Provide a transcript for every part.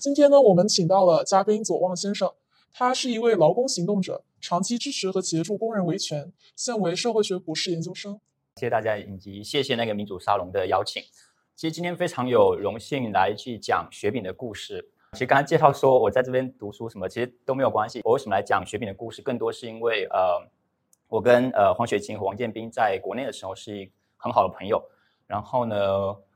今天呢，我们请到了嘉宾左旺先生，他是一位劳工行动者，长期支持和协助工人维权，现为社会学博士研究生。谢谢大家，以及谢谢那个民主沙龙的邀请。其实今天非常有荣幸来去讲雪饼的故事。其实刚才介绍说我在这边读书什么，其实都没有关系。我为什么来讲雪饼的故事？更多是因为呃，我跟呃黄雪琴和王建斌在国内的时候是很好的朋友。然后呢，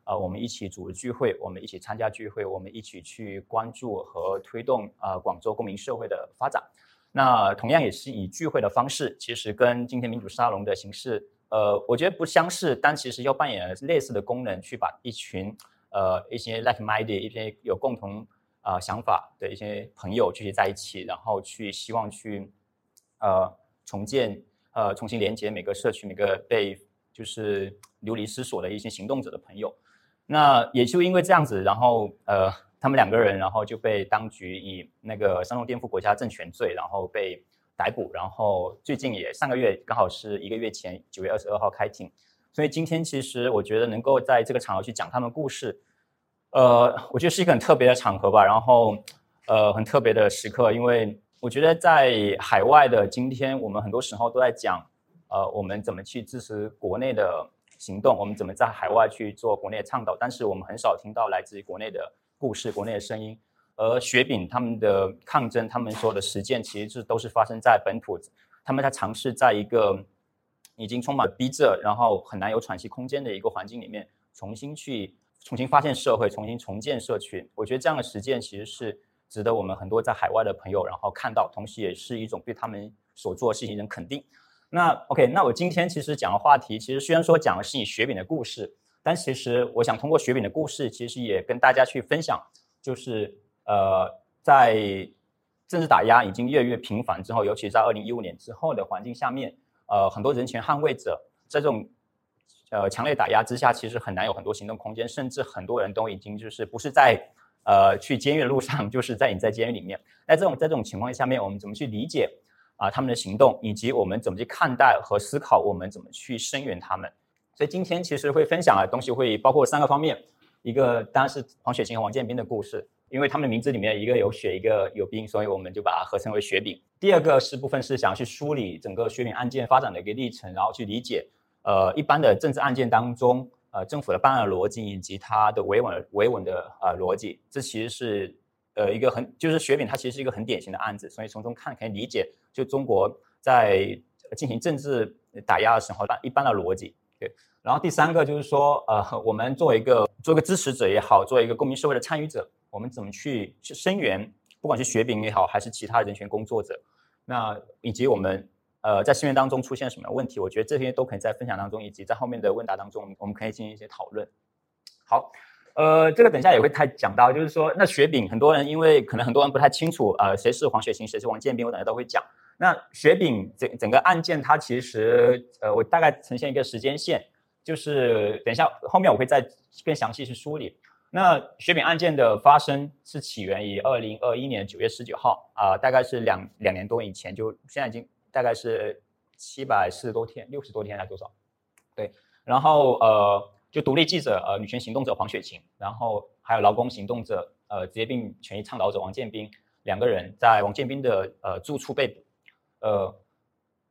呃，我们一起组织聚会，我们一起参加聚会，我们一起去关注和推动呃广州公民社会的发展。那同样也是以聚会的方式，其实跟今天民主沙龙的形式。呃，我觉得不相似，但其实要扮演类似的功能，去把一群呃一些 like-minded、一些有共同啊想法的一些朋友聚集在一起，然后去希望去呃重建呃重新连接每个社区、每个被就是流离失所的一些行动者的朋友。那也就因为这样子，然后呃他们两个人，然后就被当局以那个煽动颠覆国家政权罪，然后被。逮捕，然后最近也上个月刚好是一个月前九月二十二号开庭，所以今天其实我觉得能够在这个场合去讲他们故事，呃，我觉得是一个很特别的场合吧，然后呃很特别的时刻，因为我觉得在海外的今天，我们很多时候都在讲，呃，我们怎么去支持国内的行动，我们怎么在海外去做国内的倡导，但是我们很少听到来自于国内的故事、国内的声音。而雪饼他们的抗争，他们所有的实践，其实是都是发生在本土。他们在尝试在一个已经充满逼仄，然后很难有喘息空间的一个环境里面，重新去重新发现社会，重新重建社群。我觉得这样的实践其实是值得我们很多在海外的朋友然后看到，同时也是一种对他们所做的事情的肯定。那 OK，那我今天其实讲的话题，其实虽然说讲的是你雪饼的故事，但其实我想通过雪饼的故事，其实也跟大家去分享，就是。呃，在政治打压已经越来越频繁之后，尤其在二零一五年之后的环境下面，呃，很多人权捍卫者在这种呃强烈打压之下，其实很难有很多行动空间，甚至很多人都已经就是不是在呃去监狱的路上，就是在你在监狱里面。在这种在这种情况下面，我们怎么去理解啊他们的行动，以及我们怎么去看待和思考，我们怎么去声援他们？所以今天其实会分享的东西会包括三个方面，一个当然是黄雪琴和王建斌的故事。因为他们的名字里面一个有雪，一个有冰，所以我们就把它合称为雪饼。第二个是部分是想要去梳理整个雪饼案件发展的一个历程，然后去理解，呃，一般的政治案件当中，呃，政府的办案逻辑以及它的维稳维稳的呃逻辑，这其实是呃一个很就是雪饼它其实是一个很典型的案子，所以从中看可以理解，就中国在进行政治打压的时候，一般的逻辑。对，然后第三个就是说，呃，我们作为一个做一个支持者也好，作为一个公民社会的参与者。我们怎么去去声援，不管是雪饼也好，还是其他人权工作者，那以及我们呃在声援当中出现什么问题，我觉得这些都可以在分享当中，以及在后面的问答当中，我们可以进行一些讨论。好，呃，这个等一下也会太讲到，就是说那雪饼，很多人因为可能很多人不太清楚，呃，谁是黄雪琴，谁是王建斌，我等下都会讲。那雪饼整整个案件，它其实呃，我大概呈现一个时间线，就是等一下后面我会再更详细去梳理。那雪饼案件的发生是起源于二零二一年九月十九号啊，大概是两两年多以前，就现在已经大概是七百四十多天，六十多天还是多少？对，然后呃，就独立记者呃，女权行动者黄雪琴，然后还有劳工行动者呃，职业病权益倡导者王建斌两个人在王建斌的呃住处被捕，呃。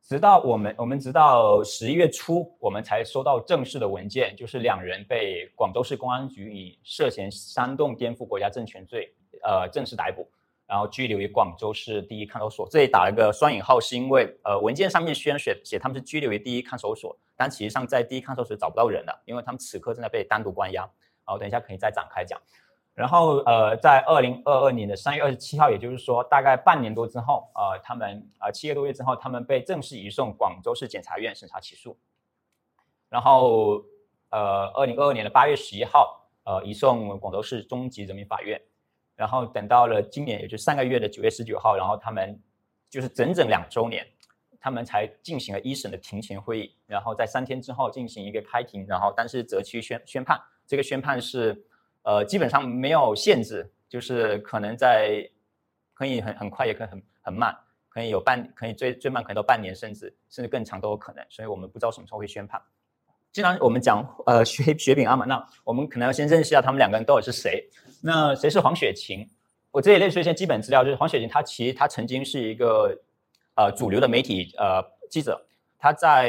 直到我们，我们直到十一月初，我们才收到正式的文件，就是两人被广州市公安局以涉嫌煽动颠覆国家政权罪，呃，正式逮捕，然后拘留于广州市第一看守所。这里打了个双引号，是因为呃文件上面虽然写写他们是拘留于第一看守所，但实际上在第一看守所找不到人了，因为他们此刻正在被单独关押。好，等一下可以再展开讲。然后，呃，在二零二二年的三月二十七号，也就是说，大概半年多之后，呃，他们呃七个多月之后，他们被正式移送广州市检察院审查起诉。然后，呃，二零二二年的八月十一号，呃，移送广州市中级人民法院。然后等到了今年，也就上个月的九月十九号，然后他们就是整整两周年，他们才进行了一审的庭前会议。然后在三天之后进行一个开庭，然后但是择期宣宣判。这个宣判是。呃，基本上没有限制，就是可能在可以很很快，也可以很很慢，可以有半，可以最最慢可能到半年，甚至甚至更长都有可能。所以我们不知道什么时候会宣判。既然我们讲呃雪 雪饼阿嘛，那我们可能要先认识一下他们两个人到底是谁。那谁是黄雪琴？我这里列出一些基本资料，就是黄雪晴，她其实她曾经是一个呃主流的媒体呃记者，她在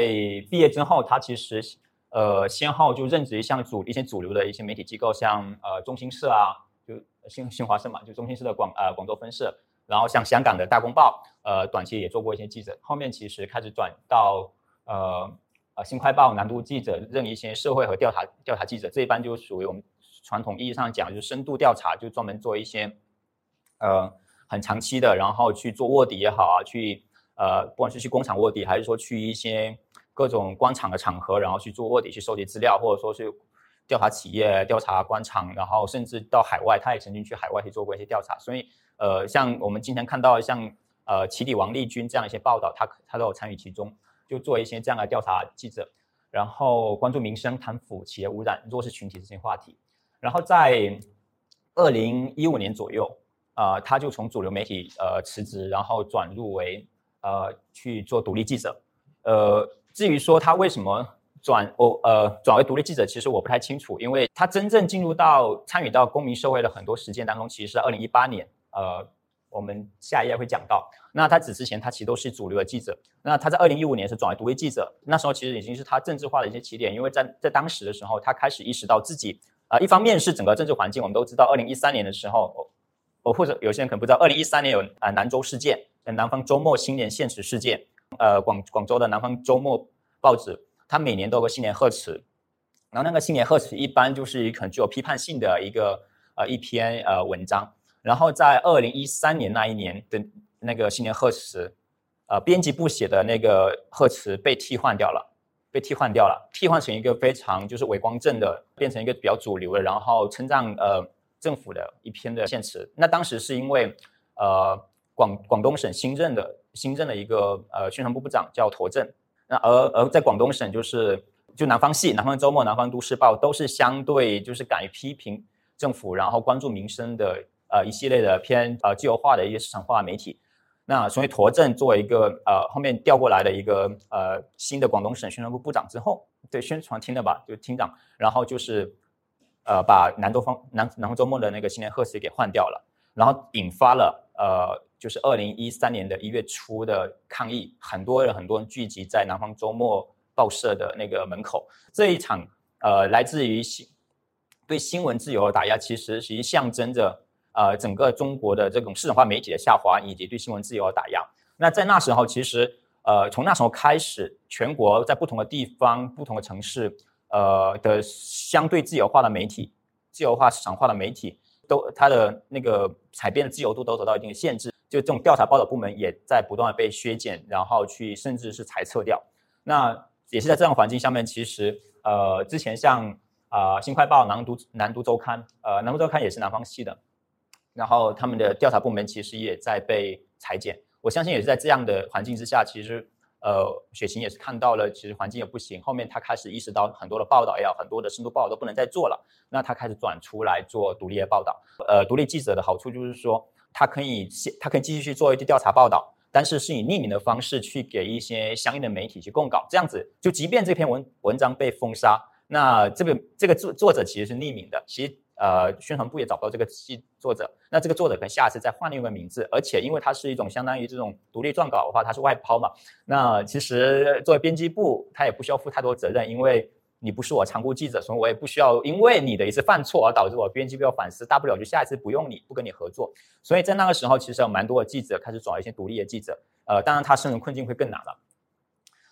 毕业之后，她其实呃先后就任职一项主一些主流的一些媒体机构，像呃中新社啊，就新新华社嘛，就中新社的广呃广州分社，然后像香港的大公报，呃短期也做过一些记者，后面其实开始转到呃呃新快报南都记者，任一些社会和调查调查记者，这一般就属于我们传统意义上讲，就是深度调查，就专门做一些。呃，很长期的，然后去做卧底也好啊，去呃，不管是去工厂卧底，还是说去一些各种官场的场合，然后去做卧底，去收集资料，或者说是调查企业、调查官场，然后甚至到海外，他也曾经去海外去做过一些调查。所以，呃，像我们经常看到像呃，起底王立军这样一些报道，他他都有参与其中，就做一些这样的调查记者，然后关注民生、贪腐、企业污染、弱势群体这些话题。然后在二零一五年左右。呃，他就从主流媒体呃辞职，然后转入为呃去做独立记者。呃，至于说他为什么转我呃转为独立记者，其实我不太清楚，因为他真正进入到参与到公民社会的很多实践当中，其实是二零一八年。呃，我们下一页会讲到。那他此之前，他其实都是主流的记者。那他在二零一五年是转为独立记者，那时候其实已经是他政治化的一些起点，因为在在当时的时候，他开始意识到自己呃一方面是整个政治环境，我们都知道，二零一三年的时候。我，或者有些人可能不知道，二零一三年有啊南州事件，南方周末新年现实事件，呃广广州的南方周末报纸，它每年都有个新年贺词，然后那个新年贺词一般就是很具有批判性的一个呃一篇呃文章，然后在二零一三年那一年的那个新年贺词，呃编辑部写的那个贺词被替换掉了，被替换掉了，替换成一个非常就是伪光正的，变成一个比较主流的，然后称赞呃。政府的一篇的献词，那当时是因为，呃，广广东省新任的新任的一个呃宣传部部长叫驼正，那而而在广东省就是就南方系、南方周末、南方都市报都是相对就是敢于批评政府，然后关注民生的呃一系列的偏呃自由化的一些市场化媒体，那所以驼正作为一个呃后面调过来的一个呃新的广东省宣传部部长之后，对宣传厅的吧，就厅长，然后就是。呃，把南东方南南方周末的那个新年贺词给换掉了，然后引发了呃，就是二零一三年的一月初的抗议，很多人很多人聚集在南方周末报社的那个门口。这一场呃，来自于新对新闻自由的打压，其实其实象征着呃整个中国的这种市场化媒体的下滑，以及对新闻自由的打压。那在那时候，其实呃从那时候开始，全国在不同的地方、不同的城市。呃的相对自由化的媒体，自由化市场化的媒体，都它的那个采编的自由度都得到一定的限制。就这种调查报道部门也在不断的被削减，然后去甚至是裁撤掉。那也是在这样环境下面，其实呃之前像啊新快报、南都南都周刊，呃南都周刊也是南方系的，然后他们的调查部门其实也在被裁减。我相信也是在这样的环境之下，其实。呃，雪晴也是看到了，其实环境也不行。后面他开始意识到很多的报道也好，很多的深度报道都不能再做了。那他开始转出来做独立的报道。呃，独立记者的好处就是说，他可以他可以继续去做一些调查报道，但是是以匿名的方式去给一些相应的媒体去供稿。这样子，就即便这篇文文章被封杀，那这个这个作作者其实是匿名的。其实。呃，宣传部也找不到这个记作者，那这个作者可能下次再换另一个名字，而且因为它是一种相当于这种独立撰稿的话，它是外抛嘛。那其实作为编辑部，他也不需要负太多责任，因为你不是我常务记者，所以我也不需要因为你的一次犯错而导致我编辑部要反思，大不了就下一次不用你，不跟你合作。所以在那个时候，其实有蛮多的记者开始找一些独立的记者。呃，当然他生存困境会更难了。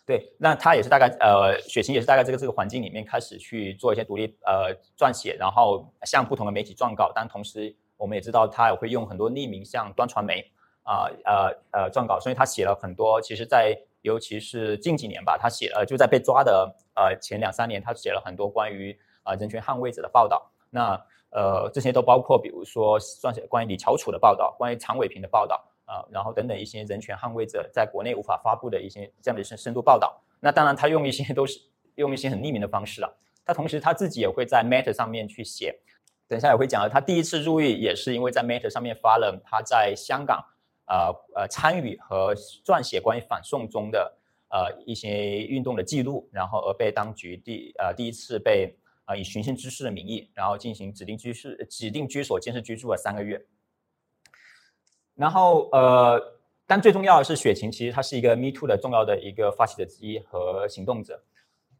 对，那他也是大概呃，雪晴也是大概这个这个环境里面开始去做一些独立呃撰写，然后向不同的媒体撰稿，但同时我们也知道他也会用很多匿名向端传媒啊呃呃撰稿，所以他写了很多。其实，在尤其是近几年吧，他写了就在被抓的呃前两三年，他写了很多关于啊人权捍卫者的报道。那呃这些都包括比如说撰写关于李乔楚的报道，关于常伟平的报道。啊，然后等等一些人权捍卫者在国内无法发布的一些这样的深深度报道，那当然他用一些都是用一些很匿名的方式了。他同时他自己也会在 Matter 上面去写，等一下也会讲到他第一次入狱也是因为在 Matter 上面发了他在香港呃呃参与和撰写关于反送中的呃一些运动的记录，然后而被当局第呃第一次被啊以寻衅滋事的名义，然后进行指定居室指定居所监视居住了三个月。然后呃，但最重要的是，雪晴其实她是一个 Me Too 的重要的一个发起者之一和行动者。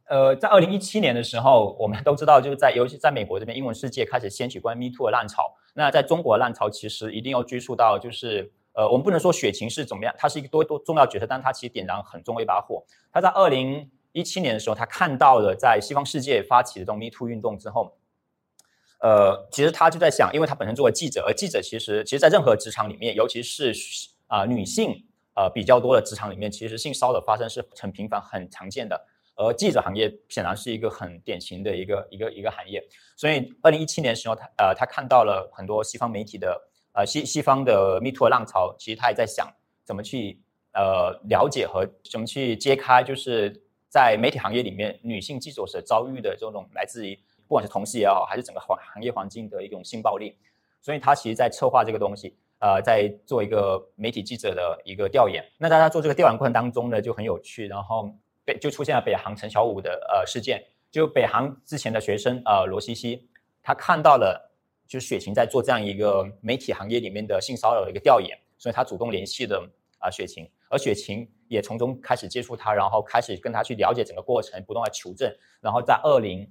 呃，在二零一七年的时候，我们都知道，就是在尤其在美国这边，英文世界开始掀起关于 Me Too 的浪潮。那在中国浪潮，其实一定要追溯到，就是呃，我们不能说雪晴是怎么样，她是一个多多重要角色，但她其实点燃很重要一把火。她在二零一七年的时候，她看到了在西方世界发起的这种 Me Too 运动之后，呃，其实她就在想，因为她本身作为记者，而记者其实其实，在任何职场里面，尤其是啊女性呃比较多的职场里面，其实性骚扰发生是很频繁、很常见的。而记者行业显然是一个很典型的一个一个一个行业，所以二零一七年的时候，他呃他看到了很多西方媒体的呃西西方的 Me Too 浪潮，其实他也在想怎么去呃了解和怎么去揭开，就是在媒体行业里面女性记者所遭遇的这种来自于不管是同事也好，还是整个行行业环境的一种性暴力，所以他其实在策划这个东西，呃，在做一个媒体记者的一个调研。那在他做这个调研过程当中呢，就很有趣，然后。北就出现了北航陈小武的呃事件，就北航之前的学生呃罗西西，他看到了就是雪晴在做这样一个媒体行业里面的性骚扰的一个调研，所以他主动联系了啊雪晴，而雪晴也从中开始接触他，然后开始跟他去了解整个过程，不断的求证，然后在二零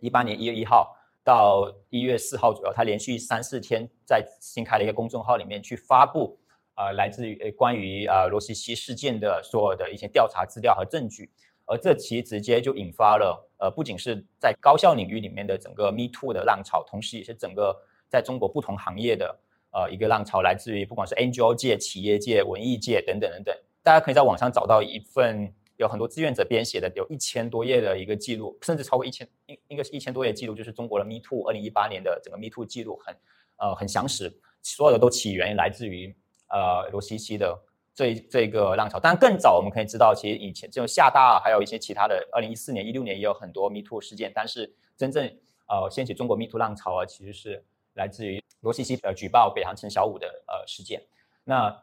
一八年一月一号到一月四号左右，他连续三四天在新开了一个公众号里面去发布。呃，来自于关于呃罗西西事件的所有的一些调查资料和证据，而这其实直接就引发了呃，不仅是在高校领域里面的整个 Me Too 的浪潮，同时也是整个在中国不同行业的呃一个浪潮，来自于不管是 NGO 界、企业界、文艺界等等等等。大家可以在网上找到一份有很多志愿者编写的有一千多页的一个记录，甚至超过一千应应该是一千多页记录，就是中国的 Me Too 二零一八年的整个 Me Too 记录，很呃很详实，所有的都起源来自于。呃，罗西西的这这个浪潮，但更早我们可以知道，其实以前这种厦大，还有一些其他的，二零一四年、一六年也有很多 Me Too 事件，但是真正呃掀起中国 Me Too 浪潮啊，其实是来自于罗西西呃举报北航陈小武的呃事件。那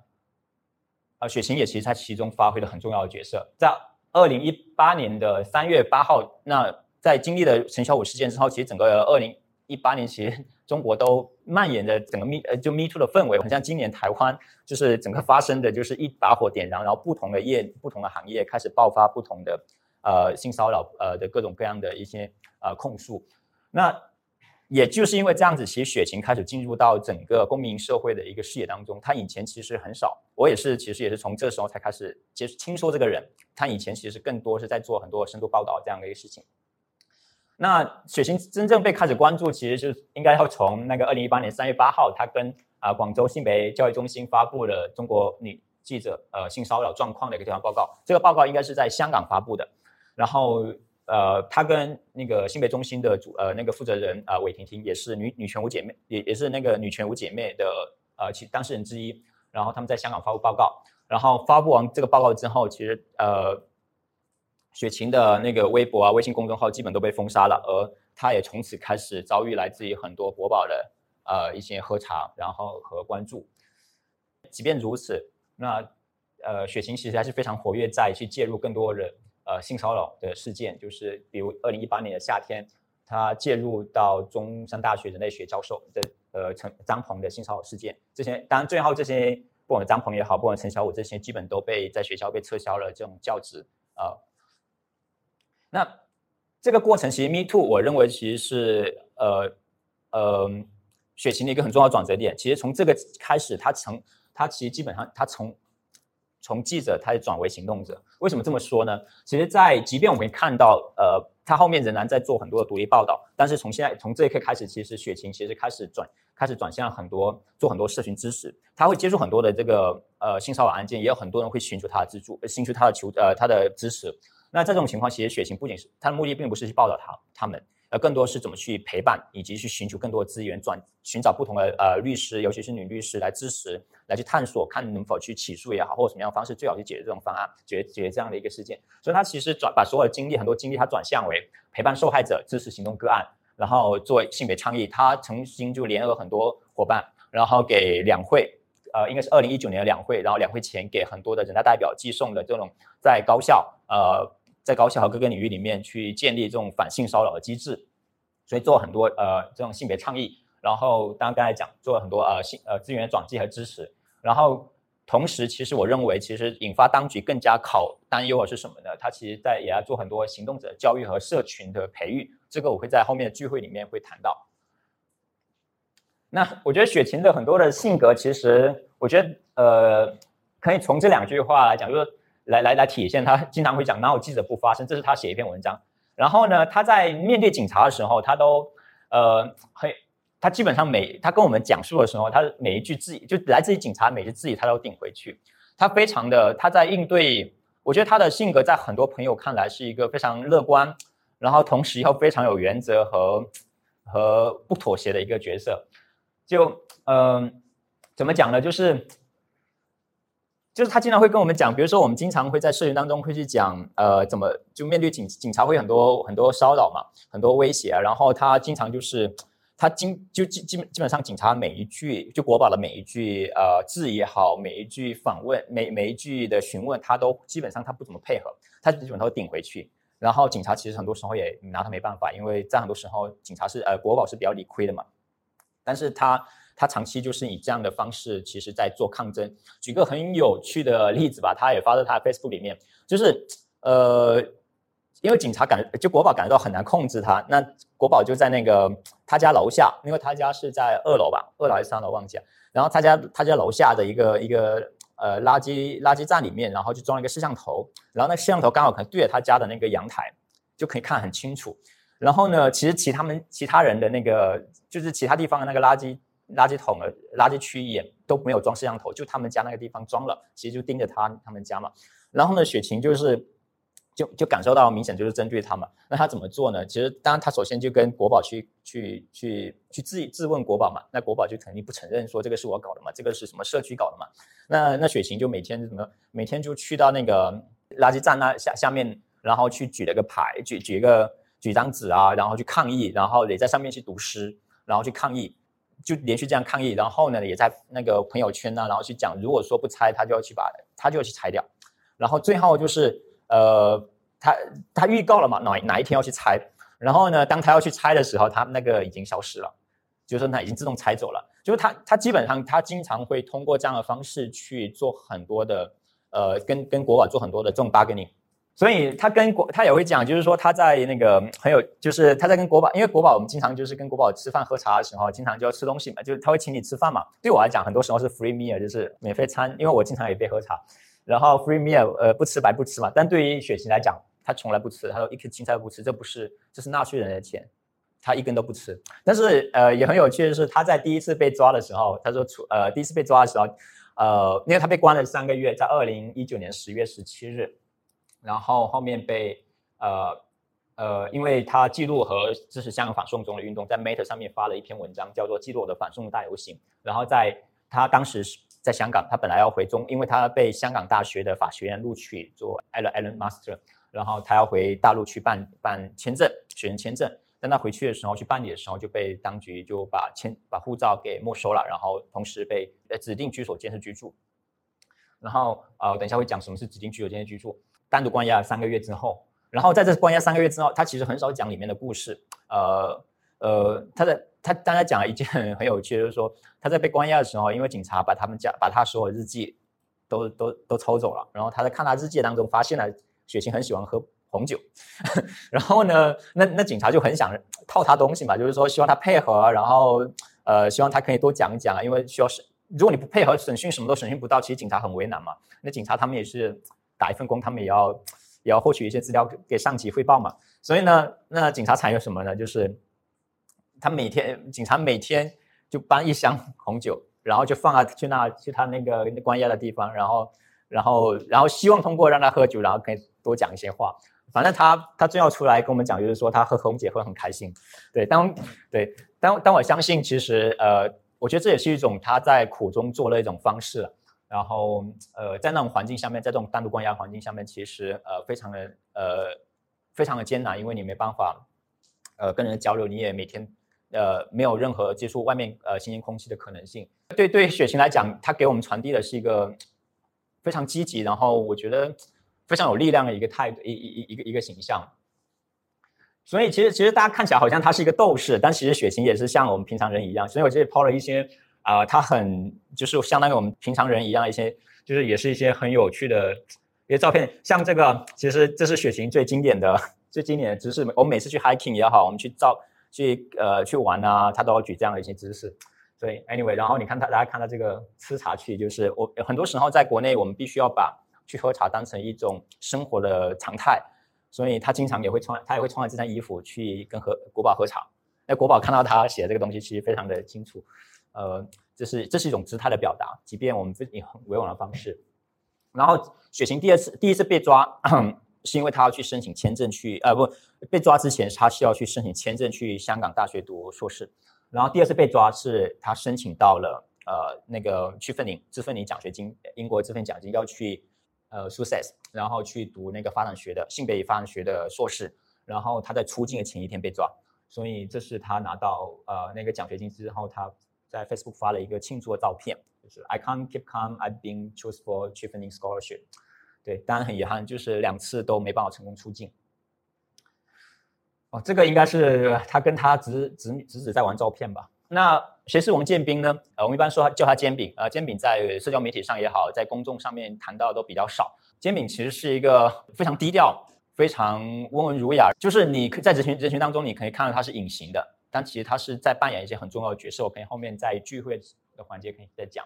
呃雪晴也其实在其中发挥了很重要的角色。在二零一八年的三月八号，那在经历了陈小五事件之后，其实整个二零一八年其实。中国都蔓延的整个 Me 呃就 Me Too 的氛围，很像今年台湾就是整个发生的就是一把火点燃，然后不同的业不同的行业开始爆发不同的呃性骚扰呃的各种各样的一些呃控诉。那也就是因为这样子，其实雪晴开始进入到整个公民社会的一个视野当中。他以前其实很少，我也是其实也是从这时候才开始接听说这个人。他以前其实更多是在做很多深度报道这样的一个事情。那雪晴真正被开始关注，其实是应该要从那个二零一八年三月八号，他跟啊广州性别教育中心发布了中国女记者呃性骚扰状况的一个调查报告。这个报告应该是在香港发布的。然后呃，他跟那个性别中心的主呃那个负责人啊韦婷婷也是女女权五姐妹，也也是那个女权五姐妹的呃其当事人之一。然后他们在香港发布报告。然后发布完这个报告之后，其实呃。雪晴的那个微博啊、微信公众号基本都被封杀了，而她也从此开始遭遇来自于很多国宝的呃一些喝茶，然后和关注。即便如此，那呃雪晴其实还是非常活跃在去介入更多人呃性骚扰的事件，就是比如二零一八年的夏天，他介入到中山大学人类学教授的呃陈张鹏的性骚扰事件，这些当然最后这些不管张鹏也好，不管陈小武这些，基本都被在学校被撤销了这种教职啊。那这个过程其实 Me Too，我认为其实是呃呃雪晴的一个很重要转折点。其实从这个开始，他从他其实基本上他从从记者他转为行动者。为什么这么说呢？其实，在即便我们看到呃他后面仍然在做很多的独立报道，但是从现在从这一刻开始，其实雪晴其实开始转开始转向很多做很多社群支持。他会接触很多的这个呃性骚扰案件，也有很多人会寻求他的资助，寻求他的求呃他的支持。那在这种情况，其实雪晴不仅是他的目的，并不是去报道他他们，更多是怎么去陪伴，以及去寻求更多的资源，转寻找不同的呃律师，尤其是女律师来支持，来去探索，看能否去起诉也好，或者什么样的方式最好去解决这种方案，解决解决这样的一个事件。所以他其实转把所有的精力，很多精力，他转向为陪伴受害者，支持行动个案，然后做性别倡议。他曾经就联合很多伙伴，然后给两会，呃，应该是二零一九年的两会，然后两会前给很多的人大代表寄送的这种在高校，呃。在高校和各个领域里面去建立这种反性骚扰的机制，所以做很多呃这种性别倡议，然后当刚才讲做了很多呃性呃资源转寄和支持，然后同时，其实我认为，其实引发当局更加考担忧的是什么呢？他其实在也要做很多行动者教育和社群的培育，这个我会在后面的聚会里面会谈到。那我觉得雪晴的很多的性格，其实我觉得呃，可以从这两句话来讲，就是来来来体现他经常会讲哪有记者不发声，这是他写一篇文章。然后呢，他在面对警察的时候，他都呃很。他基本上每他跟我们讲述的时候，他每一句字就来自于警察每句字他都顶回去。他非常的他在应对，我觉得他的性格在很多朋友看来是一个非常乐观，然后同时又非常有原则和和不妥协的一个角色。就嗯，怎么讲呢？就是就是他经常会跟我们讲，比如说我们经常会在社群当中会去讲，呃，怎么就面对警警察会很多很多骚扰嘛，很多威胁，然后他经常就是。他经就基基本基本上，警察每一句就国宝的每一句呃字也好，每一句访问每每一句的询问，他都基本上他不怎么配合，他基本上都顶回去。然后警察其实很多时候也拿他没办法，因为在很多时候警察是呃国宝是比较理亏的嘛。但是他他长期就是以这样的方式，其实在做抗争。举个很有趣的例子吧，他也发在他的 Facebook 里面，就是呃。因为警察感就国宝感觉到很难控制他，那国宝就在那个他家楼下，因为他家是在二楼吧，二楼还是三楼忘记了。然后他家他家楼下的一个一个呃垃圾垃圾站里面，然后就装了一个摄像头，然后那摄像头刚好可能对着他家的那个阳台，就可以看很清楚。然后呢，其实其他们其他人的那个就是其他地方的那个垃圾垃圾桶的垃圾区也都没有装摄像头，就他们家那个地方装了，其实就盯着他他们家嘛。然后呢，雪晴就是。就就感受到明显就是针对他嘛，那他怎么做呢？其实当然他首先就跟国宝去去去去质质问国宝嘛，那国宝就肯定不承认说这个是我搞的嘛，这个是什么社区搞的嘛？那那雪晴就每天怎么每天就去到那个垃圾站那下下面，然后去举了个牌，举举一个举张纸啊，然后去抗议，然后也在上面去读诗，然后去抗议，就连续这样抗议，然后呢也在那个朋友圈呢，然后去讲，如果说不拆，他就要去把他就要去拆掉，然后最后就是。呃，他他预告了嘛，哪哪一天要去拆？然后呢，当他要去拆的时候，他那个已经消失了，就是他已经自动拆走了。就是他他基本上他经常会通过这样的方式去做很多的呃，跟跟国宝做很多的这种 bargaining。所以他跟国他也会讲，就是说他在那个很有，就是他在跟国宝，因为国宝我们经常就是跟国宝吃饭喝茶的时候，经常就要吃东西嘛，就是他会请你吃饭嘛。对我来讲，很多时候是 free meal，就是免费餐，因为我经常也被喝茶。然后 free meal，呃，不吃白不吃嘛。但对于雪琴来讲，他从来不吃，他说一颗青菜都不吃，这不是，这是纳税人的钱，他一根都不吃。但是，呃，也很有趣的是，他在第一次被抓的时候，他说出，呃，第一次被抓的时候，呃，因为他被关了三个月，在二零一九年十月十七日，然后后面被，呃，呃，因为他记录和支持香港反送中的运动，在 Meta 上面发了一篇文章，叫做《记录我的反送大游行》，然后在他当时是。在香港，他本来要回中，因为他被香港大学的法学院录取做 Allen Allen Master，然后他要回大陆去办办签证，学生签证。但他回去的时候去办理的时候，就被当局就把签把护照给没收了，然后同时被呃指定居所监视居住。然后呃，等一下会讲什么是指定居所监视居住，单独关押三个月之后，然后在这关押三个月之后，他其实很少讲里面的故事，呃。呃，他在他刚才讲了一件很有趣，就是说他在被关押的时候，因为警察把他们家把他所有日记都都都抽走了，然后他在看他日记当中发现了雪琴很喜欢喝红酒，然后呢，那那警察就很想套他东西嘛，就是说希望他配合，然后呃希望他可以多讲一讲，因为需要审，如果你不配合审讯，什么都审讯不到，其实警察很为难嘛。那警察他们也是打一份工，他们也要也要获取一些资料给上级汇报嘛。所以呢，那警察采用什么呢？就是。他每天警察每天就搬一箱红酒，然后就放啊去那去他那个关押的地方，然后然后然后希望通过让他喝酒，然后可以多讲一些话。反正他他最后出来跟我们讲，就是说他喝红酒会很开心。对，当对当当我相信，其实呃，我觉得这也是一种他在苦中作乐一种方式了。然后呃，在那种环境下面，在这种单独关押环境下面，其实呃非常的呃非常的艰难，因为你没办法呃跟人交流，你也每天。呃，没有任何接触外面呃新鲜空气的可能性。对对，雪晴来讲，他给我们传递的是一个非常积极，然后我觉得非常有力量的一个态度，一一一一个一个形象。所以其实其实大家看起来好像他是一个斗士，但其实雪晴也是像我们平常人一样。所以我这里抛了一些啊，他很就是相当于我们平常人一样，一些就是也是一些很有趣的一些照片。像这个，其实这是雪晴最经典的、最经典的姿势。我们每次去 hiking 也好，我们去照去呃去玩啊，他都要举这样的一些姿势。所以 anyway，然后你看他，大家看到这个吃茶器，就是我很多时候在国内，我们必须要把去喝茶当成一种生活的常态。所以他经常也会穿，他也会穿着这件衣服去跟和国宝喝茶。那国宝看到他写的这个东西，其实非常的清楚。呃，这是这是一种姿态的表达，即便我们以很委婉的方式。然后雪晴第二次第一次被抓，是因为他要去申请签证去，呃不，被抓之前他是要去申请签证去香港大学读硕士。然后第二次被抓是他申请到了呃那个去奋宁自奋宁奖学金，英国自奋奖金要去。呃，Success，然后去读那个发展学的性别与发展学的硕士，然后他在出境的前一天被抓，所以这是他拿到呃那个奖学金之后，他在 Facebook 发了一个庆祝的照片，就是 I can't keep calm, I've been Chose for Chevening Scholarship。对，当然很遗憾，就是两次都没办法成功出境。哦，这个应该是他跟他侄侄侄子在玩照片吧？那谁是王建斌呢？呃，我们一般说叫他煎饼。呃，煎饼在社交媒体上也好，在公众上面谈到的都比较少。煎饼其实是一个非常低调、非常温文儒雅，就是你在人群人群当中，你可以看到他是隐形的，但其实他是在扮演一些很重要的角色。我可以后面在聚会的环节可以再讲。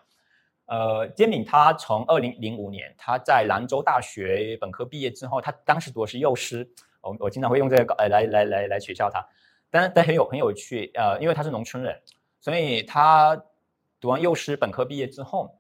呃，煎饼他从二零零五年他在兰州大学本科毕业之后，他当时读的是幼师。我我经常会用这个呃来来来来取笑他。但但很有很有趣，呃，因为他是农村人，所以他读完幼师本科毕业之后，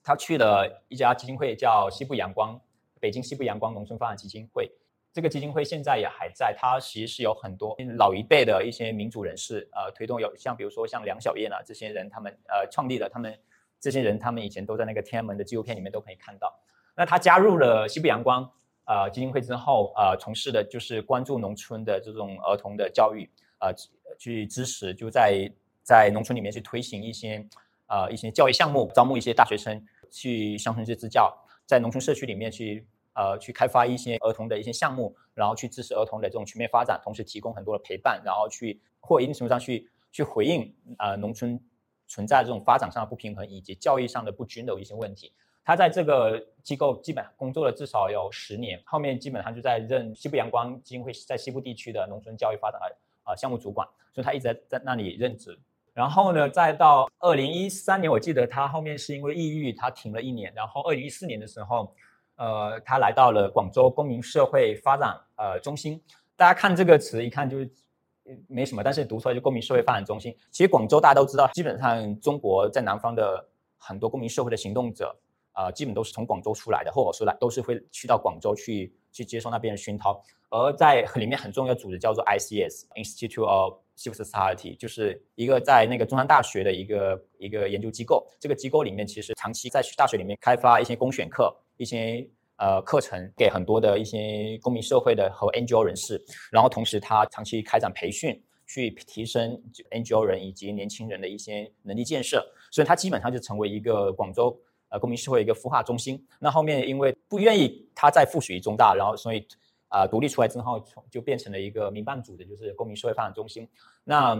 他去了一家基金会，叫西部阳光，北京西部阳光农村发展基金会。这个基金会现在也还在，它其实是有很多老一辈的一些民主人士，呃，推动有像比如说像梁小燕啊这些人，他们呃创立的，他们这些人他们以前都在那个天安门的纪录片里面都可以看到。那他加入了西部阳光呃基金会之后，呃，从事的就是关注农村的这种儿童的教育。呃，去支持就在在农村里面去推行一些呃一些教育项目，招募一些大学生去乡村去支教，在农村社区里面去呃去开发一些儿童的一些项目，然后去支持儿童的这种全面发展，同时提供很多的陪伴，然后去或一定程度上去去回应呃农村存在这种发展上的不平衡以及教育上的不均的一些问题。他在这个机构基本工作了至少有十年，后面基本上就在任西部阳光基金会在西部地区的农村教育发展。啊，项目主管，所以他一直在在那里任职。然后呢，再到二零一三年，我记得他后面是因为抑郁，他停了一年。然后二零一四年的时候，呃，他来到了广州公民社会发展呃中心。大家看这个词，一看就是没什么，但是读出来就公民社会发展中心。其实广州大家都知道，基本上中国在南方的很多公民社会的行动者。啊，基本都是从广州出来的，或者说来都是会去到广州去去接受那边的熏陶。而在里面很重要的组织叫做 ICS Institute of Civil Society，就是一个在那个中山大学的一个一个研究机构。这个机构里面其实长期在大学里面开发一些公选课、一些呃课程给很多的一些公民社会的和 NGO 人士，然后同时他长期开展培训，去提升 NGO 人以及年轻人的一些能力建设。所以他基本上就成为一个广州。呃，公民社会一个孵化中心。那后面因为不愿意他再附属于中大，然后所以啊独立出来之后，就变成了一个民办组的，就是公民社会发展中心。那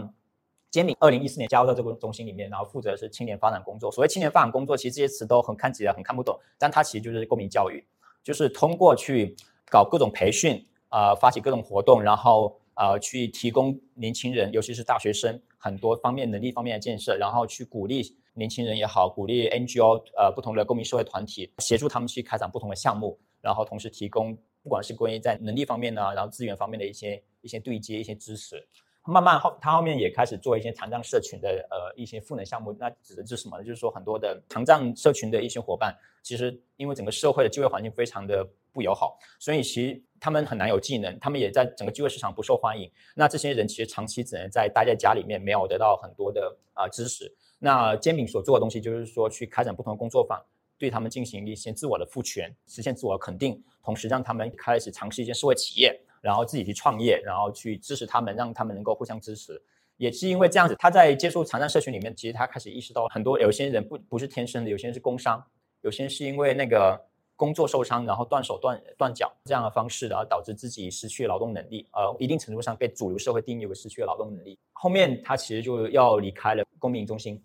煎饼二零一四年加入到这个中心里面，然后负责是青年发展工作。所谓青年发展工作，其实这些词都很看起来很看不懂，但它其实就是公民教育，就是通过去搞各种培训，呃，发起各种活动，然后呃去提供年轻人，尤其是大学生很多方面能力方面的建设，然后去鼓励。年轻人也好，鼓励 NGO 呃不同的公民社会团体协助他们去开展不同的项目，然后同时提供不管是关于在能力方面呢，然后资源方面的一些一些对接、一些支持。慢慢后他后面也开始做一些残障社群的呃一些赋能项目。那指的是什么呢？就是说很多的残障社群的一些伙伴，其实因为整个社会的就业环境非常的不友好，所以其实他们很难有技能，他们也在整个就业市场不受欢迎。那这些人其实长期只能在待在家里面，没有得到很多的啊支持。那煎饼所做的东西，就是说去开展不同的工作坊，对他们进行一些自我的赋权，实现自我肯定，同时让他们开始尝试一些社会企业，然后自己去创业，然后去支持他们，让他们能够互相支持。也是因为这样子，他在接触残障社群里面，其实他开始意识到很多有些人不不是天生的，有些人是工伤，有些人是因为那个工作受伤，然后断手断断脚这样的方式，然后导致自己失去劳动能力，呃，一定程度上被主流社会定义为失去了劳动能力。后面他其实就要离开了公民中心。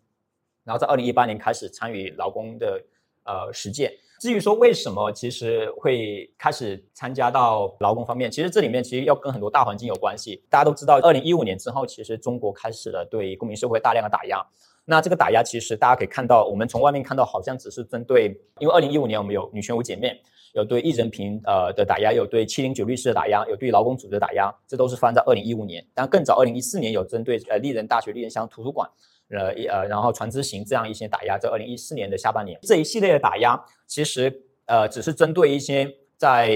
然后在二零一八年开始参与劳工的呃实践。至于说为什么其实会开始参加到劳工方面，其实这里面其实要跟很多大环境有关系。大家都知道，二零一五年之后，其实中国开始了对公民社会大量的打压。那这个打压其实大家可以看到，我们从外面看到好像只是针对，因为二零一五年我们有女权无姐妹，有对艺人平呃的打压，有对七零九律师的打压，有对劳工组织的打压，这都是发生在二零一五年。但更早，二零一四年有针对呃丽人大学、丽人乡图书馆。呃，一呃，然后船只行这样一些打压，在二零一四年的下半年，这一系列的打压，其实呃，只是针对一些在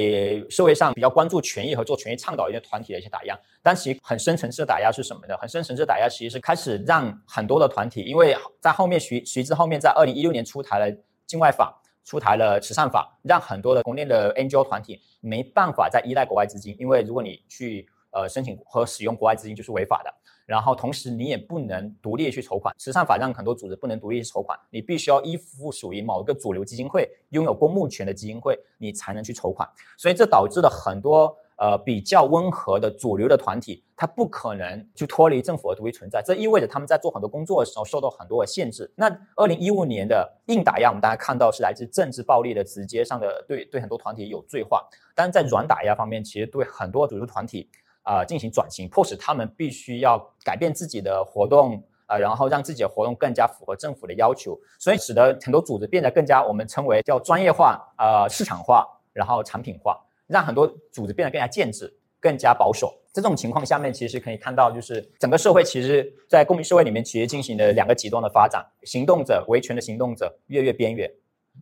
社会上比较关注权益和做权益倡导一些团体的一些打压。但其很深层次的打压是什么呢？很深层次的打压其实是开始让很多的团体，因为在后面随随之后面，在二零一六年出台了境外法，出台了慈善法，让很多的国内的 NGO 团体没办法再依赖国外资金，因为如果你去呃申请和使用国外资金就是违法的。然后同时你也不能独立去筹款，慈善法让很多组织不能独立去筹款，你必须要依附属于某一个主流基金会，拥有公募权的基金会，你才能去筹款。所以这导致了很多呃比较温和的主流的团体，它不可能去脱离政府而独立存在。这意味着他们在做很多工作的时候受到很多的限制。那二零一五年的硬打压，我们大家看到是来自政治暴力的直接上的对对很多团体有罪化，但是在软打压方面，其实对很多主流团体。啊，进行转型，迫使他们必须要改变自己的活动，啊，然后让自己的活动更加符合政府的要求，所以使得很多组织变得更加我们称为叫专业化、呃市场化，然后产品化，让很多组织变得更加建制、更加保守。这种情况下面，其实可以看到，就是整个社会其实，在公民社会里面，其实进行了两个极端的发展：行动者、维权的行动者越越边缘。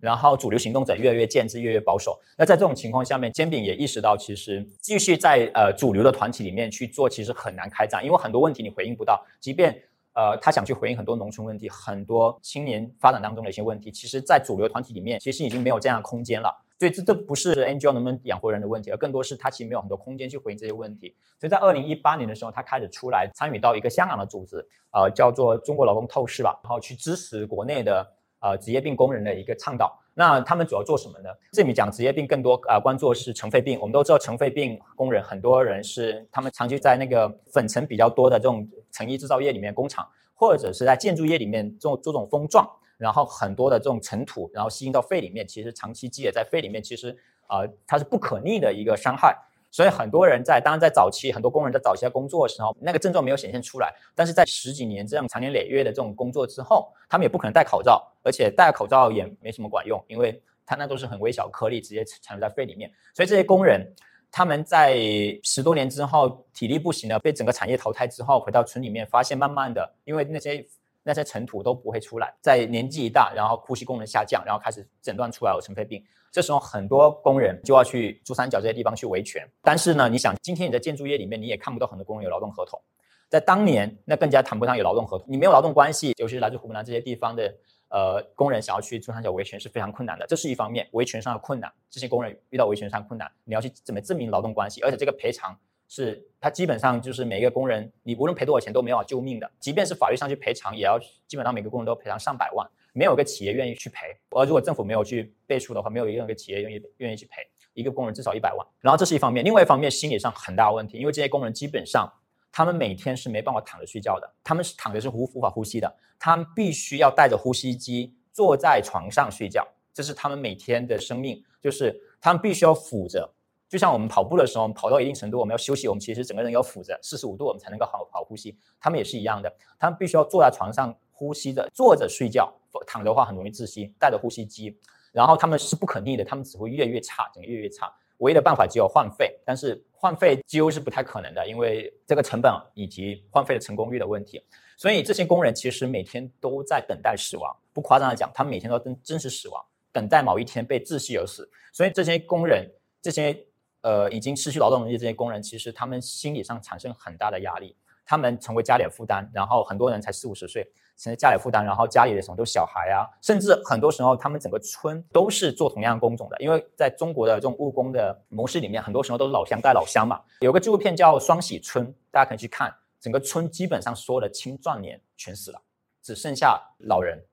然后主流行动者越来越建制，越来越保守。那在这种情况下面，煎饼也意识到，其实继续在呃主流的团体里面去做，其实很难开展，因为很多问题你回应不到。即便呃他想去回应很多农村问题，很多青年发展当中的一些问题，其实，在主流团体里面，其实已经没有这样的空间了。所以这这不是 NGO 能不能养活人的问题，而更多是他其实没有很多空间去回应这些问题。所以在二零一八年的时候，他开始出来参与到一个香港的组织，呃，叫做中国劳工透视吧，然后去支持国内的。呃，职业病工人的一个倡导，那他们主要做什么呢？这里面讲职业病更多啊，关注是尘肺病。我们都知道尘肺病工人很多人是他们长期在那个粉尘比较多的这种成衣制造业里面工厂，或者是在建筑业里面做做这种风状，然后很多的这种尘土，然后吸进到肺里面，其实长期积累在肺里面，其实啊它是不可逆的一个伤害。所以很多人在，当然在早期，很多工人在早期在工作的时候，那个症状没有显现出来。但是在十几年这样长年累月的这种工作之后，他们也不可能戴口罩，而且戴口罩也没什么管用，因为它那都是很微小颗粒，直接残留在肺里面。所以这些工人，他们在十多年之后体力不行了，被整个产业淘汰之后，回到村里面，发现慢慢的，因为那些那些尘土都不会出来，在年纪一大，然后呼吸功能下降，然后开始诊断出来有尘肺病。这时候很多工人就要去珠三角这些地方去维权，但是呢，你想今天你在建筑业里面，你也看不到很多工人有劳动合同，在当年那更加谈不上有劳动合同，你没有劳动关系，尤其是来自湖南这些地方的呃工人想要去珠三角维权是非常困难的，这是一方面，维权上的困难，这些工人遇到维权上困难，你要去怎么证明劳动关系，而且这个赔偿是他基本上就是每一个工人，你无论赔多少钱都没法救命的，即便是法律上去赔偿，也要基本上每个工人都赔偿上百万。没有一个企业愿意去赔，而如果政府没有去背书的话，没有任何一个企业愿意愿意去赔一个工人至少一百万。然后这是一方面，另外一方面心理上很大问题，因为这些工人基本上他们每天是没办法躺着睡觉的，他们是躺着是无无法呼吸的，他们必须要带着呼吸机坐在床上睡觉，这是他们每天的生命，就是他们必须要俯着，就像我们跑步的时候，跑到一定程度我们要休息，我们其实整个人要俯着四十五度，我们才能够好好呼吸。他们也是一样的，他们必须要坐在床上。呼吸着，坐着睡觉，躺的话很容易窒息。带着呼吸机，然后他们是不可逆的，他们只会越来越差，整个越来越差。唯一的办法只有换肺，但是换肺几乎是不太可能的，因为这个成本以及换肺的成功率的问题。所以这些工人其实每天都在等待死亡，不夸张的讲，他们每天都真真实死亡，等待某一天被窒息而死。所以这些工人，这些呃已经失去劳动能力这些工人，其实他们心理上产生很大的压力。他们成为家里的负担，然后很多人才四五十岁，成为家里负担，然后家里的什么都小孩啊，甚至很多时候他们整个村都是做同样工种的，因为在中国的这种务工的模式里面，很多时候都是老乡带老乡嘛。有个纪录片叫《双喜村》，大家可以去看，整个村基本上所有的青壮年全死了，只剩下老人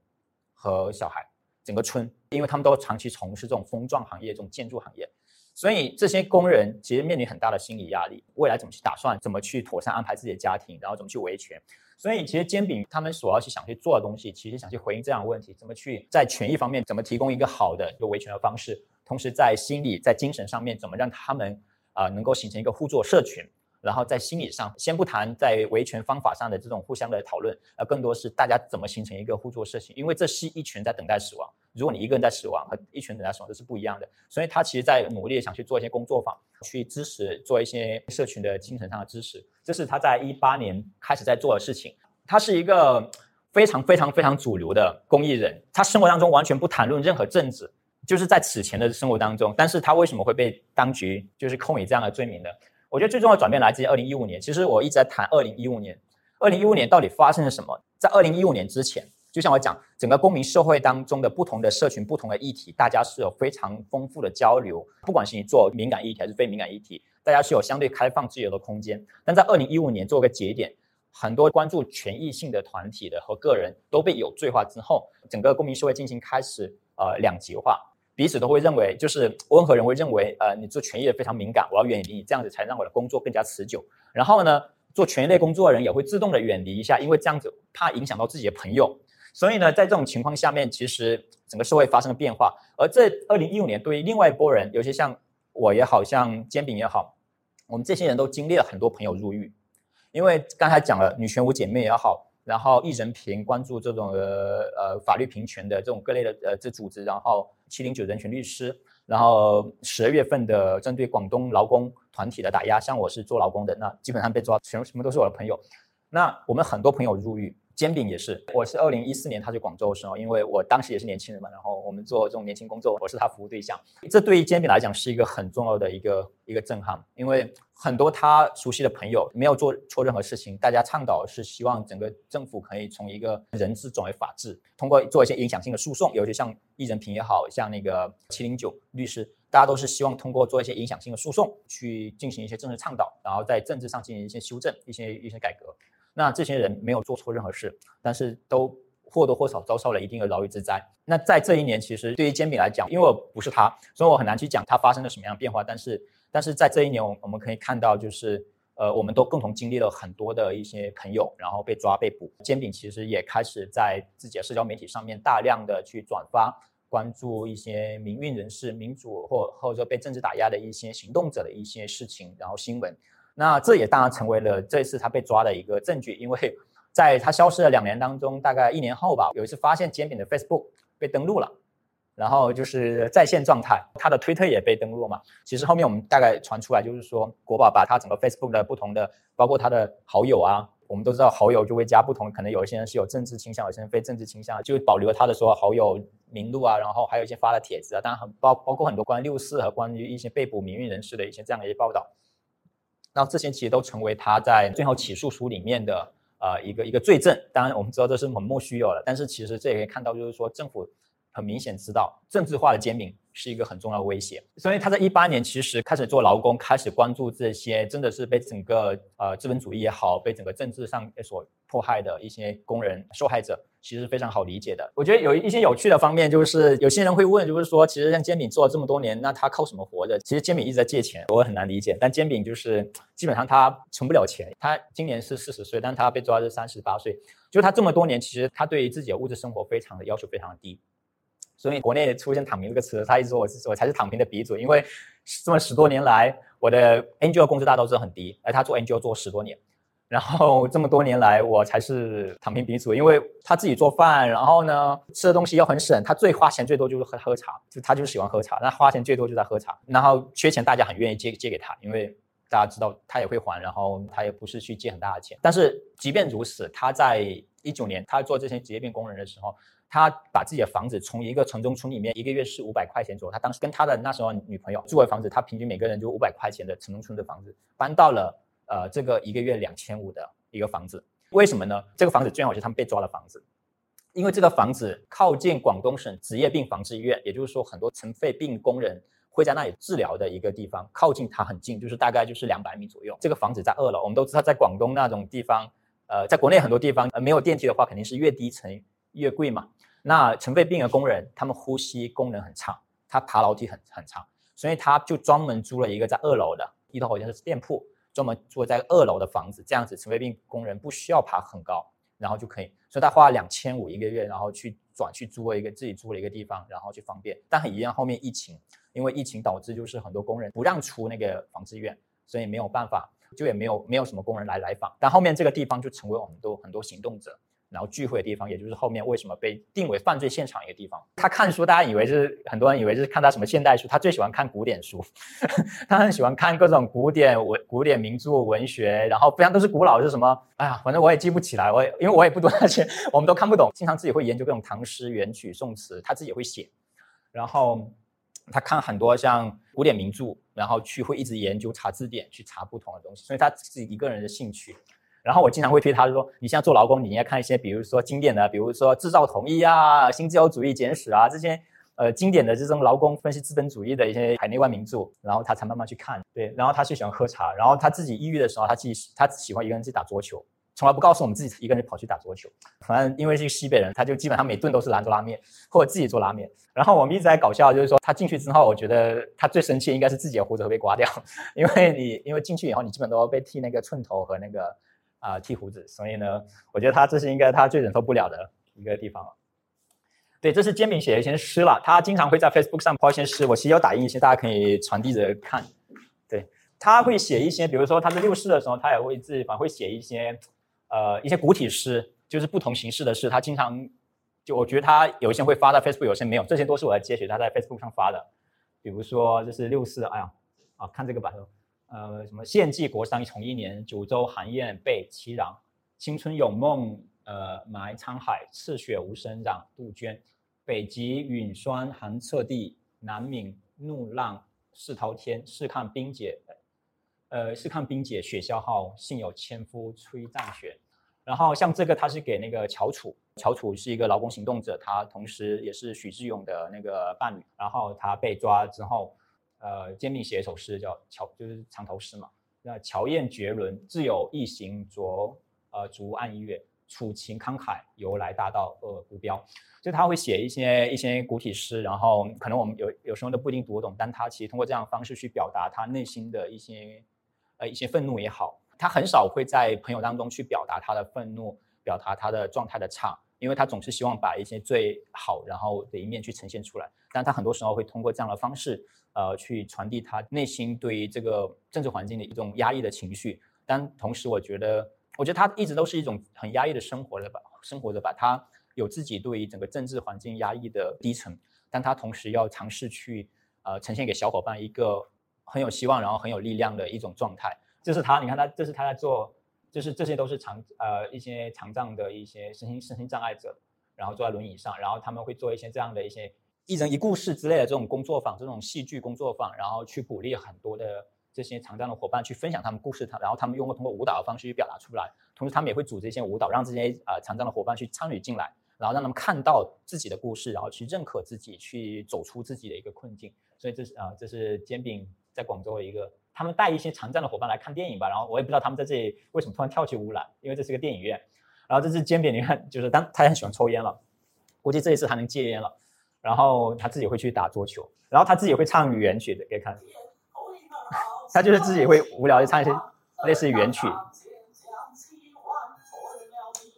和小孩。整个村，因为他们都长期从事这种风撞行业、这种建筑行业。所以这些工人其实面临很大的心理压力，未来怎么去打算，怎么去妥善安排自己的家庭，然后怎么去维权。所以其实煎饼他们所要去想去做的东西，其实想去回应这样的问题，怎么去在权益方面怎么提供一个好的一个维权的方式，同时在心理在精神上面怎么让他们啊能够形成一个互助社群。然后在心理上，先不谈在维权方法上的这种互相的讨论，而更多是大家怎么形成一个互助社群。因为这是一群在等待死亡，如果你一个人在死亡和一群等待死亡，这是不一样的。所以他其实在努力想去做一些工作坊，去支持做一些社群的精神上的支持。这是他在一八年开始在做的事情。他是一个非常非常非常主流的公益人，他生活当中完全不谈论任何政治，就是在此前的生活当中。但是他为什么会被当局就是扣以这样的罪名呢？我觉得最重要的转变来自于二零一五年。其实我一直在谈二零一五年，二零一五年到底发生了什么？在二零一五年之前，就像我讲，整个公民社会当中的不同的社群、不同的议题，大家是有非常丰富的交流。不管是你做敏感议题还是非敏感议题，大家是有相对开放自由的空间。但在二零一五年做个节点，很多关注权益性的团体的和个人都被有罪化之后，整个公民社会进行开始呃两极化。彼此都会认为，就是温和人会认为，呃，你做权益的非常敏感，我要远离你，这样子才让我的工作更加持久。然后呢，做权益类工作的人也会自动的远离一下，因为这样子怕影响到自己的朋友。所以呢，在这种情况下面，其实整个社会发生了变化。而这二零一五年，对于另外一波人，尤其像我也好像煎饼也好，我们这些人都经历了很多朋友入狱，因为刚才讲了女权五姐妹也好。然后，艺人平关注这种呃呃法律平权的这种各类的呃这组织，然后七零九人权律师，然后十二月份的针对广东劳工团体的打压，像我是做劳工的，那基本上被抓，全什么都是我的朋友。那我们很多朋友入狱。煎饼也是，我是二零一四年他去广州的时候，因为我当时也是年轻人嘛，然后我们做这种年轻工作，我是他服务对象。这对于煎饼来讲是一个很重要的一个一个震撼，因为很多他熟悉的朋友没有做错任何事情，大家倡导是希望整个政府可以从一个人治转为法治，通过做一些影响性的诉讼，尤其像易人平也好像那个七零九律师，大家都是希望通过做一些影响性的诉讼去进行一些政治倡导，然后在政治上进行一些修正、一些一些改革。那这些人没有做错任何事，但是都或多或少遭受了一定的牢狱之灾。那在这一年，其实对于煎饼来讲，因为我不是他，所以我很难去讲他发生了什么样的变化。但是，但是在这一年，我我们可以看到，就是呃，我们都共同经历了很多的一些朋友，然后被抓被捕。煎饼其实也开始在自己的社交媒体上面大量的去转发，关注一些民运人士、民主或或者说被政治打压的一些行动者的一些事情，然后新闻。那这也当然成为了这次他被抓的一个证据，因为在他消失了两年当中，大概一年后吧，有一次发现煎饼的 Facebook 被登录了，然后就是在线状态，他的推特也被登录嘛。其实后面我们大概传出来，就是说国宝把他整个 Facebook 的不同的，包括他的好友啊，我们都知道好友就会加不同，可能有一些人是有政治倾向，有些人非政治倾向，就保留他的说好友名录啊，然后还有一些发的帖子啊，当然很包包括很多关于六四和关于一些被捕民运人士的一些这样的一些报道。那这些其实都成为他在最后起诉书里面的呃一个一个罪证。当然，我们知道这是本末须有的，但是其实这也可以看到，就是说政府很明显知道政治化的煎饼是一个很重要的威胁。所以他在一八年其实开始做劳工，开始关注这些真的是被整个呃资本主义也好，被整个政治上所迫害的一些工人受害者。其实非常好理解的。我觉得有一些有趣的方面，就是有些人会问，就是说，其实像煎饼做了这么多年，那他靠什么活着？其实煎饼一直在借钱，我很难理解。但煎饼就是基本上他存不了钱。他今年是四十岁，但他被抓是三十八岁。就他这么多年，其实他对于自己的物质生活非常的要求非常的低。所以国内出现“躺平”这个词，他一直说我是我才是躺平的鼻祖，因为这么十多年来，我的 NGO 工资大家都知道很低，而他做 NGO 做十多年。然后这么多年来，我才是躺平鼻祖，因为他自己做饭，然后呢吃的东西又很省，他最花钱最多就是喝喝茶，就他就是喜欢喝茶，那花钱最多就在喝茶。然后缺钱，大家很愿意借借给他，因为大家知道他也会还，然后他也不是去借很大的钱。但是即便如此，他在一九年他做这些职业病工人的时候，他把自己的房子从一个城中村里面一个月是五百块钱左右，他当时跟他的那时候女朋友住的房子，他平均每个人就五百块钱的城中村的房子，搬到了。呃，这个一个月两千五的一个房子，为什么呢？这个房子最好是他们被抓的房子，因为这个房子靠近广东省职业病防治医院，也就是说很多尘肺病工人会在那里治疗的一个地方，靠近它很近，就是大概就是两百米左右。这个房子在二楼，我们都知道在广东那种地方，呃，在国内很多地方呃没有电梯的话，肯定是越低层越贵嘛。那尘肺病的工人，他们呼吸功能很差，他爬楼梯很很差。所以他就专门租了一个在二楼的，一楼好像是店铺，专门住在二楼的房子，这样子尘肺病工人不需要爬很高，然后就可以，所以他花了两千五一个月，然后去转去租了一个自己租了一个地方，然后去方便，但很遗憾后面疫情，因为疫情导致就是很多工人不让出那个防治院，所以没有办法，就也没有没有什么工人来来访，但后面这个地方就成为我们都很多行动者。然后聚会的地方，也就是后面为什么被定为犯罪现场一个地方。他看书，大家以为是很多人以为是看他什么现代书，他最喜欢看古典书，他很喜欢看各种古典文、古典名著文学，然后非常都是古老是什么？哎呀，反正我也记不起来，我也因为我也不读那些，我们都看不懂。经常自己会研究各种唐诗、元曲、宋词，他自己也会写。然后他看很多像古典名著，然后去会一直研究查字典，去查不同的东西，所以他自己一个人的兴趣。然后我经常会推他说：“你现在做劳工，你应该看一些，比如说经典的，比如说《制造统一》啊，《新自由主义简史》啊，这些呃经典的这种劳工分析资本主义的一些海内外名著。”然后他才慢慢去看。对，然后他最喜欢喝茶。然后他自己抑郁的时候，他自己他喜欢一个人去打桌球，从来不告诉我们自己一个人跑去打桌球。反正因为是个西北人，他就基本上每顿都是兰州拉面或者自己做拉面。然后我们一直在搞笑，就是说他进去之后，我觉得他最生气应该是自己的胡子会被刮掉，因为你因为进去以后，你基本都要被剃那个寸头和那个。啊，剃胡子，所以呢，我觉得他这是应该他最忍受不了的一个地方。对，这是煎饼写的一些诗了，他经常会在 Facebook 上抛一些诗，我其实有打印一些，大家可以传递着看。对，他会写一些，比如说他在六四的时候，他也会自己反会写一些，呃，一些古体诗，就是不同形式的诗。他经常就我觉得他有一些会发在 Facebook，有些没有，这些都是我在接取他在 Facebook 上发的。比如说，这是六四，哎呀，啊，看这个吧。呃，什么献祭国殇重一年，九州寒雁被凄壤，青春有梦，呃，埋沧海，赤血无声染杜鹃，北极陨霜寒彻地，南闽怒浪势滔天，试看冰解，呃，试看冰解雪消耗，幸有千夫吹战雪。然后像这个，他是给那个乔楚，乔楚是一个劳工行动者，他同时也是许志勇的那个伴侣。然后他被抓之后。呃，煎饼写一首诗叫乔，就是长头诗嘛。那乔燕绝伦，自有一行着呃竹岸一月，楚情慷慨，由来大道恶不标。就他会写一些一些古体诗，然后可能我们有有时候都不一定读得懂，但他其实通过这样的方式去表达他内心的一些呃一些愤怒也好。他很少会在朋友当中去表达他的愤怒，表达他的状态的差，因为他总是希望把一些最好然后的一面去呈现出来。但他很多时候会通过这样的方式。呃，去传递他内心对于这个政治环境的一种压抑的情绪，但同时，我觉得，我觉得他一直都是一种很压抑的生活的吧，生活的吧，他有自己对于整个政治环境压抑的低沉，但他同时要尝试去呃呈现给小伙伴一个很有希望，然后很有力量的一种状态。这是他，你看他，这是他在做，就是这些都是长呃一些残障的一些身心身心障碍者，然后坐在轮椅上，然后他们会做一些这样的一些。一人一故事之类的这种工作坊，这种戏剧工作坊，然后去鼓励很多的这些残障的伙伴去分享他们故事，他然后他们用过通过舞蹈的方式去表达出来，同时他们也会组织一些舞蹈，让这些呃残障的伙伴去参与进来，然后让他们看到自己的故事，然后去认可自己，去走出自己的一个困境。所以这是啊，这是煎饼在广州的一个，他们带一些残障的伙伴来看电影吧，然后我也不知道他们在这里为什么突然跳起舞来，因为这是个电影院。然后这是煎饼，你看就是当他很喜欢抽烟了，估计这一次他能戒烟了。然后他自己会去打桌球，然后他自己会唱原曲的，可以看。他就是自己会无聊就唱一些类似于原曲。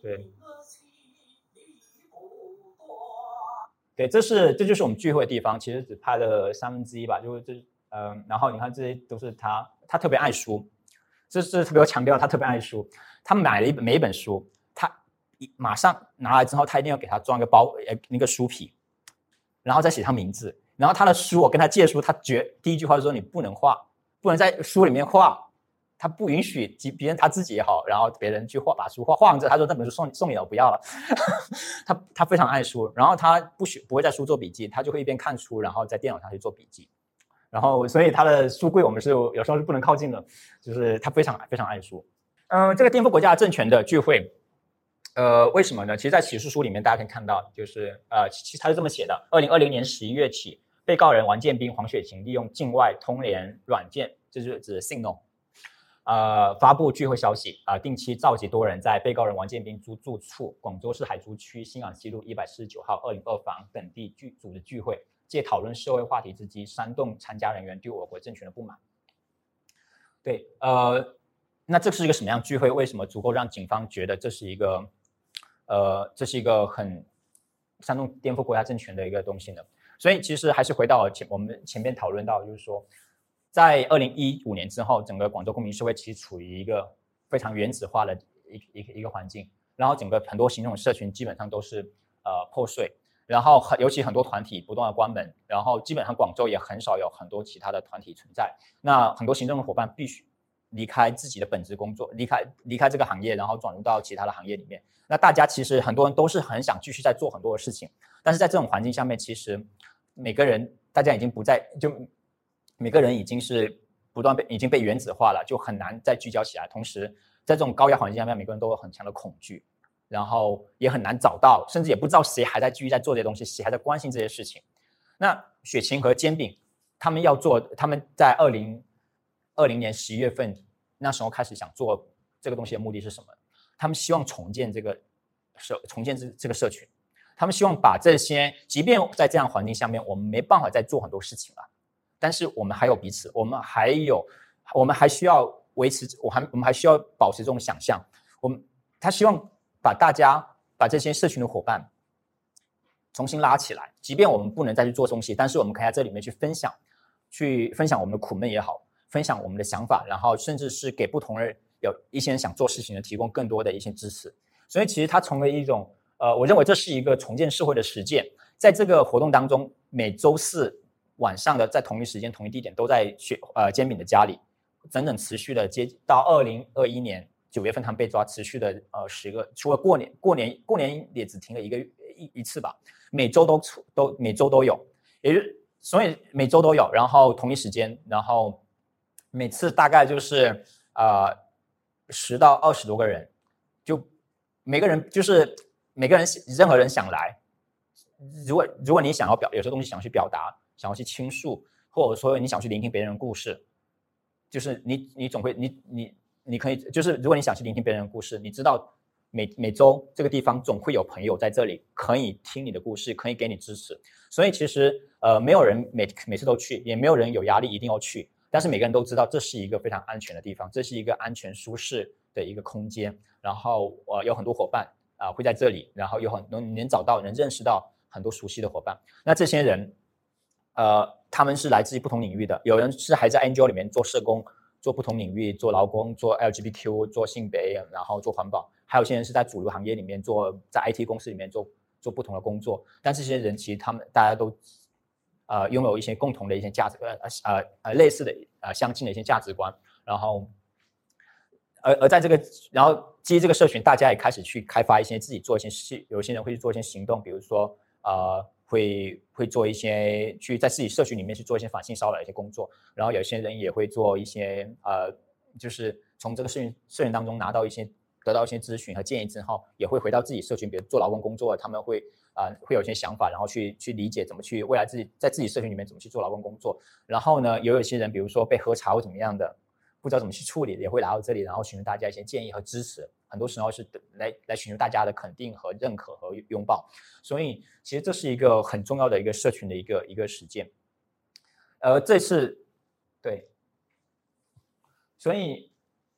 对。对，这是这就是我们聚会的地方，其实只拍了三分之一吧，就是这嗯，然后你看这些都是他，他特别爱书，这是特别强调他特别爱书，他买了一本每一本书，他一马上拿来之后，他一定要给他装个包呃那个书皮。然后再写上名字，然后他的书，我跟他借书，他绝第一句话就说你不能画，不能在书里面画，他不允许，即别人他自己也好，然后别人去画把书画画着，他说那本书送送你了，我不要了。他他非常爱书，然后他不许不会在书做笔记，他就会一边看书，然后在电脑上去做笔记，然后所以他的书柜我们是有时候是不能靠近的，就是他非常非常爱书。嗯，这个颠覆国家政权的聚会。呃，为什么呢？其实，在起诉书里面，大家可以看到，就是呃，其实他是这么写的：二零二零年十一月起，被告人王建斌、黄雪晴利用境外通联软件，就是指 Signal，呃，发布聚会消息啊，定期召集多人在被告人王建斌租住处广州市海珠区新港西路一百四十九号二零二房等地聚组织聚会，借讨论社会话题之机，煽动参加人员对我国政权的不满。对，呃，那这是一个什么样聚会？为什么足够让警方觉得这是一个，呃，这是一个很煽动颠覆国家政权的一个东西呢？所以其实还是回到前我们前面讨论到，就是说，在二零一五年之后，整个广州公民社会其实处于一个非常原子化的一一一个环境，然后整个很多行动社群基本上都是呃破碎。然后很尤其很多团体不断的关门，然后基本上广州也很少有很多其他的团体存在。那很多行政的伙伴必须离开自己的本职工作，离开离开这个行业，然后转入到其他的行业里面。那大家其实很多人都是很想继续在做很多的事情，但是在这种环境下面，其实每个人大家已经不在，就每个人已经是不断被已经被原子化了，就很难再聚焦起来。同时在这种高压环境下面，每个人都有很强的恐惧。然后也很难找到，甚至也不知道谁还在继续在做这些东西，谁还在关心这些事情。那雪晴和煎饼他们要做，他们在二零二零年十一月份那时候开始想做这个东西的目的是什么？他们希望重建这个社，重建这这个社群。他们希望把这些，即便在这样环境下面，我们没办法再做很多事情了，但是我们还有彼此，我们还有，我们还需要维持，我还我们还需要保持这种想象。我们他希望。把大家把这些社群的伙伴重新拉起来，即便我们不能再去做东西，但是我们可以在这里面去分享，去分享我们的苦闷也好，分享我们的想法，然后甚至是给不同人有一些人想做事情的提供更多的一些支持。所以其实它成为一种呃，我认为这是一个重建社会的实践。在这个活动当中，每周四晚上的在同一时间、同一地点，都在学呃煎饼的家里，整整持续的接到二零二一年。九月份他们被抓，持续的呃十个，除了过年，过年过年也只停了一个一一次吧，每周都出都每周都有，也就所以每周都有，然后同一时间，然后每次大概就是呃十到二十多个人，就每个人就是每个人任何人想来，如果如果你想要表有些东西想去表达，想要去倾诉，或者说你想去聆听别人的故事，就是你你总会你你。你可以就是，如果你想去聆听别人的故事，你知道每每周这个地方总会有朋友在这里可以听你的故事，可以给你支持。所以其实呃，没有人每每次都去，也没有人有压力一定要去。但是每个人都知道这是一个非常安全的地方，这是一个安全舒适的一个空间。然后呃，有很多伙伴啊会在这里，然后有很多能找到、能认识到很多熟悉的伙伴。那这些人呃，他们是来自于不同领域的，有人是还在 NGO 里面做社工。做不同领域，做劳工，做 LGBTQ，做性别，然后做环保，还有些人是在主流行业里面做，在 IT 公司里面做做不同的工作。但这些人其实他们大家都，呃，拥有一些共同的一些价值，呃呃呃类似的呃相近的一些价值观。然后，而而在这个，然后基于这个社群，大家也开始去开发一些自己做一些事，有些人会去做一些行动，比如说呃。会会做一些去在自己社群里面去做一些反性骚扰的一些工作，然后有些人也会做一些呃，就是从这个社群社群当中拿到一些得到一些咨询和建议之后，也会回到自己社群，比如做劳工工作，他们会啊会有一些想法，然后去去理解怎么去未来自己在自己社群里面怎么去做劳工工作。然后呢，也有一些人，比如说被喝茶或怎么样的，不知道怎么去处理，也会来到这里，然后寻求大家一些建议和支持。很多时候是来来寻求大家的肯定和认可和拥抱，所以其实这是一个很重要的一个社群的一个一个实践。呃，这次对，所以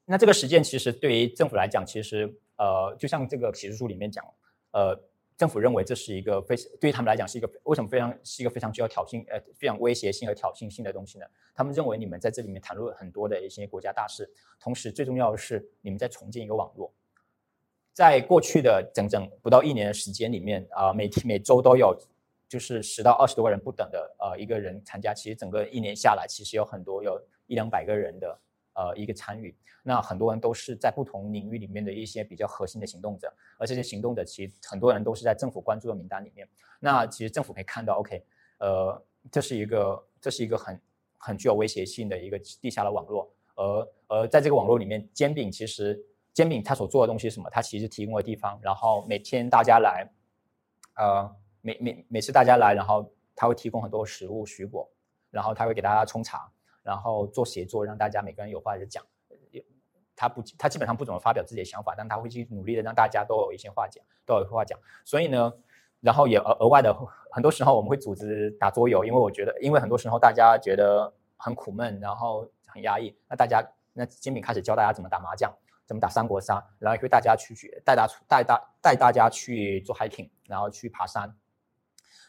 那这个实践其实对于政府来讲，其实呃，就像这个启示书里面讲，呃。政府认为这是一个非对于他们来讲是一个为什么非常是一个非常具有挑衅呃非常威胁性和挑衅性的东西呢？他们认为你们在这里面谈论很多的一些国家大事，同时最重要的是你们在重建一个网络。在过去的整整不到一年的时间里面啊，每天每周都有就是十到二十多个人不等的呃一个人参加，其实整个一年下来，其实有很多有一两百个人的。呃，一个参与，那很多人都是在不同领域里面的一些比较核心的行动者，而这些行动者其实很多人都是在政府关注的名单里面。那其实政府可以看到，OK，呃，这是一个这是一个很很具有威胁性的一个地下的网络，而而在这个网络里面，煎饼其实煎饼它所做的东西是什么？它其实提供的地方，然后每天大家来，呃，每每每次大家来，然后他会提供很多食物、水果，然后他会给大家冲茶。然后做协作，让大家每个人有话就讲。他不，他基本上不怎么发表自己的想法，但他会去努力的让大家都有一些话讲，都有话讲。所以呢，然后也额额外的，很多时候我们会组织打桌游，因为我觉得，因为很多时候大家觉得很苦闷，然后很压抑，那大家那煎饼开始教大家怎么打麻将，怎么打三国杀，然后也会大家去去带大带大带大家去做 hiking，然后去爬山，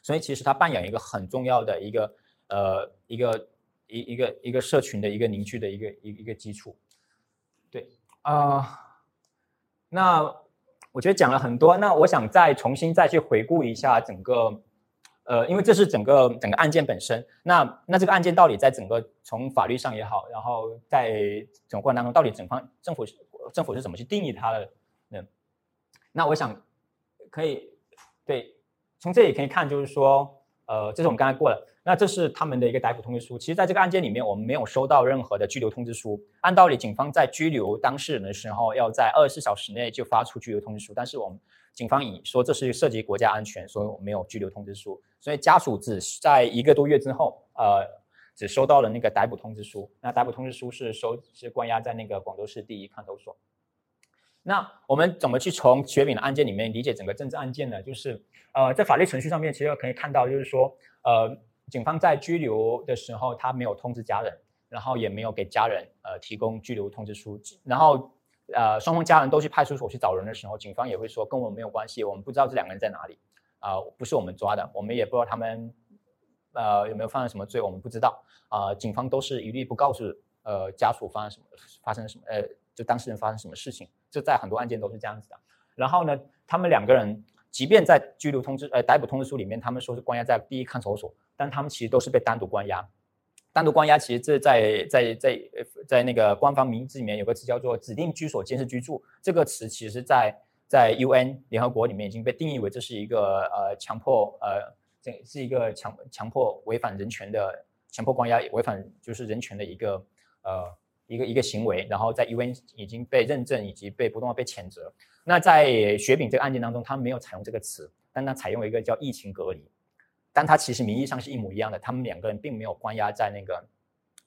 所以其实他扮演一个很重要的一个呃一个一一个一个社群的一个凝聚的一个一一个基础，对啊。那我觉得讲了很多，那我想再重新再去回顾一下整个，呃，因为这是整个整个案件本身。那那这个案件到底在整个从法律上也好，然后在整个过程当中，到底整方政府政府是怎么去定义它的？那那我想可以对从这里可以看，就是说，呃，这是我们刚才过了。那这是他们的一个逮捕通知书。其实，在这个案件里面，我们没有收到任何的拘留通知书。按道理，警方在拘留当事人的时候，要在二十四小时内就发出拘留通知书。但是，我们警方以说这是涉及国家安全，所以我没有拘留通知书。所以，家属只在一个多月之后，呃，只收到了那个逮捕通知书。那逮捕通知书是收是关押在那个广州市第一看守所。那我们怎么去从雪饼的案件里面理解整个政治案件呢？就是呃，在法律程序上面，其实可以看到，就是说呃。警方在拘留的时候，他没有通知家人，然后也没有给家人呃提供拘留通知书。然后呃双方家人都去派出所去找人的时候，警方也会说跟我们没有关系，我们不知道这两个人在哪里啊，不是我们抓的，我们也不知道他们呃有没有犯了什么罪，我们不知道啊。警方都是一律不告诉呃家属发生什么发生什么呃就当事人发生什么事情，这在很多案件都是这样子的。然后呢，他们两个人即便在拘留通知呃逮捕通知书里面，他们说是关押在第一看守所。但他们其实都是被单独关押，单独关押其实这在在在在那个官方名字里面有个词叫做指定居所监视居住，这个词其实在在 UN 联合国里面已经被定义为这是一个呃强迫呃这是一个强强迫违反人权的强迫关押违反就是人权的一个呃一个一个行为，然后在 UN 已经被认证以及被不断被谴责。那在雪饼这个案件当中，他没有采用这个词，但他采用了一个叫疫情隔离。但他其实名义上是一模一样的，他们两个人并没有关押在那个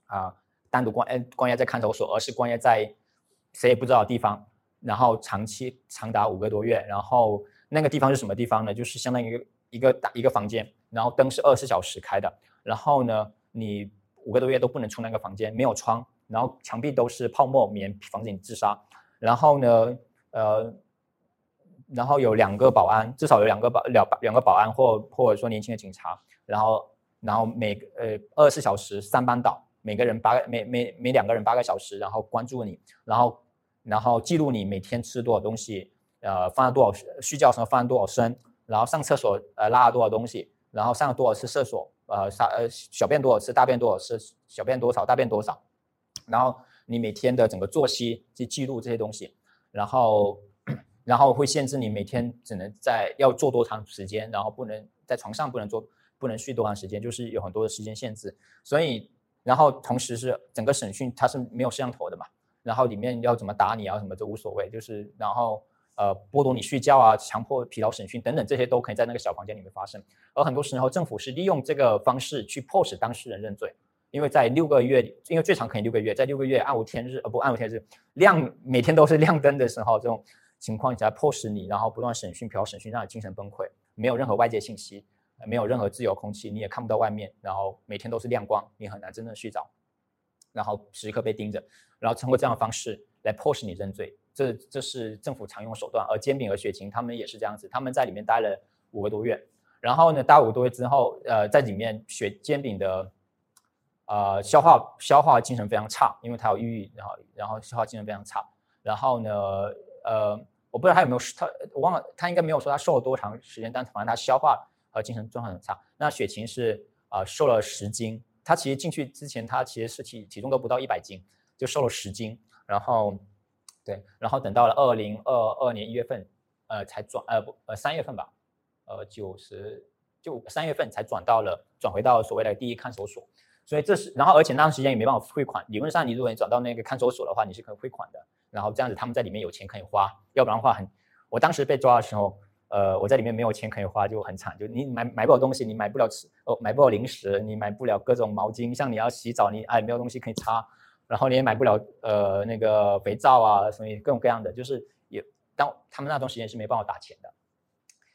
啊单独关呃关押在看守所，而是关押在谁也不知道地方，然后长期长达五个多月，然后那个地方是什么地方呢？就是相当于一个一个大一个房间，然后灯是二十四小时开的，然后呢你五个多月都不能出那个房间，没有窗，然后墙壁都是泡沫棉，防止你自杀，然后呢呃。然后有两个保安，至少有两个保两两个保安或或者说年轻的警察，然后然后每呃二十四小时三班倒，每个人八每每每两个人八个小时，然后关注你，然后然后记录你每天吃多少东西，呃放了多少睡觉时候放了多少声，然后上厕所呃拉了多少东西，然后上了多少次厕所，呃撒呃小便多少次，大便多少次，小便多少，大便多少，然后你每天的整个作息去记录这些东西，然后。然后会限制你每天只能在要做多长时间，然后不能在床上不能做，不能睡多长时间，就是有很多的时间限制。所以，然后同时是整个审讯它是没有摄像头的嘛，然后里面要怎么打你啊什么都无所谓，就是然后呃剥夺你睡觉啊，强迫疲劳审讯等等这些都可以在那个小房间里面发生。而很多时候政府是利用这个方式去迫使当事人认罪，因为在六个月，因为最长可以六个月，在六个月暗无天日呃不暗无天日亮每天都是亮灯的时候这种。情况下迫使你，然后不断审讯、嫖审讯，让你精神崩溃，没有任何外界信息，没有任何自由空气，你也看不到外面，然后每天都是亮光，你很难真正睡着，然后时刻被盯着，然后通过这样的方式来迫使你认罪，这这是政府常用手段。而煎饼和雪晴他们也是这样子，他们在里面待了五个多月，然后呢，待五个多月之后，呃，在里面学煎饼的呃消化消化精神非常差，因为他有抑郁，然后然后消化精神非常差，然后呢，呃。我不知道他有没有他我忘了，他应该没有说他瘦了多长时间，但反正他消化和精神状况很差。那雪晴是啊，瘦了十斤。他其实进去之前，他其实是体体重都不到一百斤，就瘦了十斤。然后对，然后等到了二零二二年一月份，呃，才转呃不呃三月份吧，呃九十就三月份才转到了转回到所谓的第一看守所。所以这是然后而且那段时间也没办法汇款。理论上，你如果你转到那个看守所的话，你是可以汇款的。然后这样子，他们在里面有钱可以花，要不然的话很。我当时被抓的时候，呃，我在里面没有钱可以花，就很惨。就你买买不了东西，你买不了吃哦，买不了零食，你买不了各种毛巾，像你要洗澡，你哎没有东西可以擦，然后你也买不了呃那个肥皂啊，所以各种各样的，就是也当他们那段时间是没办法打钱的。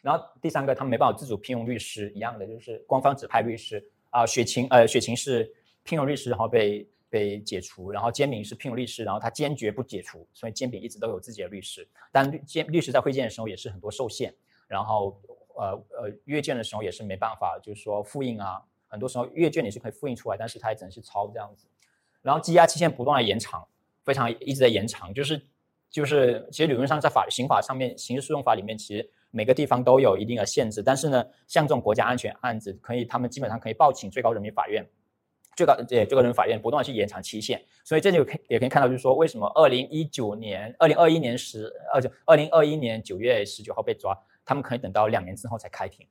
然后第三个，他们没办法自主聘用律师，一样的就是官方指派律师啊。雪晴呃，雪晴是聘用律师，然后被被解除，然后煎饼是聘用律师，然后他坚决不解除，所以煎饼一直都有自己的律师。但律监律师在会见的时候也是很多受限，然后呃呃阅卷的时候也是没办法，就是说复印啊，很多时候阅卷你是可以复印出来，但是他也只能是抄这样子。然后羁押期限不断的延长，非常一直在延长，就是就是其实理论上在法刑法上面，刑事诉讼法里面其实每个地方都有一定的限制，但是呢，像这种国家安全案子，可以他们基本上可以报请最高人民法院。最高对最高人民法院不断去延长期限，所以这就可也可以看到，就是说为什么二零一九年、二零二一年十二就二零二一年九月十九号被抓，他们可以等到两年之后才开庭，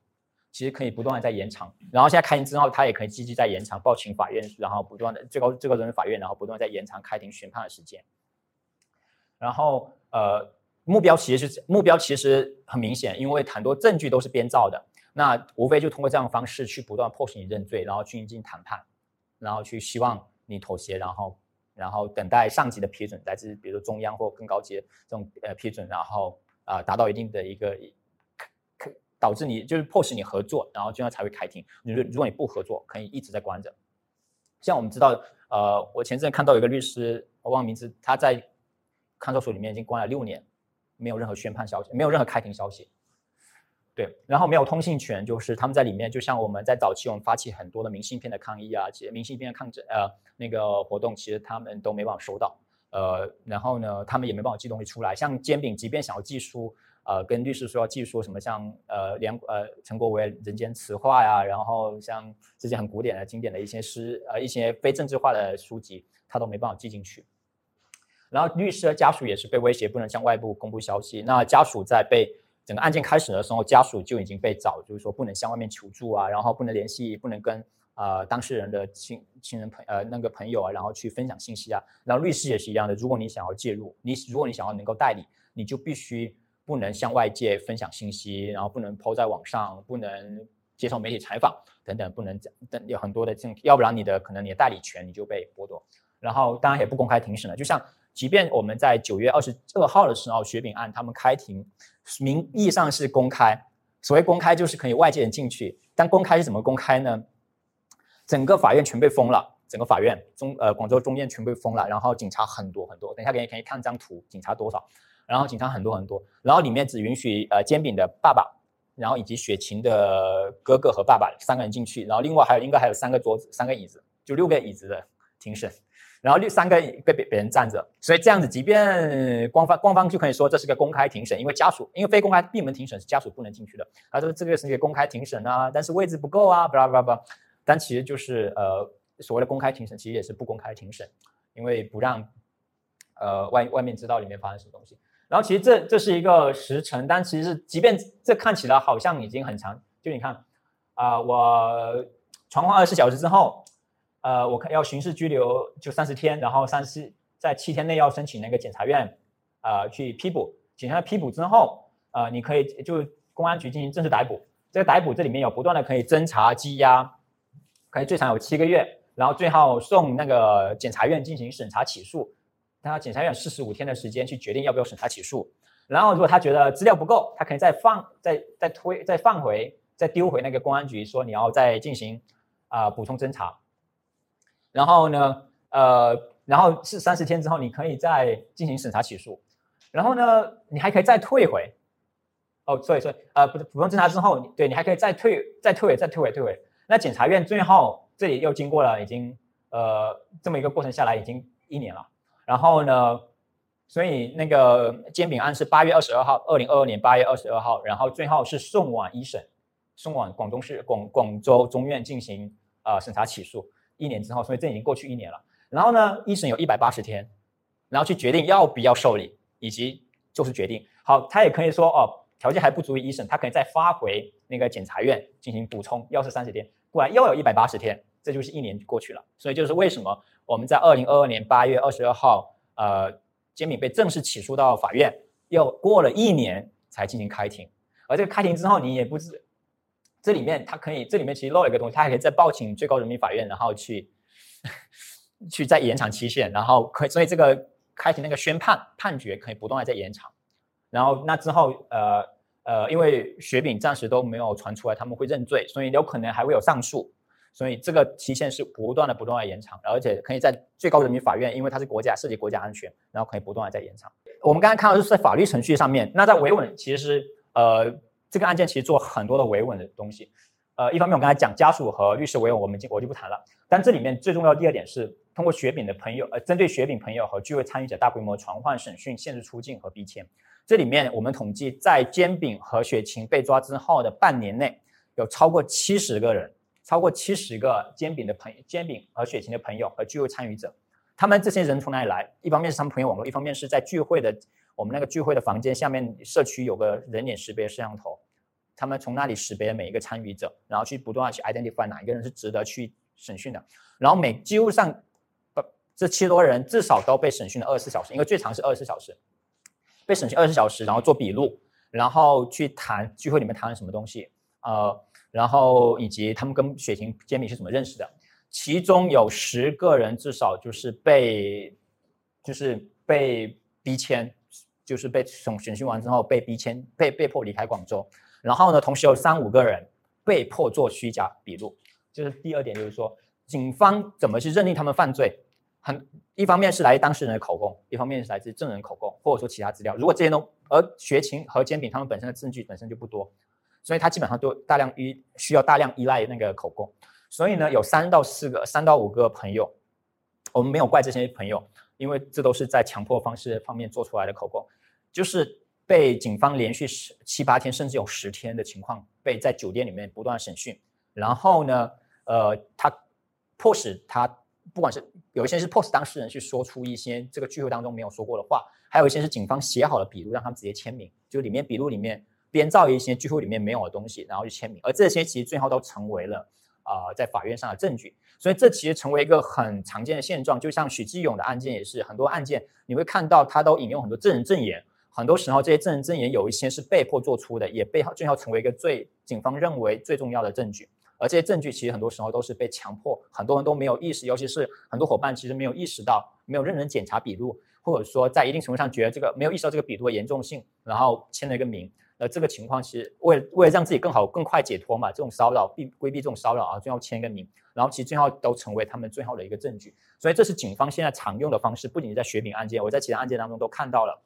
其实可以不断的在延长。然后现在开庭之后，他也可以积极在延长报请法院，然后不断的最高最高人民法院，然后不断在延长开庭宣判的时间。然后呃，目标其实是目标其实很明显，因为很多证据都是编造的，那无非就通过这样的方式去不断迫使你认罪，然后去进行谈判。然后去希望你妥协，然后然后等待上级的批准，来自比如说中央或更高级的这种呃批准，然后啊达到一定的一个可导致你就是迫使你合作，然后这样才会开庭。如如果你不合作，可以一直在关着。像我们知道，呃，我前阵看到有一个律师，我忘名字，他在看守所里面已经关了六年，没有任何宣判消息，没有任何开庭消息。对，然后没有通信权，就是他们在里面，就像我们在早期我们发起很多的明信片的抗议啊，其实明信片的抗争呃那个活动，其实他们都没办法收到，呃，然后呢，他们也没办法寄东西出来。像煎饼，即便想要寄书，呃，跟律师说要寄书什么，像呃梁呃陈国维《人间词话》呀，然后像这些很古典的经典的一些诗，呃一些非政治化的书籍，他都没办法寄进去。然后律师的家属也是被威胁不能向外部公布消息，那家属在被。整个案件开始的时候，家属就已经被找，就是说不能向外面求助啊，然后不能联系，不能跟呃当事人的亲亲人朋呃那个朋友啊，然后去分享信息啊。然后律师也是一样的，如果你想要介入，你如果你想要能够代理，你就必须不能向外界分享信息，然后不能抛在网上，不能接受媒体采访等等，不能等有很多的这种，要不然你的可能你的代理权你就被剥夺。然后当然也不公开庭审了，就像。即便我们在九月二十二号的时候，雪饼案他们开庭，名义上是公开，所谓公开就是可以外界人进去，但公开是怎么公开呢？整个法院全被封了，整个法院中呃广州中院全被封了，然后警察很多很多，等一下给你可以看张图，警察多少？然后警察很多很多，然后里面只允许呃煎饼的爸爸，然后以及雪晴的哥哥和爸爸三个人进去，然后另外还有应该还有三个桌子、三个椅子，就六个椅子的庭审。然后六三个被别别人站着，所以这样子，即便官方官方就可以说这是个公开庭审，因为家属因为非公开闭门庭审是家属不能进去的。他说这个是一个公开庭审啊，但是位置不够啊，巴拉巴拉巴。但其实就是呃所谓的公开庭审，其实也是不公开庭审，因为不让呃外外面知道里面发生什么东西。然后其实这这是一个时辰，但其实即便这看起来好像已经很长，就你看啊，我传唤二十四小时之后。呃，我看要刑事拘留就三十天，然后三十在七天内要申请那个检察院，呃，去批捕。检察院批捕之后，呃，你可以就公安局进行正式逮捕。这个逮捕这里面有不断的可以侦查羁押，可以最长有七个月，然后最后送那个检察院进行审查起诉。他检察院四十五天的时间去决定要不要审查起诉。然后如果他觉得资料不够，他可以再放再再推再放回再丢回那个公安局，说你要再进行啊补充侦查。然后呢，呃，然后是三十天之后，你可以再进行审查起诉。然后呢，你还可以再退回。哦，所以说，呃，不是普通侦查之后，对你还可以再退、再退回、再退回、退回。那检察院最后这里又经过了已经呃这么一个过程下来，已经一年了。然后呢，所以那个煎饼案是八月二十二号，二零二二年八月二十二号，然后最后是送往一审，送往广东市广广州中院进行呃审查起诉。一年之后，所以这已经过去一年了。然后呢，一审有一百八十天，然后去决定要不要受理，以及就是决定。好，他也可以说哦，条件还不足以一审，他可以再发回那个检察院进行补充，又是三十天，过来又有一百八十天，这就是一年过去了。所以就是为什么我们在二零二二年八月二十二号，呃，煎饼被正式起诉到法院，又过了一年才进行开庭。而这个开庭之后，你也不知。这里面他可以，这里面其实漏了一个东西，他还可以再报请最高人民法院，然后去 去再延长期限，然后可以所以这个开庭那个宣判判决可以不断的在延长，然后那之后呃呃，因为雪饼暂时都没有传出来他们会认罪，所以有可能还会有上诉，所以这个期限是不断的不断的延长，而且可以在最高人民法院，因为它是国家涉及国家安全，然后可以不断的在延长。我们刚才看到是在法律程序上面，那在维稳其实呃这个案件其实做很多的维稳的东西，呃，一方面我刚才讲家属和律师维稳，我们就我就不谈了，但这里面最重要第二点是通过雪饼的朋友，呃，针对雪饼朋友和聚会参与者大规模传唤、审讯、限制出境和逼签。这里面我们统计，在煎饼和雪晴被抓之后的半年内，有超过七十个人，超过七十个煎饼的朋煎饼和雪晴的朋友和聚会参与者，他们这些人从哪里来？一方面是他们朋友网络，一方面是在聚会的我们那个聚会的房间下面社区有个人脸识别摄像头，他们从那里识别每一个参与者，然后去不断的去 identify 哪一个人是值得去审讯的，然后每几乎上不这七十多个人至少都被审讯了二十四小时，因为最长是二十四小时。被审讯二十四小时，然后做笔录，然后去谈聚会里面谈了什么东西，呃，然后以及他们跟雪晴、煎饼是怎么认识的。其中有十个人至少就是被，就是被逼签，就是被审审讯完之后被逼迁，被被迫离开广州。然后呢，同时有三五个人被迫做虚假笔录。就是第二点，就是说警方怎么去认定他们犯罪？很一方面是来自当事人的口供，一方面是来自证人口供，或者说其他资料。如果这些都而学琴和煎饼他们本身的证据本身就不多，所以他基本上都大量依需要大量依赖那个口供。所以呢，有三到四个、三到五个朋友，我们没有怪这些朋友，因为这都是在强迫方式方面做出来的口供，就是被警方连续十七八天，甚至有十天的情况，被在酒店里面不断审讯，然后呢，呃，他迫使他。不管是有一些是迫使当事人去说出一些这个聚会当中没有说过的话，还有一些是警方写好了笔录，让他们直接签名，就里面笔录里面编造一些聚会里面没有的东西，然后去签名。而这些其实最后都成为了啊在法院上的证据。所以这其实成为一个很常见的现状。就像许继勇的案件也是，很多案件你会看到他都引用很多证人证言，很多时候这些证人证言有一些是被迫做出的，也被最后成为一个最警方认为最重要的证据。而这些证据其实很多时候都是被强迫，很多人都没有意识，尤其是很多伙伴其实没有意识到，没有认真检查笔录，或者说在一定程度上觉得这个没有意识到这个笔录的严重性，然后签了一个名。那这个情况其实为为了让自己更好、更快解脱嘛，这种骚扰避规避这种骚扰啊，最后签个名，然后其实最后都成为他们最后的一个证据。所以这是警方现在常用的方式，不仅在雪饼案件，我在其他案件当中都看到了，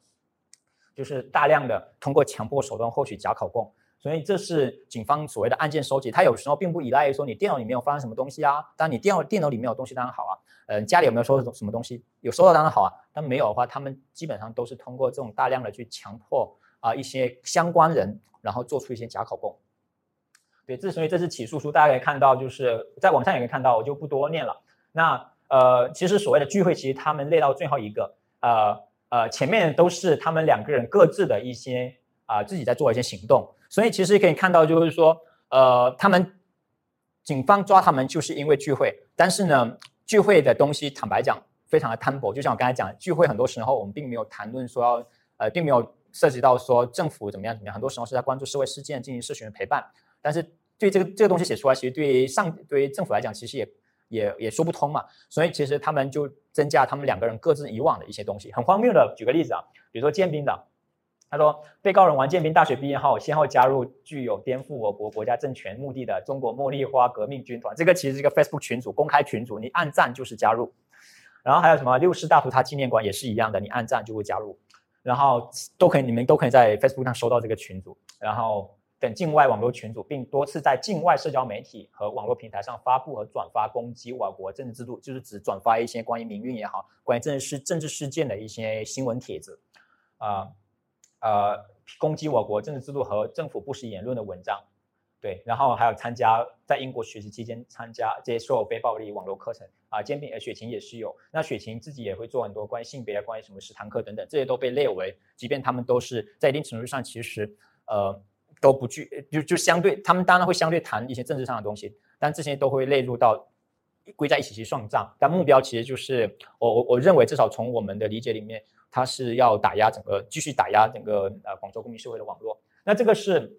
就是大量的通过强迫手段获取假口供。所以这是警方所谓的案件收集，他有时候并不依赖于说你电脑里面有发生什么东西啊。当然你电脑电脑里面有东西当然好啊，嗯，家里有没有收什么东西？有收到当然好啊。但没有的话，他们基本上都是通过这种大量的去强迫啊一些相关人，然后做出一些假口供。对，之所以这是起诉书，大家可以看到，就是在网上也可以看到，我就不多念了。那呃，其实所谓的聚会，其实他们列到最后一个，呃呃，前面都是他们两个人各自的一些啊自己在做一些行动。所以其实可以看到，就是说，呃，他们警方抓他们就是因为聚会，但是呢，聚会的东西坦白讲非常的摊薄。就像我刚才讲，聚会很多时候我们并没有谈论说要，呃，并没有涉及到说政府怎么样怎么样，很多时候是在关注社会事件进行社群的陪伴。但是对这个这个东西写出来，其实对上对于政府来讲，其实也也也说不通嘛。所以其实他们就增加他们两个人各自以往的一些东西，很荒谬的。举个例子啊，比如说建兵的。他说，被告人王建斌大学毕业后，先后加入具有颠覆我国国家政权目的的中国茉莉花革命军团。这个其实是一个 Facebook 群组，公开群组，你按赞就是加入。然后还有什么六四大屠杀纪念馆也是一样的，你按赞就会加入。然后都可以，你们都可以在 Facebook 上收到这个群组。然后等境外网络群组，并多次在境外社交媒体和网络平台上发布和转发攻击我国政治制度，就是指转发一些关于民运也好，关于政治事政治事件的一些新闻帖子，啊。呃，攻击我国政治制度和政府不实言论的文章，对，然后还有参加在英国学习期间参加这些所有非暴力网络课程啊，煎饼呃雪晴也是有，那雪晴自己也会做很多关于性别啊、关于什么食堂课等等，这些都被列为，即便他们都是在一定程度上其实呃都不具就就相对，他们当然会相对谈一些政治上的东西，但这些都会列入到归在一起去算账，但目标其实就是我我我认为至少从我们的理解里面。他是要打压整个，继续打压整个呃广州公民社会的网络。那这个是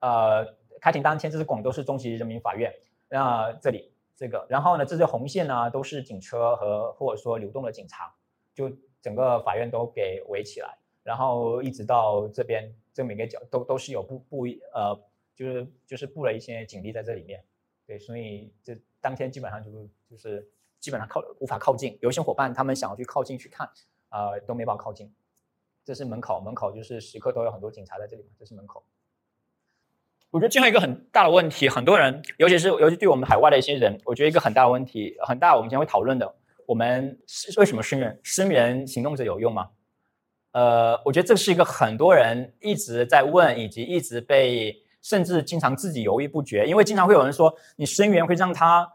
呃开庭当天，这是广州市中级人民法院。那这里这个，然后呢，这些红线呢都是警车和或者说流动的警察，就整个法院都给围起来，然后一直到这边。这每个角都都是有布布呃，就是就是布了一些警力在这里面，对，所以这当天基本上就就是基本上靠无法靠近，有一些伙伴他们想要去靠近去看，呃，都没办法靠近。这是门口，门口就是时刻都有很多警察在这里，这是门口。我觉得最后一个很大的问题，很多人，尤其是尤其对我们海外的一些人，我觉得一个很大的问题，很大，我们今天会讨论的，我们是为什么声援声援行动者有用吗？呃，我觉得这是一个很多人一直在问，以及一直被，甚至经常自己犹豫不决，因为经常会有人说，你声援会让他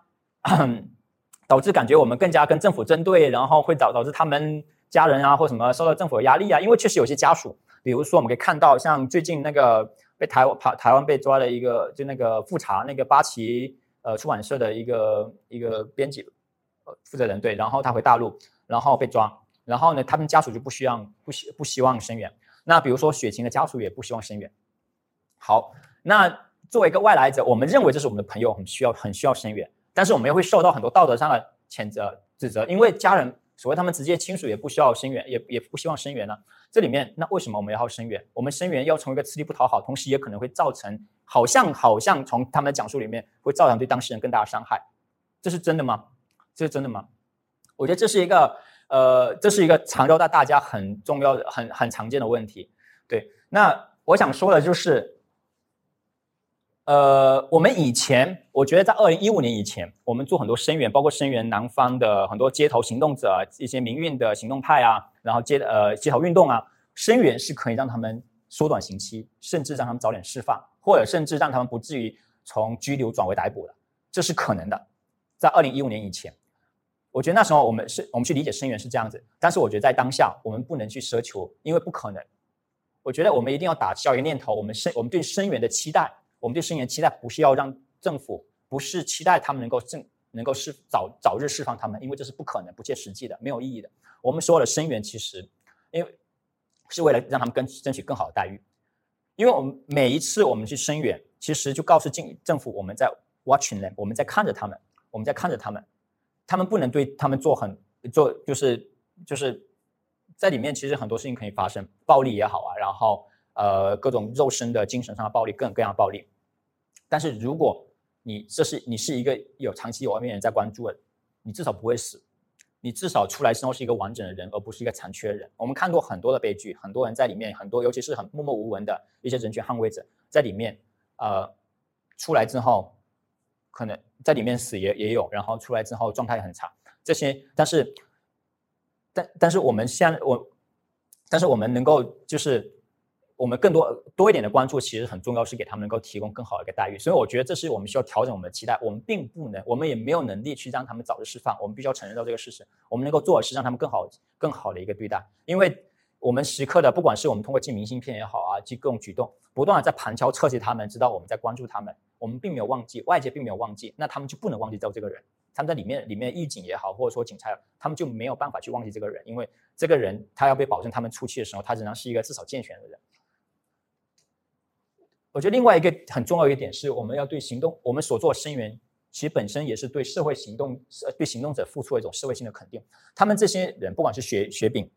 导致感觉我们更加跟政府针对，然后会导导致他们家人啊或什么受到政府的压力啊，因为确实有些家属，比如说我们可以看到，像最近那个。被台湾台台湾被抓的一个，就那个复查那个八旗呃出版社的一个一个编辑呃负责人对，然后他回大陆，然后被抓，然后呢，他们家属就不希望不希不希望声援。那比如说雪晴的家属也不希望声援。好，那作为一个外来者，我们认为这是我们的朋友，很需要很需要声援，但是我们又会受到很多道德上的谴责指责，因为家人。所谓他们直接亲属也不需要声援，也也不希望声援呢。这里面那为什么我们要声援？我们声援要成为一个吃力不讨好，同时也可能会造成好像好像从他们的讲述里面会造成对当事人更大的伤害，这是真的吗？这是真的吗？我觉得这是一个呃，这是一个缠绕到大家很重要的、很很常见的问题。对，那我想说的就是。呃，我们以前，我觉得在二零一五年以前，我们做很多声援，包括声援南方的很多街头行动者，一些民运的行动派啊，然后街呃街头运动啊，声援是可以让他们缩短刑期，甚至让他们早点释放，或者甚至让他们不至于从拘留转为逮捕的，这是可能的。在二零一五年以前，我觉得那时候我们是我们去理解声援是这样子，但是我觉得在当下，我们不能去奢求，因为不可能。我觉得我们一定要打消一个念头，我们声我们对声援的期待。我们对声援期待不是要让政府，不是期待他们能够正能够释早早日释放他们，因为这是不可能、不切实际的、没有意义的。我们所有的声援其实，因为是为了让他们更争取更好的待遇。因为我们每一次我们去声援，其实就告诉政政府我们在 watching them，我们在看着他们，我们在看着他们，他们不能对他们做很做就是就是在里面，其实很多事情可以发生，暴力也好啊，然后呃各种肉身的、精神上的暴力，各种各样的暴力。但是如果你这是你是一个有长期有外面人在关注的，你至少不会死，你至少出来之后是一个完整的人，而不是一个残缺人。我们看过很多的悲剧，很多人在里面，很多尤其是很默默无闻的一些人权捍卫者在里面，呃，出来之后可能在里面死也也有，然后出来之后状态很差。这些，但是，但但是我们现我，但是我们能够就是。我们更多多一点的关注其实很重要，是给他们能够提供更好的一个待遇。所以我觉得这是我们需要调整我们的期待。我们并不能，我们也没有能力去让他们早日释放。我们必须要承认到这个事实。我们能够做的是让他们更好、更好的一个对待。因为我们时刻的，不管是我们通过寄明信片也好啊，寄各种举动，不断的在旁敲侧击他们，知道我们在关注他们。我们并没有忘记，外界并没有忘记，那他们就不能忘记掉这个人。他们在里面，里面狱警也好，或者说警察，他们就没有办法去忘记这个人，因为这个人他要被保证他们出去的时候，他仍然是一个至少健全的人。我觉得另外一个很重要一点是，我们要对行动，我们所做声援，其实本身也是对社会行动，呃，对行动者付出一种社会性的肯定。他们这些人，不管是雪雪饼，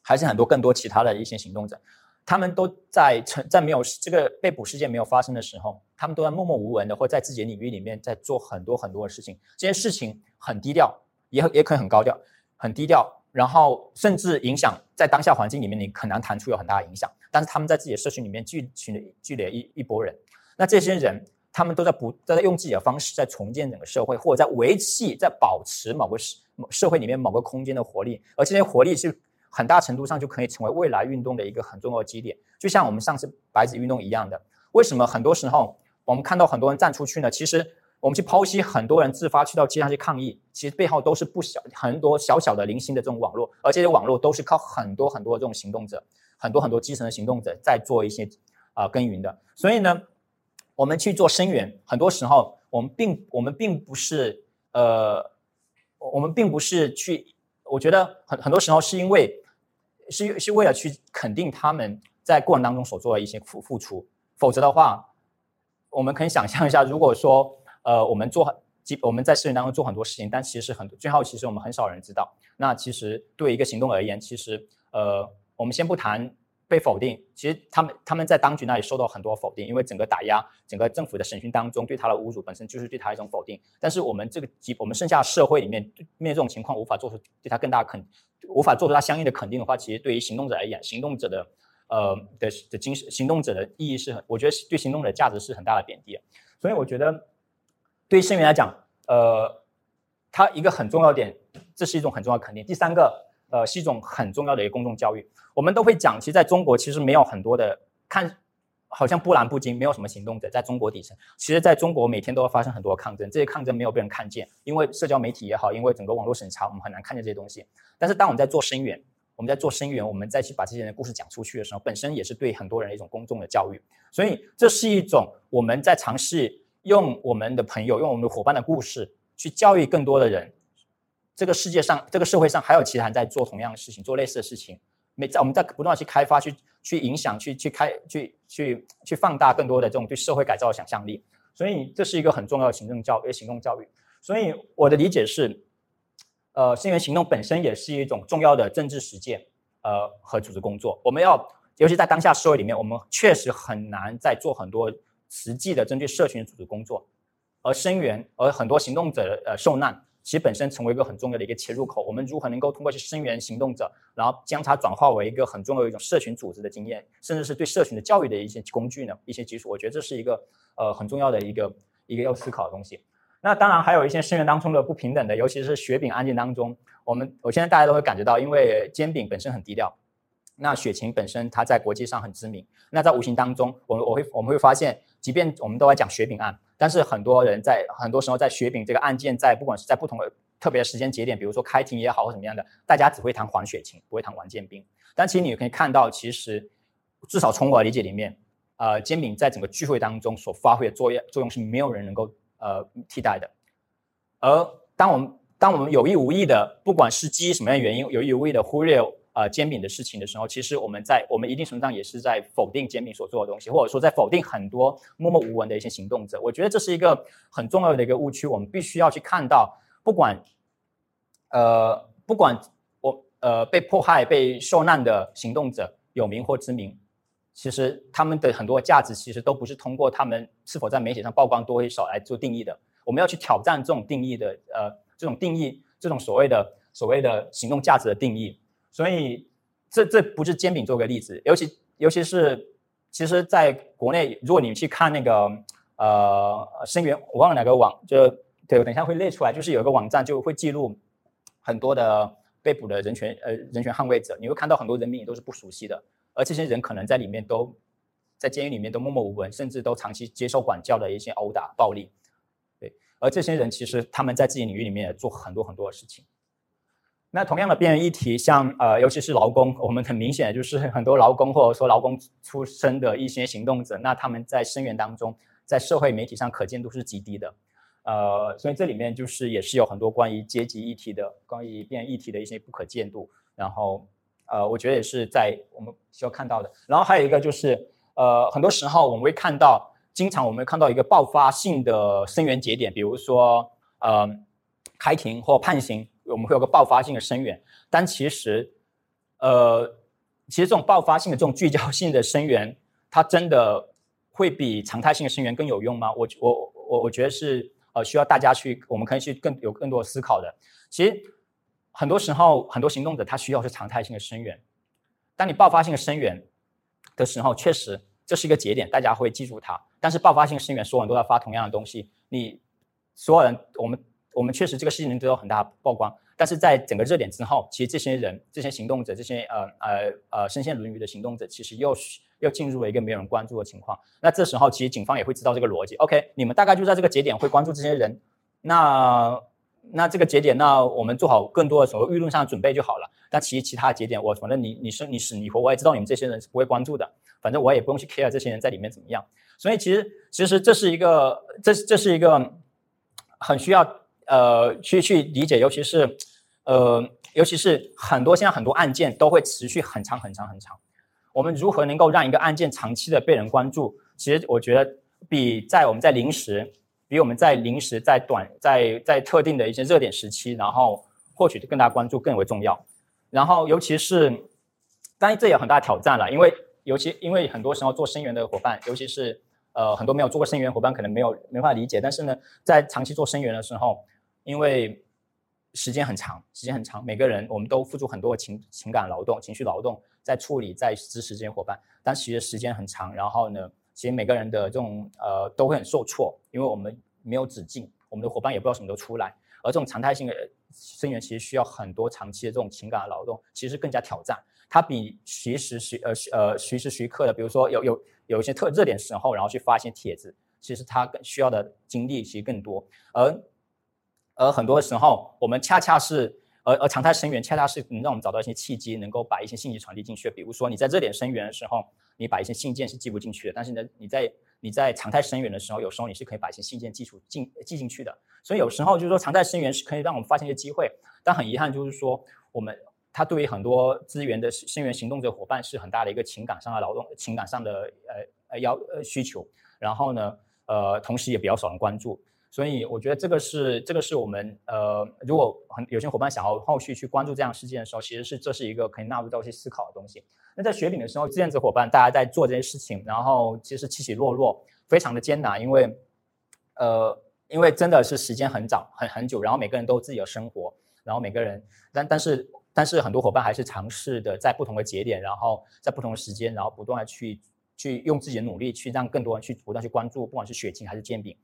还是很多更多其他的一些行动者，他们都在成在没有这个被捕事件没有发生的时候，他们都在默默无闻的，或在自己的领域里面在做很多很多的事情。这些事情很低调，也也可以很高调，很低调。然后甚至影响在当下环境里面，你很难谈出有很大的影响。但是他们在自己的社群里面聚群的聚了一一波人，那这些人他们都在不都在用自己的方式在重建整个社会，或者在维系、在保持某个社社会里面某个空间的活力。而这些活力是很大程度上就可以成为未来运动的一个很重要的基点。就像我们上次白纸运动一样的，为什么很多时候我们看到很多人站出去呢？其实。我们去剖析很多人自发去到街上去抗议，其实背后都是不小很多小小的零星的这种网络，而这些网络都是靠很多很多这种行动者，很多很多基层的行动者在做一些啊耕耘的。所以呢，我们去做声援，很多时候我们并我们并不是呃，我们并不是去，我觉得很很多时候是因为是是为了去肯定他们在过程当中所做的一些付付出，否则的话，我们可以想象一下，如果说。呃，我们做基我们在社群当中做很多事情，但其实很最后其实我们很少人知道。那其实对一个行动而言，其实呃，我们先不谈被否定，其实他们他们在当局那里受到很多否定，因为整个打压，整个政府的审讯当中对他的侮辱本身就是对他一种否定。但是我们这个几我们剩下社会里面面对这种情况无法做出对他更大肯，无法做出他相应的肯定的话，其实对于行动者而言，行动者的呃的的精神，行动者的意义是很，我觉得对行动者的价值是很大的贬低。所以我觉得对于声援来讲，呃，它一个很重要点，这是一种很重要的肯定。第三个。呃，是一种很重要的一个公众教育。我们都会讲，其实在中国其实没有很多的看，好像波澜不惊，没有什么行动者在中国底层。其实，在中国每天都会发生很多抗争，这些抗争没有被人看见，因为社交媒体也好，因为整个网络审查，我们很难看见这些东西。但是，当我们在做声援，我们在做声援，我们再去把这些人的故事讲出去的时候，本身也是对很多人的一种公众的教育。所以，这是一种我们在尝试用我们的朋友、用我们的伙伴的故事去教育更多的人。这个世界上，这个社会上还有其他人在做同样的事情，做类似的事情。每在我们在不断去开发、去去影响、去去开、去去去放大更多的这种对社会改造的想象力。所以这是一个很重要的行政教育、行动教育。所以我的理解是，呃，声援行动本身也是一种重要的政治实践，呃，和组织工作。我们要，尤其在当下社会里面，我们确实很难在做很多实际的针对社群组织工作，而声援，而很多行动者呃受难。其实本身成为一个很重要的一个切入口，我们如何能够通过去声援行动者，然后将它转化为一个很重要的一种社群组织的经验，甚至是对社群的教育的一些工具呢？一些基础，我觉得这是一个呃很重要的一个一个要思考的东西。那当然还有一些声援当中的不平等的，尤其是雪饼案件当中，我们我现在大家都会感觉到，因为煎饼本身很低调，那雪晴本身它在国际上很知名，那在无形当中，我们我会我们会发现，即便我们都在讲雪饼案。但是很多人在很多时候在雪饼这个案件，在不管是在不同的特别时间节点，比如说开庭也好或怎么样的，大家只会谈黄雪晴，不会谈王建斌。但其实你可以看到，其实至少从我的理解里面，呃，煎饼在整个聚会当中所发挥的作用作用是没有人能够呃替代的。而当我们当我们有意无意的，不管是基于什么样的原因，有意无意的忽略。呃，煎饼的事情的时候，其实我们在我们一定程度上也是在否定煎饼所做的东西，或者说在否定很多默默无闻的一些行动者。我觉得这是一个很重要的一个误区，我们必须要去看到，不管呃不管我呃被迫害、被受难的行动者有名或知名，其实他们的很多价值其实都不是通过他们是否在媒体上曝光多与少来做定义的。我们要去挑战这种定义的呃这种定义，这种所谓的所谓的行动价值的定义。所以，这这不是煎饼做个例子，尤其尤其是，其实在国内，如果你去看那个呃声援，我忘了哪个网，就对我等一下会列出来，就是有一个网站就会记录很多的被捕的人权呃人权捍卫者，你会看到很多人名也都是不熟悉的，而这些人可能在里面都在监狱里面都默默无闻，甚至都长期接受管教的一些殴打暴力，对，而这些人其实他们在自己领域里面也做很多很多的事情。那同样的边缘议题，像呃，尤其是劳工，我们很明显就是很多劳工或者说劳工出身的一些行动者，那他们在声援当中，在社会媒体上可见度是极低的，呃，所以这里面就是也是有很多关于阶级议题的、关于边缘议题的一些不可见度，然后呃，我觉得也是在我们需要看到的。然后还有一个就是，呃，很多时候我们会看到，经常我们会看到一个爆发性的声援节点，比如说呃，开庭或判刑。我们会有个爆发性的声援，但其实，呃，其实这种爆发性的、这种聚焦性的声援，它真的会比常态性的声援更有用吗？我我我我觉得是呃需要大家去，我们可以去更有更多的思考的。其实很多时候，很多行动者他需要是常态性的声援，当你爆发性的声援的时候，确实这是一个节点，大家会记住它。但是爆发性声援，所有人都在发同样的东西，你所有人我们。我们确实这个事情能得到很大曝光，但是在整个热点之后，其实这些人、这些行动者、这些呃呃呃身陷囹圄的行动者，其实又又进入了一个没有人关注的情况。那这时候，其实警方也会知道这个逻辑。OK，你们大概就在这个节点会关注这些人，那那这个节点，那我们做好更多的所谓舆论上的准备就好了。但其实其他节点，我反正你你生你死你活，我也知道你们这些人是不会关注的。反正我也不用去 care 这些人在里面怎么样。所以其实其实这是一个这这是一个很需要。呃，去去理解，尤其是，呃，尤其是很多现在很多案件都会持续很长很长很长。我们如何能够让一个案件长期的被人关注？其实我觉得比在我们在临时，比我们在临时在短在在特定的一些热点时期，然后获取更大关注更为重要。然后尤其是。当然这也很大挑战了，因为尤其因为很多时候做生源的伙伴，尤其是呃很多没有做过生源伙伴，可能没有没法理解。但是呢，在长期做生源的时候，因为时间很长，时间很长，每个人我们都付出很多的情情感劳动、情绪劳动在处理、在支持这些伙伴，但其实时间很长。然后呢，其实每个人的这种呃都会很受挫，因为我们没有止境，我们的伙伴也不知道什么时候出来。而这种常态性的生源，其实需要很多长期的这种情感的劳动，其实更加挑战。它比随时随呃呃随时随刻的，比如说有有有一些特热点时候，然后去发一些帖子，其实它更需要的精力其实更多。而而很多时候，我们恰恰是，而而常态生源恰恰是能让我们找到一些契机，能够把一些信息传递进去。比如说你在热点生源的时候，你把一些信件是寄不进去的，但是呢，你在你在常态生源的时候，有时候你是可以把一些信件寄出进寄进去的。所以有时候就是说，常态生源是可以让我们发现一些机会，但很遗憾就是说，我们它对于很多资源的生源行动者伙伴是很大的一个情感上的劳动、情感上的呃呃要呃需求。然后呢，呃，同时也比较少人关注。所以我觉得这个是这个是我们呃，如果很有些伙伴想要后续去关注这样事件的时候，其实是这是一个可以纳入到一些思考的东西。那在雪饼的时候，志愿者伙伴大家在做这些事情，然后其实起起落落非常的艰难，因为呃，因为真的是时间很早很很久，然后每个人都有自己的生活，然后每个人但但是但是很多伙伴还是尝试的在不同的节点，然后在不同的时间，然后不断的去去用自己的努力去让更多人去不断去关注，不管是血清还是煎饼。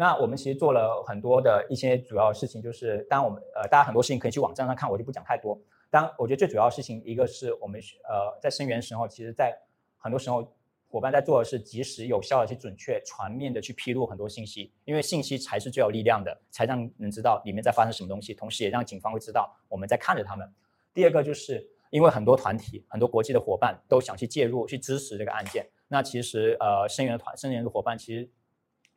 那我们其实做了很多的一些主要事情，就是当我们呃，大家很多事情可以去网站上看，我就不讲太多。当我觉得最主要的事情，一个是我们呃在生源时候，其实在很多时候伙伴在做的是及时、有效的去准确、全面的去披露很多信息，因为信息才是最有力量的，才让人知道里面在发生什么东西，同时也让警方会知道我们在看着他们。第二个就是因为很多团体、很多国际的伙伴都想去介入、去支持这个案件，那其实呃生源团、生源的伙伴其实。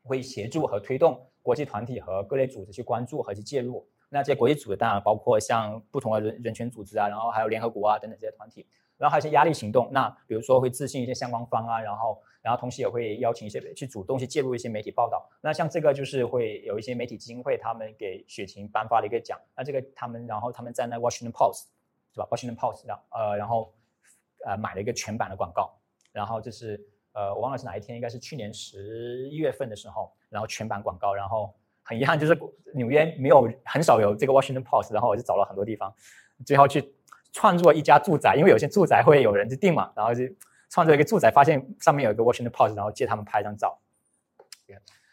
会协助和推动国际团体和各类组织去关注和去介入。那这些国际组织当然包括像不同的人人权组织啊，然后还有联合国啊等等这些团体。然后还有一些压力行动，那比如说会自信一些相关方啊，然后然后同时也会邀请一些去主动去介入一些媒体报道。那像这个就是会有一些媒体基金会他们给雪晴颁发了一个奖。那这个他们然后他们在那 Washington Post 是吧？Washington Post 然呃然后呃买了一个全版的广告，然后这是。呃，我忘了是哪一天，应该是去年十一月份的时候，然后全版广告，然后很遗憾就是纽约没有很少有这个 Washington Post，然后我就找了很多地方，最后去创作一家住宅，因为有些住宅会有人去订嘛，然后就创作一个住宅，发现上面有一个 Washington Post，然后借他们拍一张照，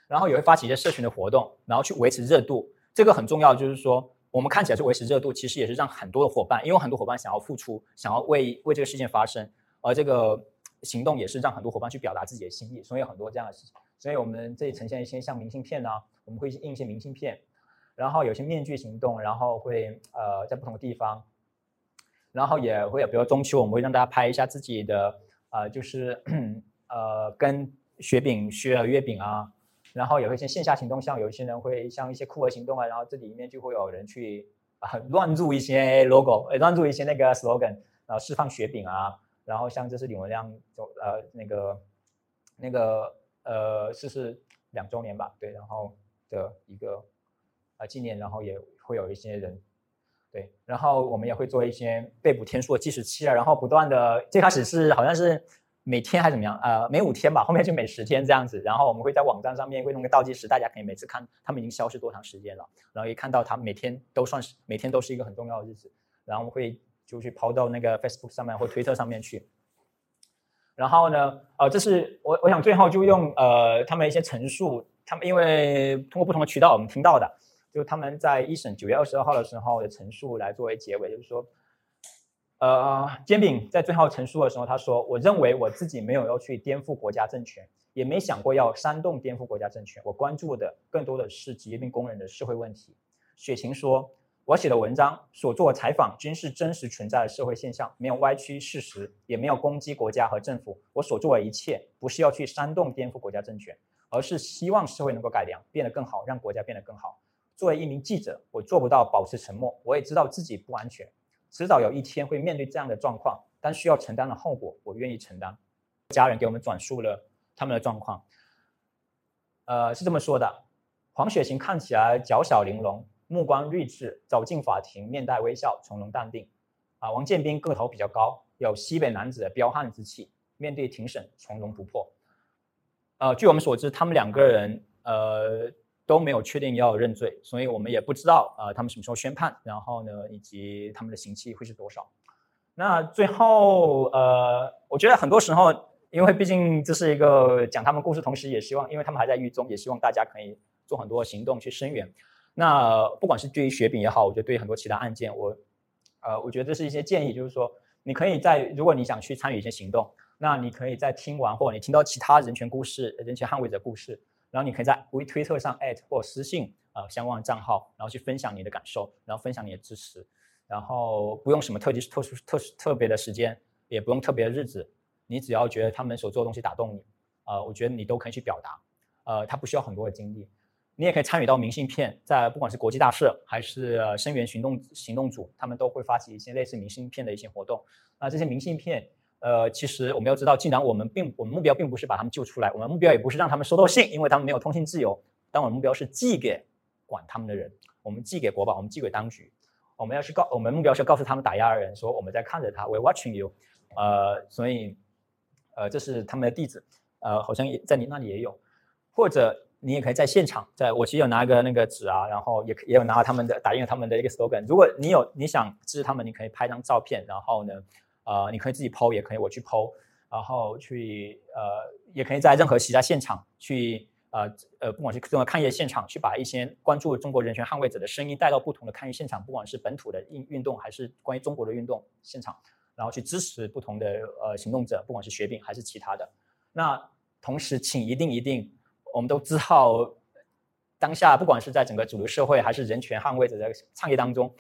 然后也会发起一些社群的活动，然后去维持热度，这个很重要，就是说我们看起来是维持热度，其实也是让很多的伙伴，因为很多伙伴想要付出，想要为为这个事件发生，而这个。行动也是让很多伙伴去表达自己的心意，所以有很多这样的事情。所以我们这里呈现一些像明信片呢，我们会印一些明信片，然后有些面具行动，然后会呃在不同的地方，然后也会有，比如中秋，我们会让大家拍一下自己的呃就是 呃跟雪饼雪月饼啊，然后也会一些线下行动，像有一些人会像一些酷儿行动啊，然后这里面就会有人去啊乱入一些 logo，乱入一些那个 slogan，然后释放雪饼啊。然后像这是李文亮就呃那个那个呃逝世两周年吧，对，然后的一个呃纪念，然后也会有一些人对，然后我们也会做一些被捕天数的计时器啊，然后不断的最开始是好像是每天还是怎么样呃每五天吧，后面就每十天这样子，然后我们会在网站上面会弄个倒计时，大家可以每次看他们已经消失多长时间了，然后一看到他每天都算是每天都是一个很重要的日子，然后会。就去抛到那个 Facebook 上面或推特上面去，然后呢，呃，这是我我想最后就用呃他们一些陈述，他们因为通过不同的渠道我们听到的，就他们在一审九月二十二号的时候的陈述来作为结尾，就是说，呃，煎饼在最后陈述的时候他说，我认为我自己没有要去颠覆国家政权，也没想过要煽动颠覆国家政权，我关注的更多的是职业病工人的社会问题。雪晴说。我写的文章所做的采访均是真实存在的社会现象，没有歪曲事实，也没有攻击国家和政府。我所做的一切不是要去煽动颠覆国家政权，而是希望社会能够改良，变得更好，让国家变得更好。作为一名记者，我做不到保持沉默，我也知道自己不安全，迟早有一天会面对这样的状况，但需要承担的后果，我愿意承担。家人给我们转述了他们的状况，呃，是这么说的：黄雪晴看起来娇小玲珑。目光睿智，走进法庭，面带微笑，从容淡定。啊，王建斌个头比较高，有西北男子的彪悍之气，面对庭审从容不迫。呃，据我们所知，他们两个人呃都没有确定要认罪，所以我们也不知道呃他们什么时候宣判，然后呢，以及他们的刑期会是多少。那最后呃，我觉得很多时候，因为毕竟这是一个讲他们故事，同时也希望，因为他们还在狱中，也希望大家可以做很多行动去声援。那不管是对于雪饼也好，我觉得对于很多其他案件，我呃，我觉得这是一些建议，就是说你可以在如果你想去参与一些行动。那你可以在听完，或者你听到其他人权故事、人权捍卫者故事，然后你可以在微推特上艾特或私信呃相关的账号，然后去分享你的感受，然后分享你的支持，然后不用什么特地特殊特特别的时间，也不用特别的日子，你只要觉得他们所做的东西打动你，呃，我觉得你都可以去表达，呃，他不需要很多的精力，你也可以参与到明信片，在不管是国际大社还是声援行动行动组，他们都会发起一些类似明信片的一些活动，那这些明信片。呃，其实我们要知道，既然我们并我们目标并不是把他们救出来，我们目标也不是让他们收到信，因为他们没有通信自由。但我们目标是寄给管他们的人，我们寄给国宝，我们寄给当局。我们要去告，我们目标是告诉他们打压的人说，我们在看着他，we're watching you。呃，所以，呃，这是他们的地址，呃，好像也在你那里也有，或者你也可以在现场，在我其实有拿一个那个纸啊，然后也也有拿他们的打印他们的一个 slogan。如果你有你想支持他们，你可以拍张照片，然后呢？呃，你可以自己剖，也可以我去剖，然后去呃，也可以在任何其他现场去呃呃，不管是这个抗议现场，去把一些关注中国人权捍卫者的声音带到不同的抗议现场，不管是本土的运运动，还是关于中国的运动现场，然后去支持不同的呃行动者，不管是雪饼还是其他的。那同时，请一定一定，我们都知道，当下不管是在整个主流社会，还是人权捍卫者的倡议当中。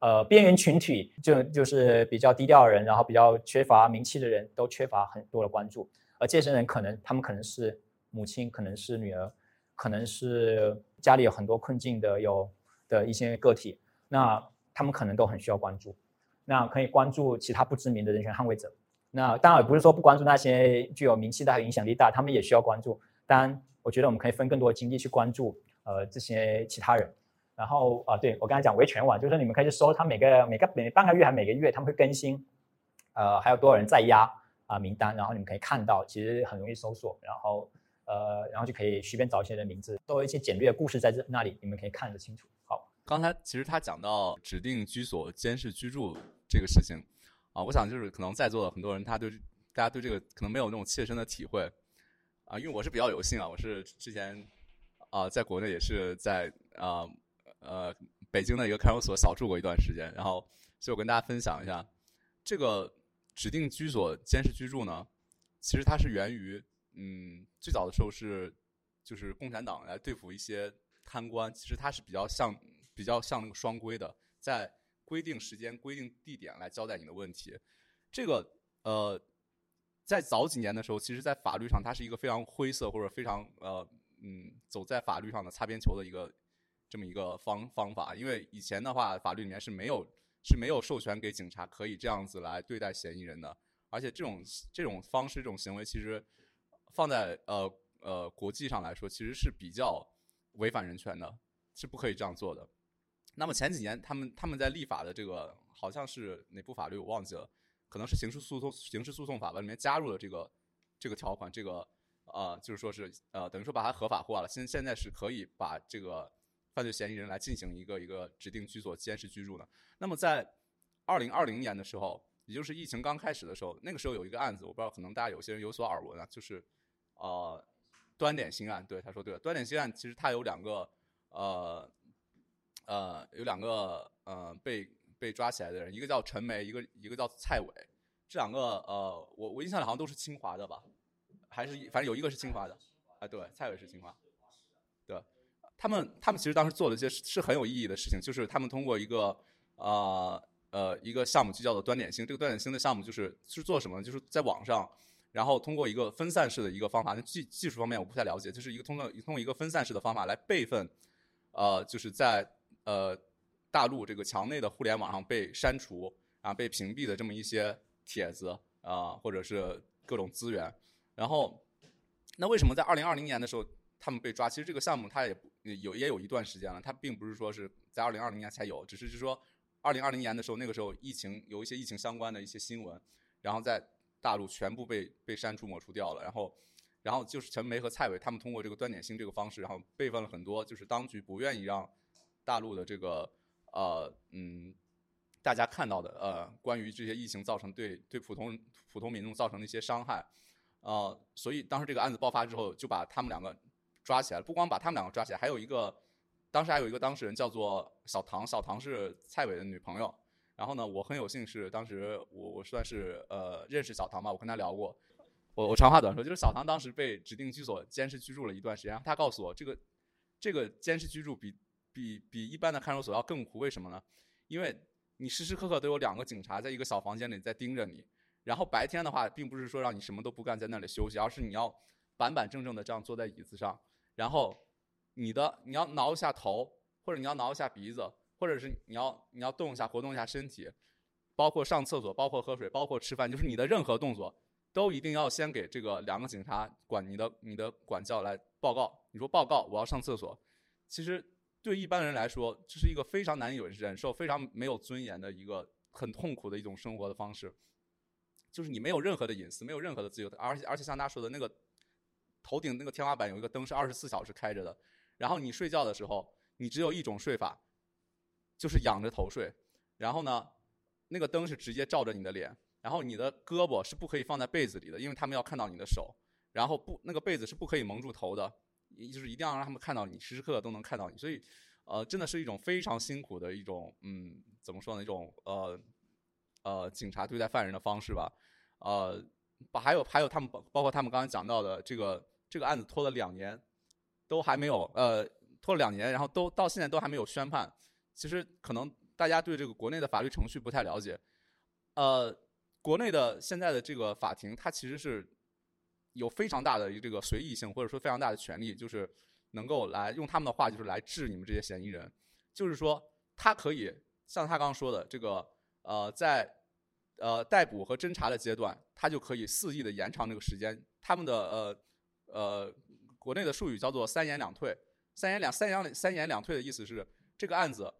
呃，边缘群体就就是比较低调的人，然后比较缺乏名气的人，都缺乏很多的关注。而这些人可能，他们可能是母亲，可能是女儿，可能是家里有很多困境的有的一些个体，那他们可能都很需要关注。那可以关注其他不知名的人权捍卫者。那当然不是说不关注那些具有名气大、影响力大，他们也需要关注。当然，我觉得我们可以分更多精力去关注呃这些其他人。然后啊，对我刚才讲维权网，就是你们可以去搜，他每个每个每半个月还每个月他们会更新，呃，还有多少人在押啊名单，然后你们可以看到，其实很容易搜索，然后呃，然后就可以随便找一些人名字，都有一些简略的故事在这那里，你们可以看得清楚。好，刚才其实他讲到指定居所监视居住这个事情啊，我想就是可能在座的很多人，他对大家对这个可能没有那种切身的体会啊，因为我是比较有幸啊，我是之前啊在国内也是在啊。呃，北京的一个看守所小住过一段时间，然后，所以我跟大家分享一下，这个指定居所监视居住呢，其实它是源于，嗯，最早的时候是，就是共产党来对付一些贪官，其实它是比较像，比较像那个双规的，在规定时间、规定地点来交代你的问题。这个，呃，在早几年的时候，其实在法律上它是一个非常灰色或者非常，呃，嗯，走在法律上的擦边球的一个。这么一个方方法，因为以前的话，法律里面是没有是没有授权给警察可以这样子来对待嫌疑人的，而且这种这种方式、这种行为，其实放在呃呃国际上来说，其实是比较违反人权的，是不可以这样做的。那么前几年，他们他们在立法的这个好像是哪部法律我忘记了，可能是刑事诉讼刑事诉讼法吧，里面加入了这个这个条款，这个呃就是说是呃等于说把它合法化了，现现在是可以把这个。犯罪嫌疑人来进行一个一个指定居所监视居住的。那么在二零二零年的时候，也就是疫情刚开始的时候，那个时候有一个案子，我不知道可能大家有些人有所耳闻啊，就是呃端点星案。对，他说对了，端点星案其实它有两个呃呃有两个呃被被抓起来的人，一个叫陈梅，一个一个叫蔡伟。这两个呃我我印象里好像都是清华的吧，还是反正有一个是清华的啊，对，蔡伟是清华。对他们他们其实当时做了一些是很有意义的事情，就是他们通过一个呃呃一个项目就叫做端点星，这个端点星的项目就是是做什么呢？就是在网上，然后通过一个分散式的一个方法，那技技术方面我不太了解，就是一个通过通过一个分散式的方法来备份，呃，就是在呃大陆这个墙内的互联网上被删除啊被屏蔽的这么一些帖子啊或者是各种资源，然后那为什么在二零二零年的时候他们被抓？其实这个项目它也。有也有一段时间了，它并不是说是在二零二零年才有，只是是说二零二零年的时候，那个时候疫情有一些疫情相关的一些新闻，然后在大陆全部被被删除抹除掉了，然后。然后就是陈梅和蔡伟他们通过这个端点星这个方式，然后备份了很多，就是当局不愿意让大陆的这个呃嗯大家看到的呃关于这些疫情造成对对普通普通民众造成的一些伤害，呃，所以当时这个案子爆发之后，就把他们两个抓起来了。不光把他们两个抓起来，还有一个当时还有一个当事人叫做小唐，小唐是蔡伟的女朋友。然后呢，我很有幸是当时我我算是呃认识小唐吧，我跟他聊过。我我长话短说，就是小唐当时被指定居所监视居住了一段时间，他告诉我，这个这个监视居住比比比一般的看守所要更苦，为什么呢？因为你时时刻刻都有两个警察在一个小房间里在盯着你，然后白天的话，并不是说让你什么都不干在那里休息，而是你要板板正正的这样坐在椅子上，然后你的你要挠一下头，或者你要挠一下鼻子，或者是你要你要动一下活动一下身体，包括上厕所，包括喝水，包括吃饭，就是你的任何动作。都一定要先给这个两个警察管你的你的管教来报告。你说报告，我要上厕所。其实对一般人来说，这是一个非常难以忍受、非常没有尊严的一个很痛苦的一种生活的方式。就是你没有任何的隐私，没有任何的自由，而且而且像他说的那个头顶那个天花板有一个灯是二十四小时开着的，然后你睡觉的时候，你只有一种睡法，就是仰着头睡。然后呢，那个灯是直接照着你的脸。然后你的胳膊是不可以放在被子里的，因为他们要看到你的手。然后不，那个被子是不可以蒙住头的，就是一定要让他们看到你，时时刻刻都能看到你。所以，呃，真的是一种非常辛苦的一种，嗯，怎么说呢？一种呃呃，警察对待犯人的方式吧。呃，把还有还有他们包括他们刚才讲到的这个这个案子拖了两年，都还没有呃拖了两年，然后都到现在都还没有宣判。其实可能大家对这个国内的法律程序不太了解，呃。国内的现在的这个法庭，它其实是有非常大的这个随意性，或者说非常大的权利，就是能够来用他们的话，就是来治你们这些嫌疑人。就是说，他可以像他刚刚说的，这个呃，在呃逮捕和侦查的阶段，他就可以肆意的延长这个时间。他们的呃呃国内的术语叫做“三言两退”。三言两三言三言两退的意思是，这个案子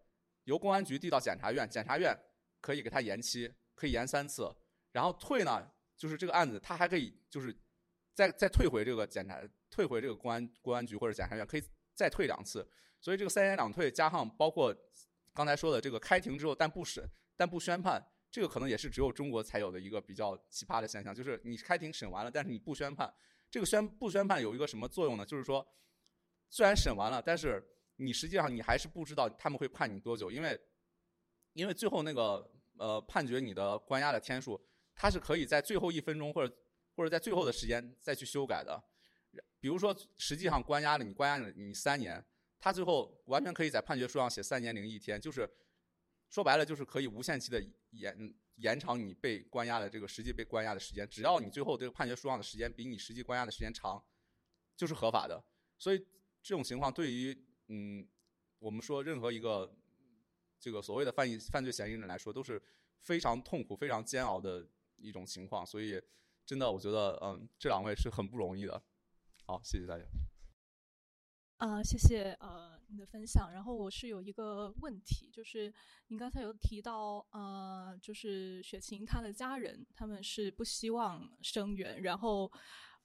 由公安局递到检察院，检察院可以给他延期，可以延三次。然后退呢，就是这个案子，他还可以就是再再退回这个检察，退回这个公安公安局或者检察院，可以再退两次。所以这个三言两退加上包括刚才说的这个开庭之后但不审但不宣判，这个可能也是只有中国才有的一个比较奇葩的现象，就是你开庭审完了，但是你不宣判。这个宣不宣判有一个什么作用呢？就是说，虽然审完了，但是你实际上你还是不知道他们会判你多久，因为因为最后那个呃判决你的关押的天数。它是可以在最后一分钟或者或者在最后的时间再去修改的，比如说实际上关押了你关押了你三年，他最后完全可以在判决书上写三年零一天，就是说白了就是可以无限期的延延长你被关押的这个实际被关押的时间，只要你最后这个判决书上的时间比你实际关押的时间长，就是合法的。所以这种情况对于嗯我们说任何一个这个所谓的犯犯罪嫌疑人来说都是非常痛苦、非常煎熬的。一种情况，所以真的，我觉得，嗯，这两位是很不容易的。好，谢谢大家。啊，谢谢呃你的分享。然后我是有一个问题，就是您刚才有提到，呃，就是雪晴她的家人他们是不希望生源。然后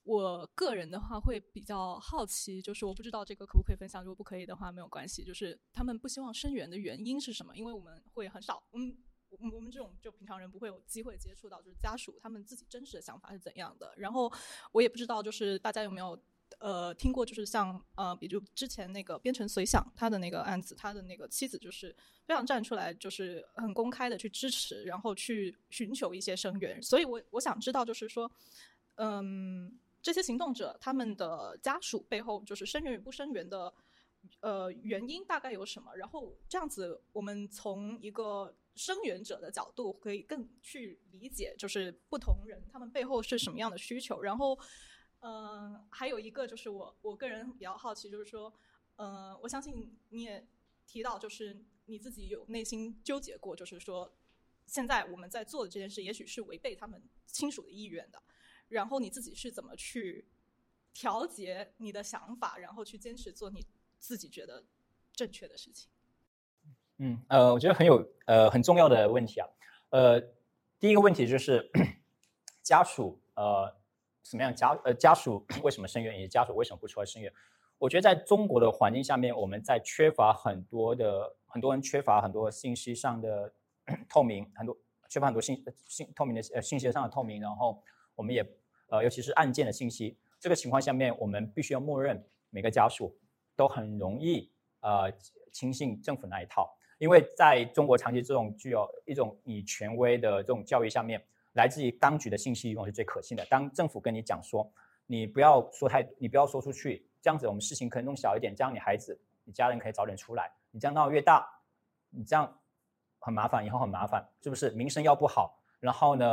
我个人的话会比较好奇，就是我不知道这个可不可以分享，如果不可以的话没有关系。就是他们不希望生源的原因是什么？因为我们会很少，嗯。我们这种就平常人不会有机会接触到，就是家属他们自己真实的想法是怎样的。然后我也不知道，就是大家有没有呃听过，就是像呃，比如之前那个边城随想他的那个案子，他的那个妻子就是非常站出来，就是很公开的去支持，然后去寻求一些声援。所以我我想知道，就是说，嗯，这些行动者他们的家属背后，就是声援与不声援的呃原因大概有什么？然后这样子，我们从一个声援者的角度可以更去理解，就是不同人他们背后是什么样的需求。然后，嗯，还有一个就是我我个人比较好奇，就是说，嗯，我相信你也提到，就是你自己有内心纠结过，就是说，现在我们在做的这件事，也许是违背他们亲属的意愿的。然后你自己是怎么去调节你的想法，然后去坚持做你自己觉得正确的事情？嗯，呃，我觉得很有呃很重要的问题啊，呃，第一个问题就是，家属呃什么样家呃家属为什么声援，以及家属为什么不出来声援？我觉得在中国的环境下面，我们在缺乏很多的很多人缺乏很多信息上的 透明，很多缺乏很多信信透明的呃信息上的透明，然后我们也呃尤其是案件的信息，这个情况下面，我们必须要默认每个家属都很容易呃轻信政府那一套，因为在中国长期这种具有一种以权威的这种教育下面，来自于当局的信息永远是最可信的。当政府跟你讲说，你不要说太，你不要说出去。这样子，我们事情可以弄小一点，这样你孩子、你家人可以早点出来。你这样闹越大，你这样很麻烦，以后很麻烦，是不是？名声要不好，然后呢，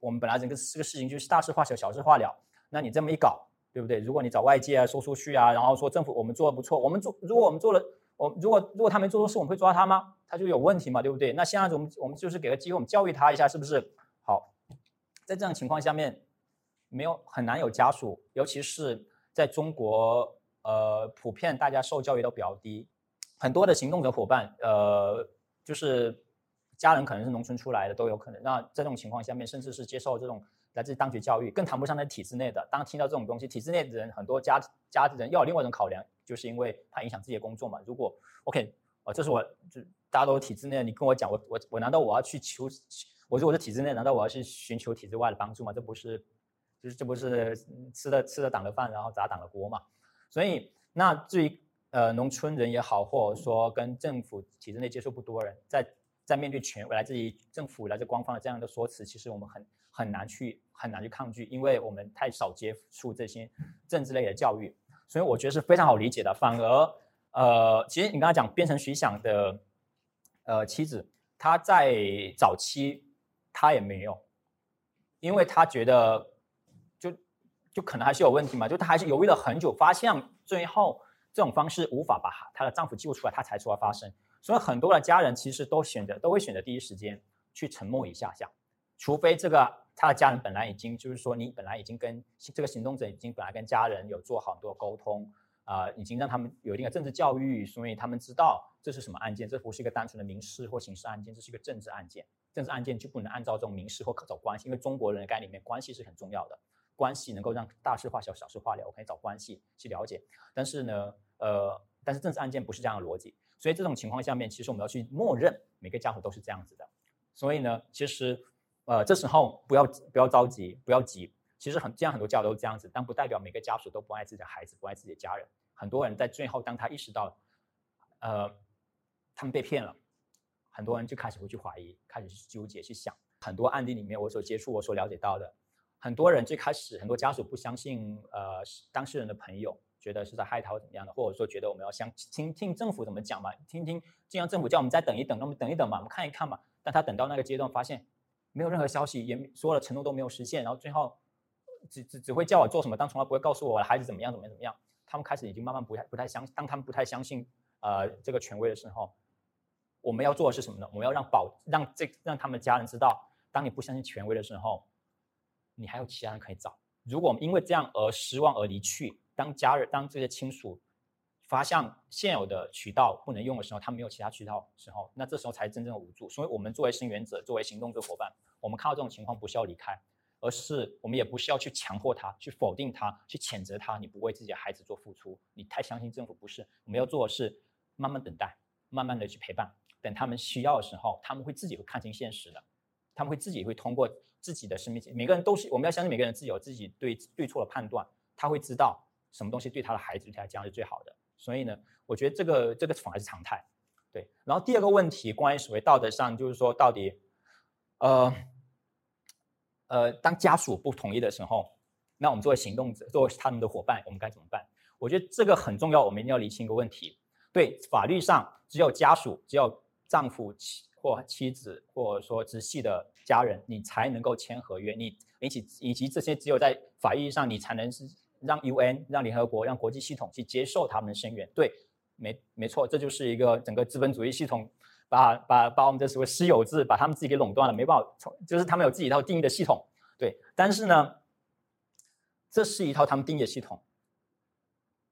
我们本来整个这个事情就是大事化小，小事化了。那你这么一搞，对不对？如果你找外界啊说出去啊，然后说政府我们做的不错，我们做，如果我们做了，我如果如果他没做错事，我们会抓他吗？他就有问题嘛，对不对？那现在我们我们就是给个机会，我们教育他一下，是不是？好，在这样情况下面，没有很难有家属，尤其是。在中国，呃，普遍大家受教育都比较低，很多的行动者伙伴，呃，就是家人可能是农村出来的都有可能。那在这种情况下面，甚至是接受这种来自当局教育，更谈不上在体制内的。当听到这种东西，体制内的人很多家家的人要有另外一种考量，就是因为它影响自己的工作嘛。如果 OK，哦，这是我就大家都体制内，你跟我讲，我我我难道我要去求？我说我是体制内，难道我要去寻求体制外的帮助吗？这不是。就是这不是吃的吃的党的饭，然后砸党的锅嘛？所以那至于呃农村人也好，或者说跟政府体制内接触不多人，在在面对权威来自于政府来自官方的这样的说辞，其实我们很很难去很难去抗拒，因为我们太少接触这些政治类的教育，所以我觉得是非常好理解的。反而呃，其实你刚才讲变成徐想的呃妻子，她在早期她也没有，因为她觉得。就就可能还是有问题嘛？就她还是犹豫了很久，发现最后这种方式无法把她的丈夫救出来，她才出来发声。所以很多的家人其实都选择都会选择第一时间去沉默一下下，除非这个他的家人本来已经就是说你本来已经跟这个行动者已经本来跟家人有做好多沟通啊，已经让他们有一定的政治教育，所以他们知道这是什么案件，这不是一个单纯的民事或刑事案件，这是一个政治案件。政治案件就不能按照这种民事或可走关系，因为中国人的概念里面关系是很重要的。关系能够让大事化小，小事化了。我可以找关系去了解，但是呢，呃，但是政治案件不是这样的逻辑，所以这种情况下面，其实我们要去默认每个家属都是这样子的。所以呢，其实，呃，这时候不要不要着急，不要急。其实很这样很多家都这样子，但不代表每个家属都不爱自己的孩子，不爱自己的家人。很多人在最后，当他意识到，呃，他们被骗了，很多人就开始会去怀疑，开始去纠结，去想。很多案例里面，我所接触、我所了解到的。很多人最开始，很多家属不相信，呃，当事人的朋友觉得是在害他或怎么样的，或者说觉得我们要相听听政府怎么讲嘛，听听，既然政府叫我们再等一等，那么等一等嘛，我们看一看嘛。但他等到那个阶段，发现没有任何消息，也所有的承诺都没有实现，然后最后只只只会叫我做什么，但从来不会告诉我的孩子怎么样怎么样怎么样。他们开始已经慢慢不太不太相，当他们不太相信呃这个权威的时候，我们要做的是什么呢？我们要让保让这让他们家人知道，当你不相信权威的时候。你还有其他人可以找。如果因为这样而失望而离去，当家人、当这些亲属发现现有的渠道不能用的时候，他没有其他渠道时候，那这时候才真正的无助。所以，我们作为声援者、作为行动者伙伴，我们看到这种情况，不需要离开，而是我们也不需要去强迫他、去否定他、去谴责他。你不为自己的孩子做付出，你太相信政府，不是？我们要做的是慢慢等待，慢慢的去陪伴，等他们需要的时候，他们会自己会看清现实的，他们会自己会通过。自己的生命，每个人都是我们要相信每个人自己有自己对对错的判断，他会知道什么东西对他的孩子对他家是最好的。所以呢，我觉得这个这个反而是常态。对，然后第二个问题关于所谓道德上，就是说到底，呃呃，当家属不同意的时候，那我们作为行动者，作为他们的伙伴，我们该怎么办？我觉得这个很重要，我们一定要理清一个问题。对，法律上只有家属，只有丈夫妻或妻子，或者说直系的。家人，你才能够签合约，你以及以及这些只有在法律上，你才能是让 UN、让联合国、让国际系统去接受他们的声援。对，没没错，这就是一个整个资本主义系统把把把我们的所谓私有制把他们自己给垄断了，没办法从就是他们有自己一套定义的系统。对，但是呢，这是一套他们定义的系统，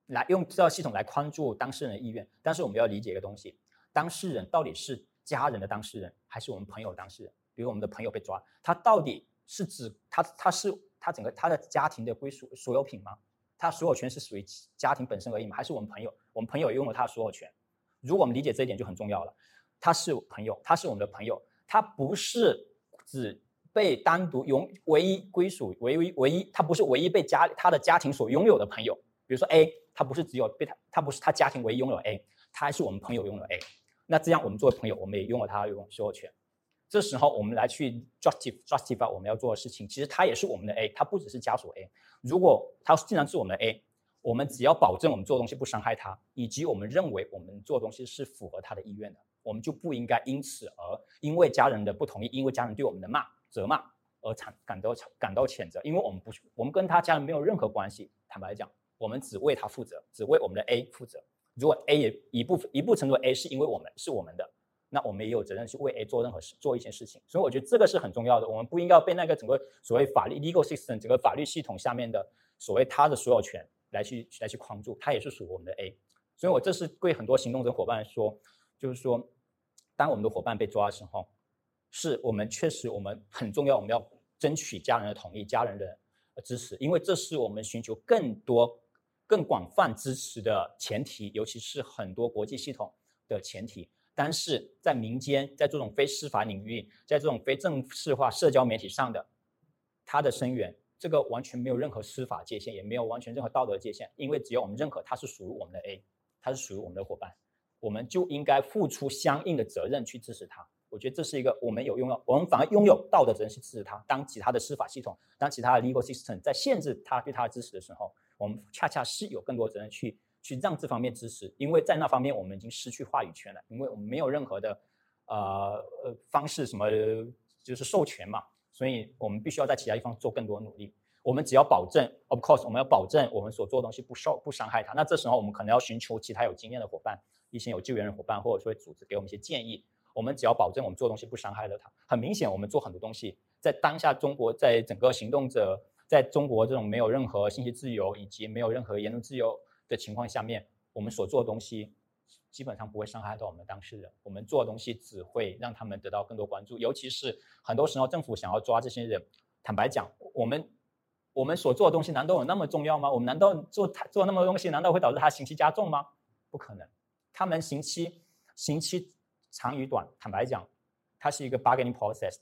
来用这套系统来框住当事人的意愿。但是我们要理解一个东西，当事人到底是家人的当事人，还是我们朋友的当事人？比如我们的朋友被抓，他到底是指他他是他整个他的家庭的归属所有品吗？他所有权是属于家庭本身而已吗？还是我们朋友？我们朋友拥有他的所有权？如果我们理解这一点就很重要了。他是朋友，他是我们的朋友，他不是只被单独拥唯一归属唯一唯一，他不是唯一被家他的家庭所拥有的朋友。比如说 A，他不是只有被他他不是他家庭唯一拥有 A，他还是我们朋友拥有 A。那这样我们作为朋友，我们也拥有他的所有权。这时候我们来去 justify justify 我们要做的事情，其实它也是我们的 A，它不只是家属 A。如果它既然是我们的 A，我们只要保证我们做东西不伤害它，以及我们认为我们做东西是符合他的意愿的，我们就不应该因此而因为家人的不同意，因为家人对我们的骂责骂而产感到感到谴责，因为我们不我们跟他家人没有任何关系。坦白讲，我们只为他负责，只为我们的 A 负责。如果 A 也一部分一部分程度 A 是因为我们是我们的。那我们也有责任去为 A 做任何事，做一些事情，所以我觉得这个是很重要的。我们不应该被那个整个所谓法律 legal system 整个法律系统下面的所谓他的所有权来去来去框住，他也是属于我们的 A。所以我这是对很多行动者伙伴说，就是说，当我们的伙伴被抓的时候，是我们确实我们很重要，我们要争取家人的同意、家人的支持，因为这是我们寻求更多、更广泛支持的前提，尤其是很多国际系统的前提。但是在民间，在这种非司法领域，在这种非正式化社交媒体上的，它的声援，这个完全没有任何司法界限，也没有完全任何道德界限，因为只有我们认可它是属于我们的 A，它是属于我们的伙伴，我们就应该付出相应的责任去支持他。我觉得这是一个我们有拥有，我们反而拥有道德责任去支持他。当其他的司法系统，当其他的 legal system 在限制他对他的支持的时候，我们恰恰是有更多责任去。去让这方面支持，因为在那方面我们已经失去话语权了，因为我们没有任何的呃呃方式什么就是授权嘛，所以我们必须要在其他地方做更多努力。我们只要保证，of course，我们要保证我们所做的东西不受不伤害他。那这时候我们可能要寻求其他有经验的伙伴，一些有救援的伙伴，或者说组织给我们一些建议。我们只要保证我们做东西不伤害了他。很明显，我们做很多东西，在当下中国，在整个行动者在中国这种没有任何信息自由以及没有任何言论自由。的情况下面，我们所做的东西基本上不会伤害到我们当事人。我们做的东西只会让他们得到更多关注。尤其是很多时候，政府想要抓这些人，坦白讲，我们我们所做的东西难道有那么重要吗？我们难道做做那么多东西，难道会导致他刑期加重吗？不可能。他们刑期刑期长与短，坦白讲，它是一个 bargaining process。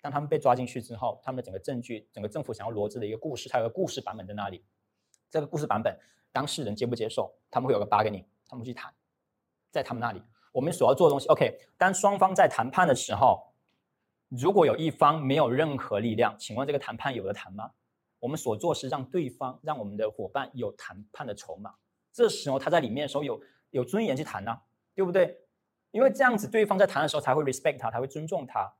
当他们被抓进去之后，他们的整个证据，整个政府想要罗织的一个故事，它有个故事版本在那里。这个故事版本。当事人接不接受，他们会有个 bargaining，他们去谈，在他们那里，我们所要做的东西，OK。当双方在谈判的时候，如果有一方没有任何力量，请问这个谈判有的谈吗？我们所做是让对方，让我们的伙伴有谈判的筹码。这时候他在里面的时候有有尊严去谈呢，对不对？因为这样子对方在谈的时候才会 respect 他，才会尊重他，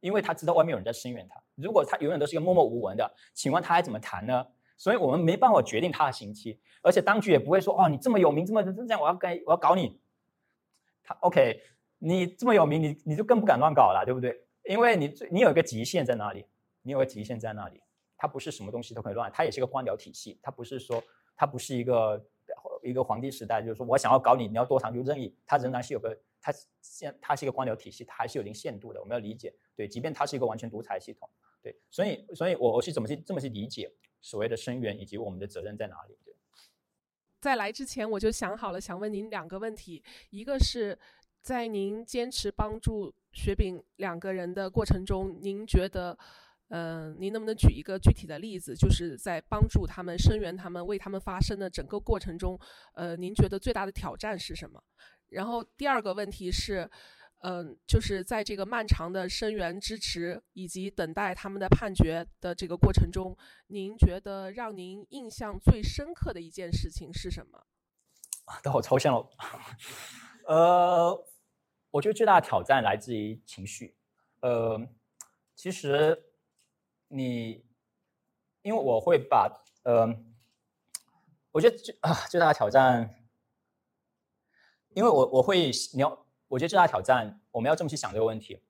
因为他知道外面有人在声援他。如果他永远都是一个默默无闻的，请问他还怎么谈呢？所以我们没办法决定他的刑期，而且当局也不会说哦，你这么有名，这么这这样，我要跟我要搞你。他 OK，你这么有名，你你就更不敢乱搞了，对不对？因为你你有一个极限在哪里？你有个极限在那里？它不是什么东西都可以乱，它也是个官僚体系，它不是说它不是一个一个皇帝时代，就是说我想要搞你，你要多长就任意，它仍然是有个它现它是一个官僚体系，它还是有一定限度的，我们要理解。对，即便它是一个完全独裁系统，对，所以所以我我是怎么去这么去理解？所谓的声援以及我们的责任在哪里？对，在来之前我就想好了，想问您两个问题。一个是在您坚持帮助雪饼两个人的过程中，您觉得，嗯，您能不能举一个具体的例子？就是在帮助他们、声援他们、为他们发声的整个过程中，呃，您觉得最大的挑战是什么？然后第二个问题是。嗯，就是在这个漫长的声援、支持以及等待他们的判决的这个过程中，您觉得让您印象最深刻的一件事情是什么？都好抽象哦。呃，我觉得最大的挑战来自于情绪。呃，其实你，因为我会把，呃，我觉得最啊最大的挑战，因为我我会你要。我觉得最大挑战，我们要这么去想这个问题。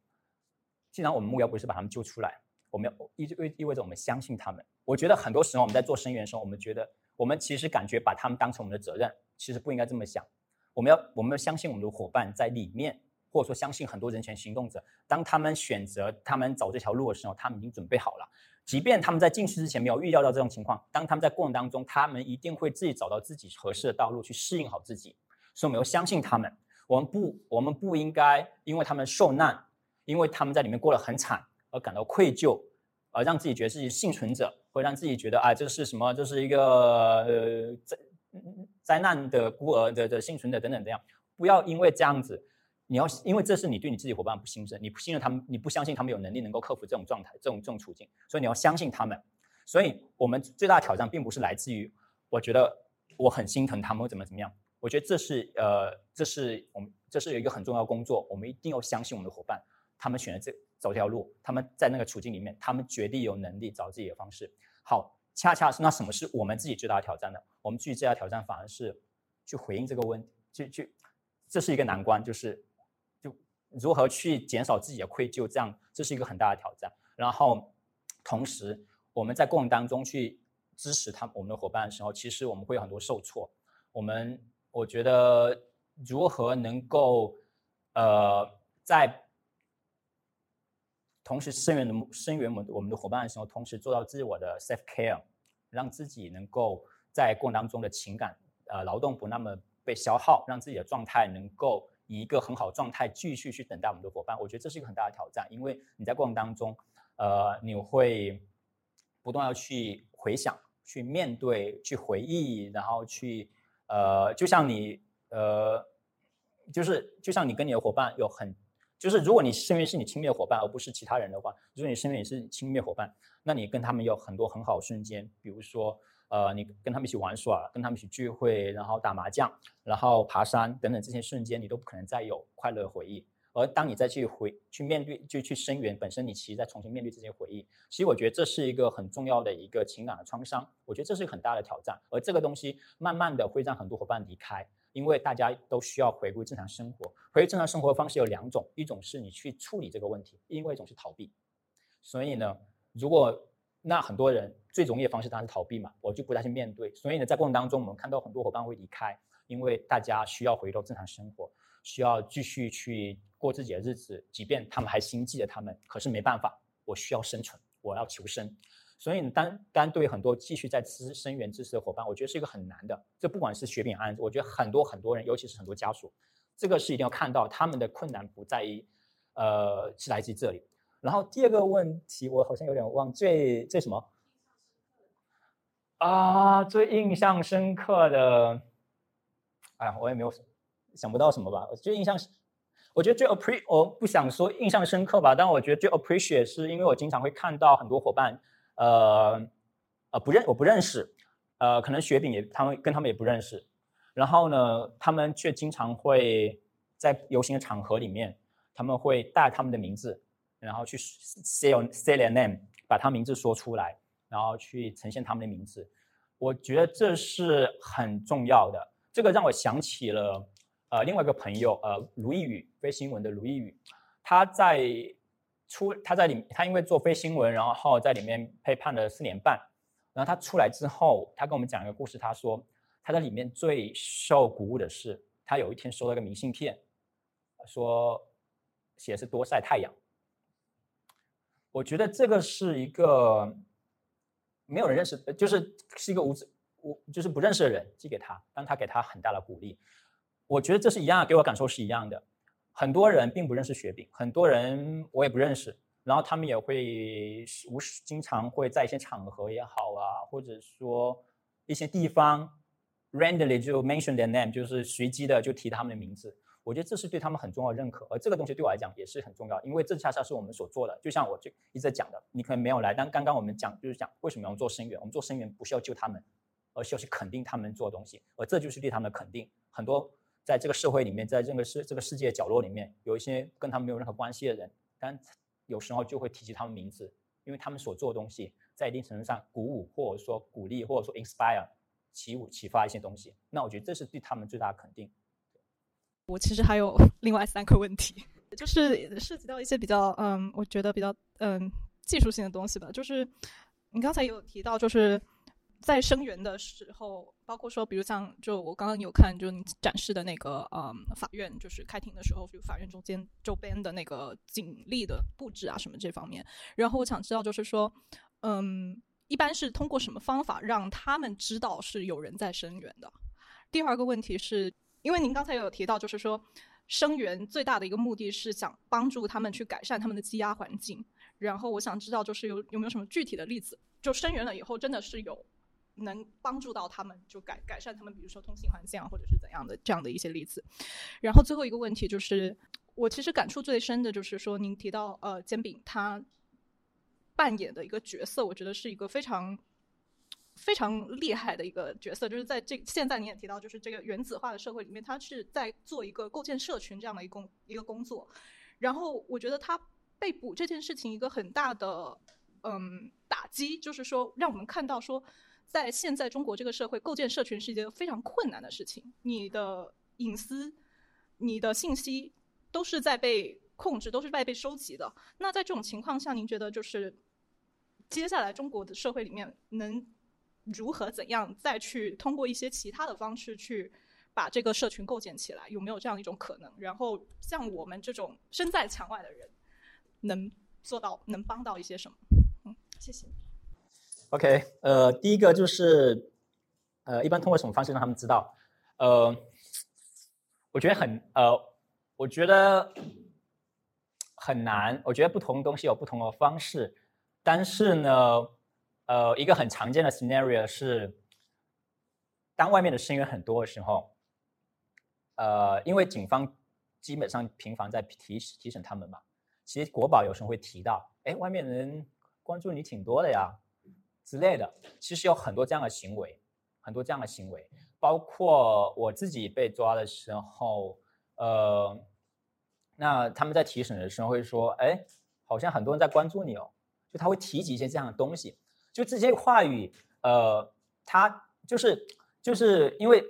既然我们目标不是把他们救出来，我们要意意意味着我们相信他们。我觉得很多时候我们在做生援的时候，我们觉得我们其实感觉把他们当成我们的责任，其实不应该这么想。我们要我们要相信我们的伙伴在里面或者说相信很多人权行动者，当他们选择他们走这条路的时候，他们已经准备好了。即便他们在进去之前没有预料到这种情况，当他们在过程当中，他们一定会自己找到自己合适的道路去适应好自己。所以我们要相信他们，我们不，我们不应该因为他们受难，因为他们在里面过得很惨而感到愧疚，而让自己觉得自己幸存者，或让自己觉得啊，这是什么？这是一个呃灾灾难的孤儿的的幸存者等等这样。不要因为这样子。你要因为这是你对你自己伙伴不信任，你不信任他们，你不相信他们有能力能够克服这种状态、这种这种处境，所以你要相信他们。所以我们最大的挑战并不是来自于我觉得我很心疼他们怎么怎么样，我觉得这是呃，这是我们这是有一个很重要工作，我们一定要相信我们的伙伴，他们选择这走这条路，他们在那个处境里面，他们绝对有能力找自己的方式。好，恰恰是那什么是我们自己最大的挑战呢？我们自己最大的挑战反而是去回应这个问题，去去，这是一个难关，就是就。如何去减少自己的愧疚？这样这是一个很大的挑战。然后，同时我们在过程当中去支持他我们的伙伴的时候，其实我们会有很多受挫。我们我觉得如何能够呃在同时声援的声援我们我们的伙伴的时候，同时做到自我的 self care，让自己能够在过程当中的情感呃劳动不那么被消耗，让自己的状态能够。以一个很好状态继续去等待我们的伙伴，我觉得这是一个很大的挑战，因为你在过程当中，呃，你会不断要去回想、去面对、去回忆，然后去呃，就像你呃，就是就像你跟你的伙伴有很，就是如果你身边是你亲密的伙伴，而不是其他人的话，如果你身边也是亲密伙伴，那你跟他们有很多很好的瞬间，比如说。呃，你跟他们一起玩耍，跟他们一起聚会，然后打麻将，然后爬山等等这些瞬间，你都不可能再有快乐回忆。而当你再去回去面对，就去声援，本身你其实再重新面对这些回忆，其实我觉得这是一个很重要的一个情感的创伤。我觉得这是很大的挑战。而这个东西慢慢的会让很多伙伴离开，因为大家都需要回归正常生活。回归正常生活的方式有两种，一种是你去处理这个问题，另外一种是逃避。所以呢，如果那很多人最容易的方式当然是逃避嘛，我就不再去面对。所以呢，在过程当中，我们看到很多伙伴会离开，因为大家需要回到正常生活，需要继续去过自己的日子。即便他们还心记着他们，可是没办法，我需要生存，我要求生。所以，单单对很多继续在支生源支持的伙伴，我觉得是一个很难的。这不管是雪饼案，我觉得很多很多人，尤其是很多家属，这个是一定要看到他们的困难不在于，呃，是来自于这里。然后第二个问题，我好像有点忘，最最什么啊？最印象深刻的，哎呀，我也没有什么想不到什么吧。我就印象是，我觉得最 appreciate，我不想说印象深刻吧，但我觉得最 appreciate 是因为我经常会看到很多伙伴，呃呃不认我不认识，呃可能雪饼也他们跟他们也不认识，然后呢，他们却经常会在游行的场合里面，他们会带他们的名字。然后去 say say their name，把他名字说出来，然后去呈现他们的名字。我觉得这是很重要的。这个让我想起了呃另外一个朋友呃卢易宇飞新闻的卢易宇，他在出他在里他因为做飞新闻，然后在里面被判了四年半。然后他出来之后，他跟我们讲一个故事。他说他在里面最受鼓舞的是，他有一天收到一个明信片，说写的是多晒太阳。我觉得这个是一个没有人认识，就是是一个无知、无就是不认识的人寄给他，但他给他很大的鼓励。我觉得这是一样，给我感受是一样的。很多人并不认识雪饼，很多人我也不认识，然后他们也会无时经常会在一些场合也好啊，或者说一些地方 randomly 就 mention their name，就是随机的就提他们的名字。我觉得这是对他们很重要的认可，而这个东西对我来讲也是很重要，因为这恰恰是我们所做的。就像我就一直在讲的，你可能没有来，但刚刚我们讲就是讲为什么要做声援。我们做声援不是要救他们，而是要去肯定他们做的东西，而这就是对他们的肯定。很多在这个社会里面，在这个世这个世界角落里面，有一些跟他们没有任何关系的人，但有时候就会提及他们名字，因为他们所做的东西在一定程度上鼓舞，或者说鼓励，或者说 inspire 启舞启发一些东西。那我觉得这是对他们最大的肯定。我其实还有另外三个问题，就是涉及到一些比较嗯，我觉得比较嗯技术性的东西吧。就是你刚才有提到，就是在声援的时候，包括说，比如像就我刚刚有看，就你展示的那个，嗯，法院就是开庭的时候，就法院中间周边的那个警力的布置啊，什么这方面。然后我想知道，就是说，嗯，一般是通过什么方法让他们知道是有人在声援的？第二个问题是，因为您刚才有提到，就是说，声援最大的一个目的是想帮助他们去改善他们的羁押环境。然后我想知道，就是有有没有什么具体的例子，就声援了以后，真的是有。能帮助到他们，就改改善他们，比如说通信环境啊，或者是怎样的这样的一些例子。然后最后一个问题就是，我其实感触最深的就是说，您提到呃，煎饼他扮演的一个角色，我觉得是一个非常非常厉害的一个角色，就是在这现在你也提到，就是这个原子化的社会里面，他是在做一个构建社群这样的一工一个工作。然后我觉得他被捕这件事情一个很大的嗯打击，就是说让我们看到说。在现在中国这个社会，构建社群是一件非常困难的事情。你的隐私、你的信息都是在被控制，都是在被收集的。那在这种情况下，您觉得就是接下来中国的社会里面能如何怎样再去通过一些其他的方式去把这个社群构建起来？有没有这样一种可能？然后像我们这种身在墙外的人，能做到能帮到一些什么？嗯，谢谢。OK，呃，第一个就是，呃，一般通过什么方式让他们知道？呃，我觉得很，呃，我觉得很难。我觉得不同东西有不同的方式，但是呢，呃，一个很常见的 scenario 是，当外面的声音很多的时候，呃，因为警方基本上频繁在提提审他们嘛，其实国宝有时候会提到，哎，外面人关注你挺多的呀。之类的，其实有很多这样的行为，很多这样的行为，包括我自己被抓的时候，呃，那他们在提审的时候会说，哎，好像很多人在关注你哦，就他会提及一些这样的东西，就这些话语，呃，他就是就是因为，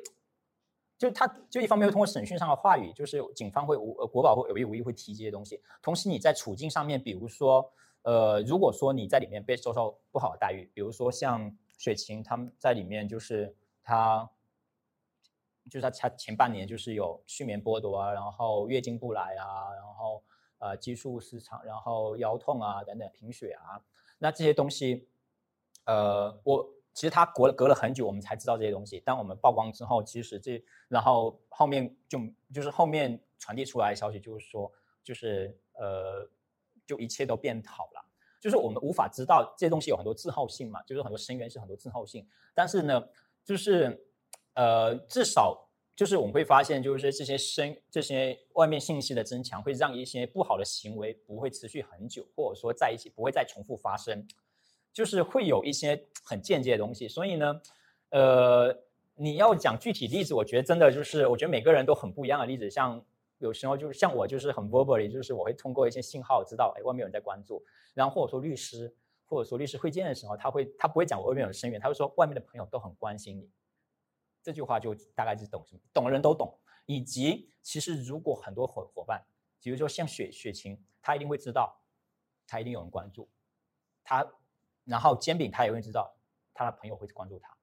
就他就一方面会通过审讯上的话语，就是警方会无国保会有意无意会提这些东西，同时你在处境上面，比如说。呃，如果说你在里面被受到不好的待遇，比如说像雪晴他们在里面，就是他，就是他他前半年就是有睡眠剥夺啊，然后月经不来啊，然后呃激素失常，然后腰痛啊等等贫血啊，那这些东西，呃，我其实他隔了隔了很久，我们才知道这些东西。当我们曝光之后，其实这然后后面就就是后面传递出来的消息就是说，就是呃。就一切都变好了，就是我们无法知道这些东西有很多滞后性嘛，就是很多声源是很多滞后性。但是呢，就是呃，至少就是我们会发现，就是这些声这些外面信息的增强，会让一些不好的行为不会持续很久，或者说在一起不会再重复发生，就是会有一些很间接的东西。所以呢，呃，你要讲具体例子，我觉得真的就是，我觉得每个人都很不一样的例子，像。有时候就是像我，就是很 verbally，就是我会通过一些信号知道，哎，外面有人在关注。然后或者说律师，或者说律师会见的时候，他会他不会讲我外面有声援，他会说外面的朋友都很关心你。这句话就大概是懂什么，懂的人都懂。以及其实如果很多伙伙伴，比如说像雪雪晴，他一定会知道，他一定有人关注他。然后煎饼他也会知道，他的朋友会关注他。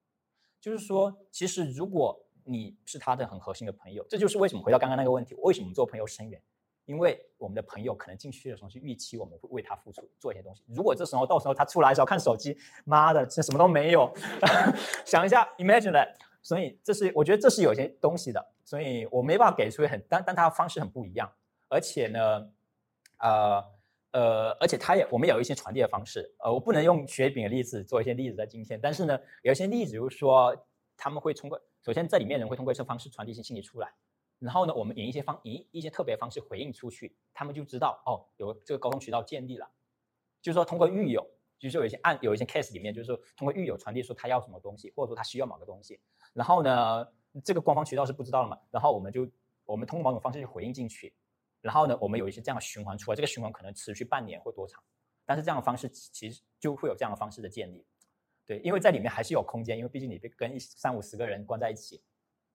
就是说，其实如果你是他的很核心的朋友，这就是为什么回到刚刚那个问题，为什么做朋友深远？因为我们的朋友可能进去的时候是预期我们会为他付出做一些东西。如果这时候到时候他出来的时候看手机，妈的，这什么都没有。想一下，imagine that。所以这是我觉得这是有些东西的，所以我没办法给出很，但但他方式很不一样，而且呢，呃呃，而且他也我们有一些传递的方式，呃，我不能用雪饼的例子做一些例子在今天，但是呢，有一些例子，比如说他们会通过。首先，这里面人会通过一些方式传递一些信息出来，然后呢，我们以一些方以一些特别方式回应出去，他们就知道哦，有这个沟通渠道建立了。就是说，通过狱友，就是有一些案有一些 case 里面，就是说通过狱友传递说他要什么东西，或者说他需要某个东西，然后呢，这个官方渠道是不知道的嘛，然后我们就我们通过某种方式去回应进去，然后呢，我们有一些这样的循环出来，这个循环可能持续半年或多长，但是这样的方式其实就会有这样的方式的建立。对，因为在里面还是有空间，因为毕竟你被跟一三五十个人关在一起，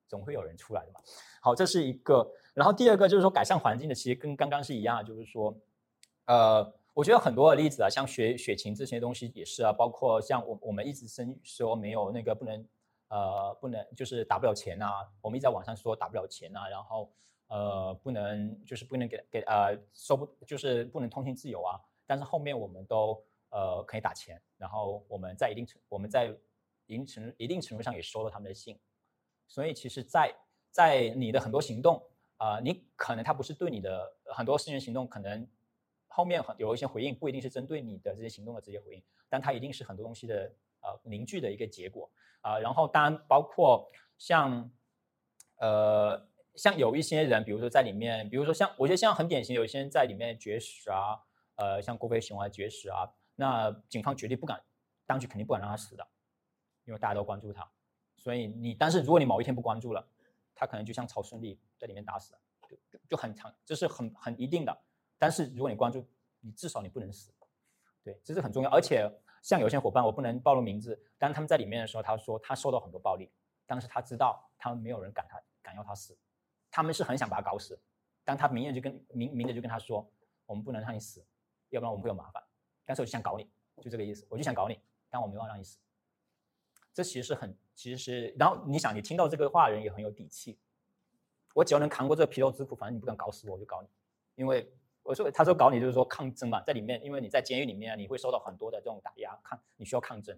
总会有人出来的嘛。好，这是一个。然后第二个就是说改善环境的，其实跟刚刚是一样，就是说，呃，我觉得很多的例子啊，像雪雪琴这些东西也是啊，包括像我我们一直生说没有那个不能呃不能就是打不了钱啊，我们一直在网上说打不了钱啊，然后呃不能就是不能给给呃收不就是不能通信自由啊，但是后面我们都呃可以打钱，然后我们在一定程我们在一定程一定程度上也收了他们的信，所以其实，在在你的很多行动啊、你可能他不是对你的很多私人行动可能。后面很有一些回应，不一定是针对你的这些行动的直接回应，但它一定是很多东西的呃凝聚的一个结果啊、然后当然包括像呃像有一些人，比如说在里面，比如说像我觉得像很典型，有一些人在里面绝食啊，呃像郭飞雄啊绝食啊，那警方绝对不敢，当局肯定不敢让他死的，因为大家都关注他，所以你但是如果你某一天不关注了，他可能就像曹顺利在里面打死了，就就很长，这是很很一定的。但是如果你关注，你至少你不能死，对，这是很重要。而且像有些伙伴，我不能暴露名字，但他们在里面的时候，他说他受到很多暴力，但是他知道他们没有人敢他敢要他死，他们是很想把他搞死，但他明眼就跟明明着就跟他说，我们不能让你死，要不然我们会有麻烦。但是我就想搞你，就这个意思，我就想搞你，但我没有让你死。这其实是很，其实是，然后你想，你听到这个话的人也很有底气。我只要能扛过这皮肉之苦，反正你不敢搞死我，我就搞你，因为。我说，他说搞你就是说抗争嘛，在里面，因为你在监狱里面，你会受到很多的这种打压，抗你需要抗争，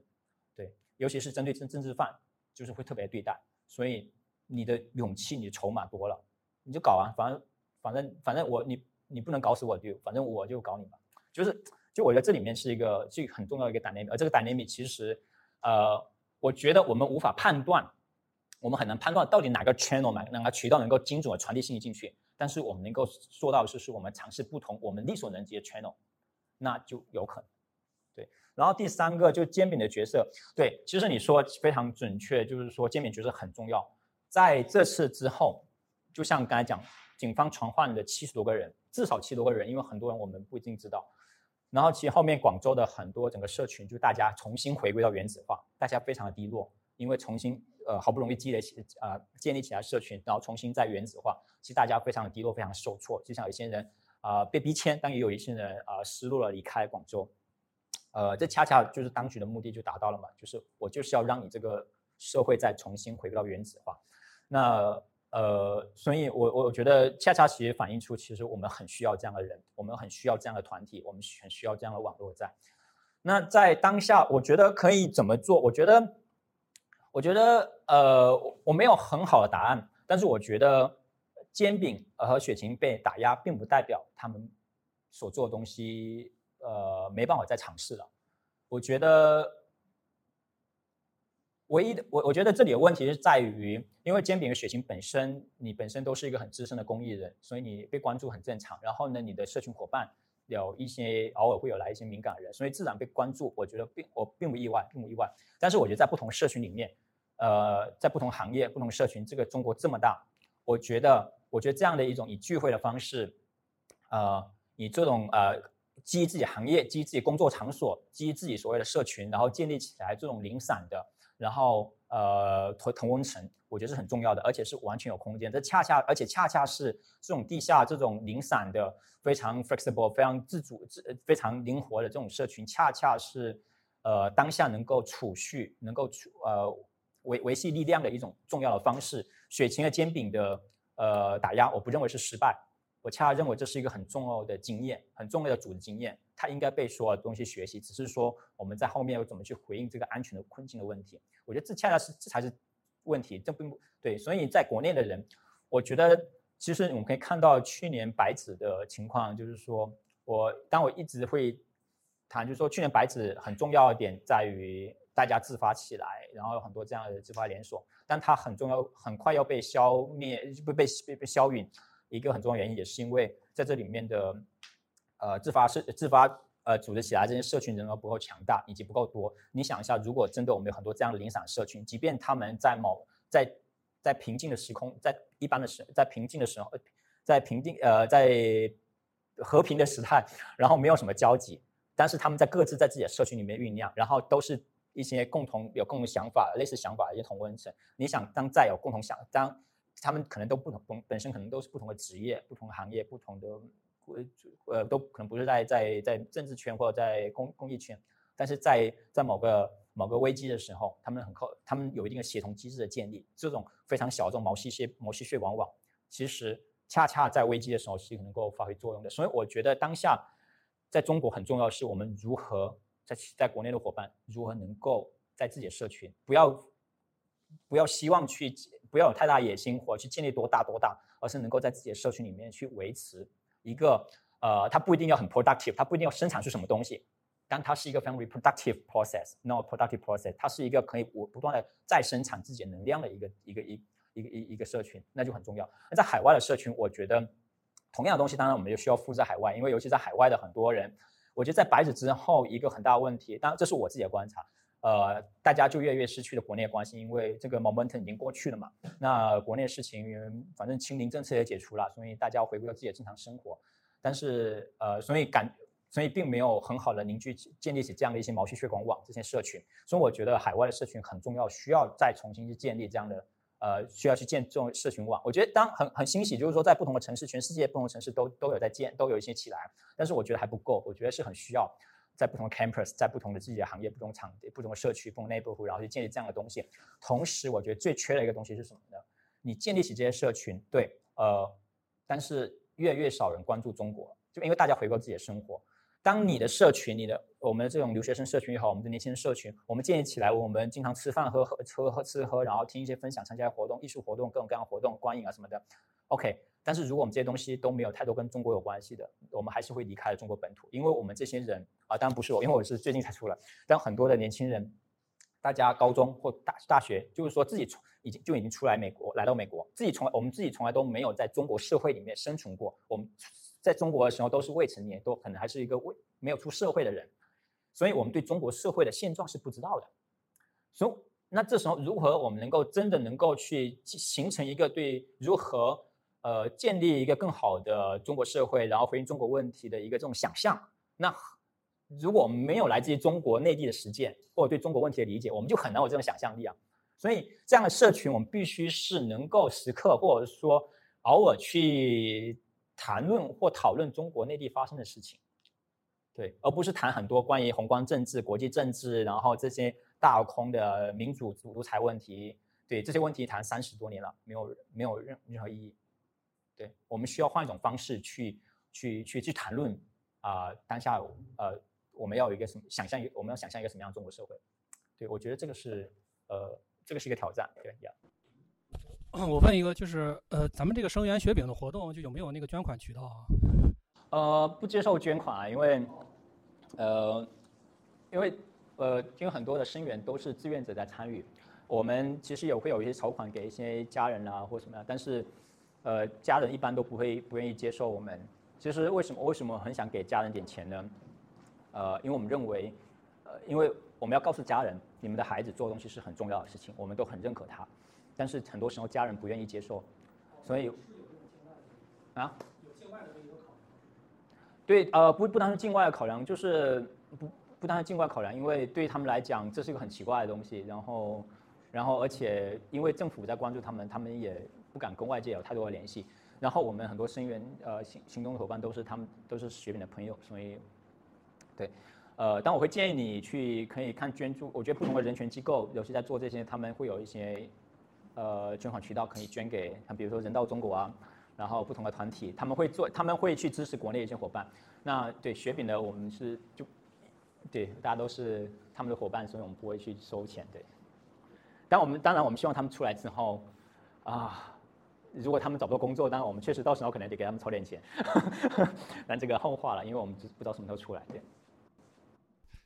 对，尤其是针对政政治犯，就是会特别对待，所以你的勇气、你的筹码多了，你就搞啊，反正反正反正我你你不能搞死我就，反正我就搞你吧，就是就我觉得这里面是一个这个很重要的一个 dynamic，而这个 dynamic 其实呃，我觉得我们无法判断，我们很难判断到底哪个 channel 哪哪个渠道能够精准的传递信息进去。但是我们能够做到的是，是我们尝试不同我们力所能及的 channel，那就有可能。对，然后第三个就煎饼的角色，对，其实你说非常准确，就是说煎饼角色很重要。在这次之后，就像刚才讲，警方传唤的七十多个人，至少七十多个人，因为很多人我们不一定知道。然后其实后面广州的很多整个社群，就大家重新回归到原子化，大家非常的低落，因为重新。呃，好不容易积累起呃，建立起来社群，然后重新再原子化，其实大家非常的低落，非常受挫。就像有些人啊被逼迁，但也有一些人啊失落了，离开广州。呃，这恰恰就是当局的目的就达到了嘛，就是我就是要让你这个社会再重新回归到原子化。那呃，所以我我觉得恰恰其实反映出，其实我们很需要这样的人，我们很需要这样的团体，我们很需要这样的网络在。那在当下，我觉得可以怎么做？我觉得。我觉得，呃，我没有很好的答案，但是我觉得煎饼和雪晴被打压，并不代表他们所做的东西，呃，没办法再尝试了。我觉得唯一的，我我觉得这里的问题是在于，因为煎饼和雪晴本身，你本身都是一个很资深的公益人，所以你被关注很正常。然后呢，你的社群伙伴有一些偶尔会有来一些敏感人，所以自然被关注。我觉得并我并不意外，并不意外。但是我觉得在不同社群里面。呃，在不同行业、不同社群，这个中国这么大，我觉得，我觉得这样的一种以聚会的方式，呃，以这种呃基于自己行业、基于自己工作场所、基于自己所谓的社群，然后建立起来这种零散的，然后呃同同温层，我觉得是很重要的，而且是完全有空间。这恰恰，而且恰恰是这种地下这种零散的、非常 flexible、非常自主、自非常灵活的这种社群，恰恰是呃当下能够储蓄、能够储呃。维维系力量的一种重要的方式，雪晴的煎饼的呃打压，我不认为是失败，我恰恰认为这是一个很重要的经验，很重要的组织经验，它应该被所有东西学习。只是说我们在后面要怎么去回应这个安全的困境的问题，我觉得这恰恰是这才是问题，这并不对。所以在国内的人，我觉得其实我们可以看到去年白纸的情况，就是说我当我一直会谈，就是说去年白纸很重要的点在于。大家自发起来，然后有很多这样的自发连锁，但它很重要，很快要被消灭，不被被被消陨。一个很重要原因也是因为在这里面的，呃，自发社自发呃组织起来这些社群人额不够强大，以及不够多。你想一下，如果真的我们有很多这样的零散社群，即便他们在某在在平静的时空，在一般的时在平静的时候，在平静呃在和平的时态，然后没有什么交集，但是他们在各自在自己的社群里面酝酿，然后都是。一些共同有共同想法、类似想法的一些同温层，你想当再有共同想，当他们可能都不同，本本身可能都是不同的职业、不同行业、不同的呃，都可能不是在在在政治圈或者在公公益圈，但是在在某个某个危机的时候，他们很靠，他们有一定的协同机制的建立，这种非常小这种毛细血毛细血管网，其实恰恰在危机的时候是能够发挥作用的。所以我觉得当下在中国很重要的是我们如何在在国内的伙伴如何能够在自己的社群不要不要希望去不要有太大野心或去建立多大多大，而是能够在自己的社群里面去维持。一个呃，它不一定要很 productive，它不一定要生产出什么东西，但它是一个非常 reproductive process，not productive process，它是一个可以不不断的再生产自己能量的一个一个一一个一一个社群，那就很重要。那在海外的社群，我觉得同样的东西，当然我们就需要复制海外，因为尤其在海外的很多人，我觉得在白纸之后一个很大的问题，当然这是我自己的观察，呃，大家就越越失去了国内的关系，因为这个 momentum 已经过去了嘛。那国内的事情，反正清零政策也解除了，所以大家回归到自己的正常生活。但是，呃，所以感，所以并没有很好的凝聚、建立起这样的一些毛细血管网这些社群。所以我觉得海外的社群很重要，需要再重新去建立这样的，呃，需要去建这种社群网。我觉得当很很欣喜，就是说在不同的城市，全世界不同的城市都都有在建，都有一些起来。但是我觉得还不够，我觉得是很需要在不同的 campus，在不同的自己的行业、不同场地、不同的社区、不同 neighborhood，然后去建立这样的东西。同时，我觉得最缺的一个东西是什么呢？你建立起这些社群，对，呃，但是。越来越少人关注中国，就因为大家回归自己的生活。当你的社群，你的我们的这种留学生社群也好，我们的年轻人社群，我们建立起来，我们经常吃饭、喝喝、喝喝吃喝，然后听一些分享、参加活动、艺术活动、各种各样活动、观影啊什么的。OK，但是如果我们这些东西都没有太多跟中国有关系的，我们还是会离开了中国本土，因为我们这些人啊，当然不是我，因为我是最近才出来，但很多的年轻人，大家高中或大大学，就是说自己从。已经就已经出来美国，来到美国，自己从来我们自己从来都没有在中国社会里面生存过。我们在中国的时候都是未成年，都可能还是一个未没有出社会的人，所以我们对中国社会的现状是不知道的。所以那这时候如何我们能够真的能够去形成一个对如何呃建立一个更好的中国社会，然后回应中国问题的一个这种想象？那如果没有来自于中国内地的实践，或者对中国问题的理解，我们就很难有这种想象力啊。所以，这样的社群，我们必须是能够时刻，或者说偶尔去谈论或讨论中国内地发生的事情，对，而不是谈很多关于宏观政治、国际政治，然后这些大空的民主独裁问题，对这些问题谈三十多年了，没有没有任任何意义。对我们需要换一种方式去去去去谈论啊，当下呃，我们要有一个什么想象？一我们要想象一个什么样的中国社会？对我觉得这个是呃。这个是一个挑战，对呀。我问一个，就是呃，咱们这个生源雪饼的活动，就有没有那个捐款渠道啊？呃，不接受捐款啊，因为呃，因为呃，因为很多的生源都是志愿者在参与。我们其实也会有一些筹款给一些家人啊，或什么样，但是呃，家人一般都不会不愿意接受我们。其实为什么为什么很想给家人点钱呢？呃，因为我们认为，呃，因为我们要告诉家人。你们的孩子做东西是很重要的事情，我们都很认可他，但是很多时候家人不愿意接受，所以啊，有境外的对，呃，不不单是境外的考量，就是不不单是境外考量，因为对他们来讲这是一个很奇怪的东西，然后然后而且因为政府在关注他们，他们也不敢跟外界有太多的联系，然后我们很多声援呃行行动的伙伴都是他们都是雪饼的朋友，所以对。呃，但我会建议你去可以看捐助，我觉得不同的人权机构，尤其在做这些，他们会有一些呃捐款渠道可以捐给，像比如说人道中国啊，然后不同的团体，他们会做，他们会去支持国内一些伙伴。那对雪饼的，我们是就对大家都是他们的伙伴，所以我们不会去收钱，对。但我们当然我们希望他们出来之后啊，如果他们找不到工作，当然我们确实到时候可能得给他们筹点钱，但这个后话了，因为我们不知道什么时候出来，对。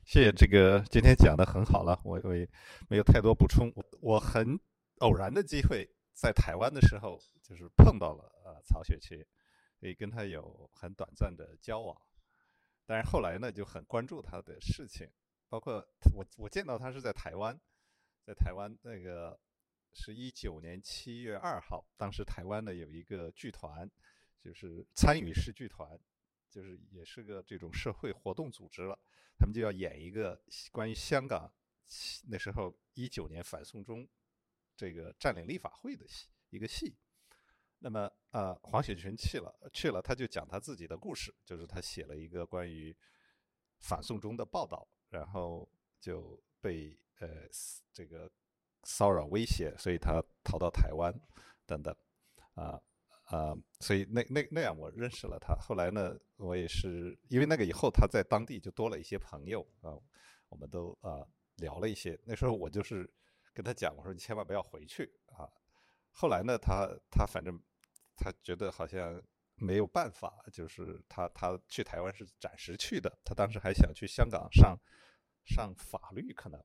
谢谢这个今天讲的很好了，我我也没有太多补充。我很偶然的机会在台湾的时候，就是碰到了呃曹雪芹，可以跟他有很短暂的交往。但是后来呢，就很关注他的事情，包括我我见到他是在台湾，在台湾那个是一九年七月二号，当时台湾呢有一个剧团，就是参与式剧团，就是也是个这种社会活动组织了。他们就要演一个关于香港那时候一九年反送中这个占领立法会的戏，一个戏。那么呃，黄雪群去了去了，他就讲他自己的故事，就是他写了一个关于反送中的报道，然后就被呃这个骚扰威胁，所以他逃到台湾等等啊啊，所以那那那样我认识了他。后来呢，我也是因为那个以后他在当地就多了一些朋友啊，我们都啊聊了一些。那时候我就是跟他讲，我说你千万不要回去啊。后来呢，他他反正。他觉得好像没有办法，就是他他去台湾是暂时去的，他当时还想去香港上上法律，可能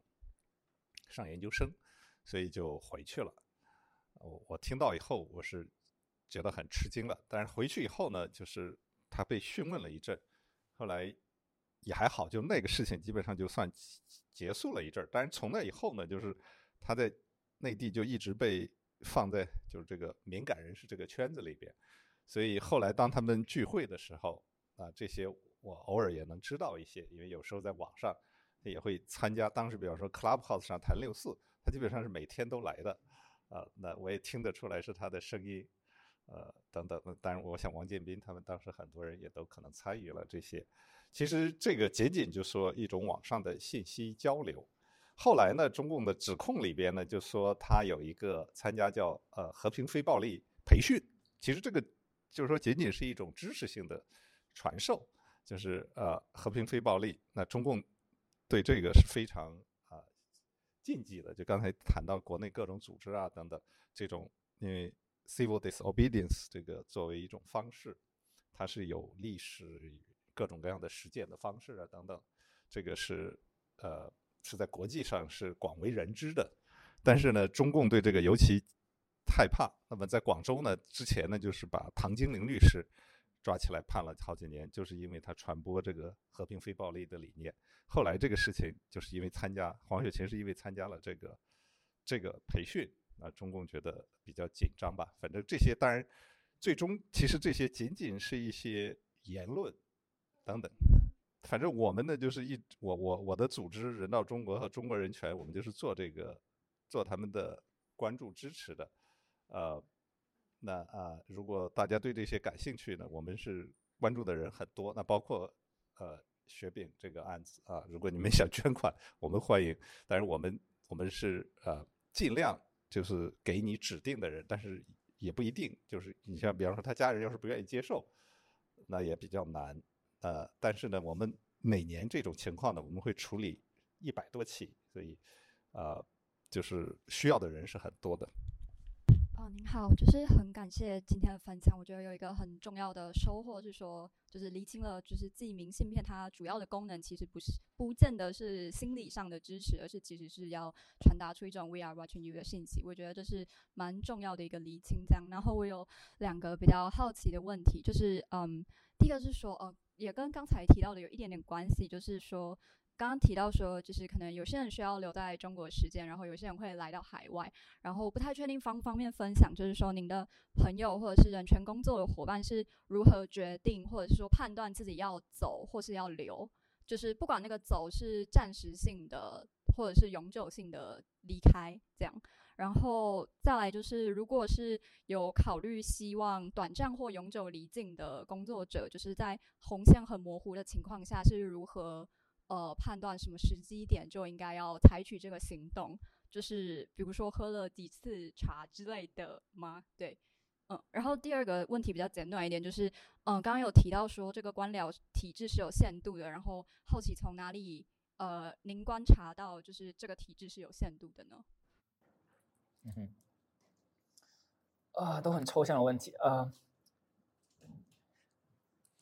上研究生，所以就回去了。我我听到以后，我是觉得很吃惊了。但是回去以后呢，就是他被讯问了一阵，后来也还好，就那个事情基本上就算结束了一阵。但是从那以后呢，就是他在内地就一直被。放在就是这个敏感人士这个圈子里边，所以后来当他们聚会的时候啊，这些我偶尔也能知道一些，因为有时候在网上也会参加。当时比方说 Clubhouse 上谈六四，他基本上是每天都来的，啊，那我也听得出来是他的声音，呃，等等。当然，我想王建斌他们当时很多人也都可能参与了这些。其实这个仅仅就说一种网上的信息交流。后来呢，中共的指控里边呢，就说他有一个参加叫呃和平非暴力培训。其实这个就是说仅仅是一种知识性的传授，就是呃和平非暴力。那中共对这个是非常禁忌的。就刚才谈到国内各种组织啊等等这种，因为 civil disobedience 这个作为一种方式，它是有历史各种各样的实践的方式啊等等，这个是呃。是在国际上是广为人知的，但是呢，中共对这个尤其害怕。那么在广州呢，之前呢，就是把唐金玲律师抓起来判了好几年，就是因为他传播这个和平非暴力的理念。后来这个事情就是因为参加黄雪琴是因为参加了这个这个培训，啊，中共觉得比较紧张吧。反正这些当然最终其实这些仅仅是一些言论等等。反正我们呢，就是一我我我的组织人道中国和中国人权，我们就是做这个，做他们的关注支持的，呃，那啊，如果大家对这些感兴趣呢，我们是关注的人很多，那包括呃雪饼这个案子啊，如果你们想捐款，我们欢迎，但是我们我们是呃尽量就是给你指定的人，但是也不一定，就是你像比方说他家人要是不愿意接受，那也比较难。呃，但是呢，我们每年这种情况呢，我们会处理一百多起，所以，呃，就是需要的人是很多的。哦，您好，就是很感谢今天的分享。我觉得有一个很重要的收获是说，就是厘清了，就是记明信片它主要的功能其实不是不见得是心理上的支持，而是其实是要传达出一种 “we are watching you” 的信息。我觉得这是蛮重要的一个厘清。这样，然后我有两个比较好奇的问题，就是嗯，第一个是说，呃。也跟刚才提到的有一点点关系，就是说，刚刚提到说，就是可能有些人需要留在中国时间，然后有些人会来到海外，然后不太确定方不方便分享，就是说您的朋友或者是人权工作的伙伴是如何决定，或者是说判断自己要走或是要留，就是不管那个走是暂时性的或者是永久性的离开这样。然后再来就是，如果是有考虑希望短暂或永久离境的工作者，就是在红线很模糊的情况下，是如何呃判断什么时机点就应该要采取这个行动？就是比如说喝了几次茶之类的吗？对，嗯。然后第二个问题比较简短一点，就是嗯，刚刚有提到说这个官僚体制是有限度的，然后好奇从哪里呃您观察到就是这个体制是有限度的呢？嗯哼，啊，都很抽象的问题啊。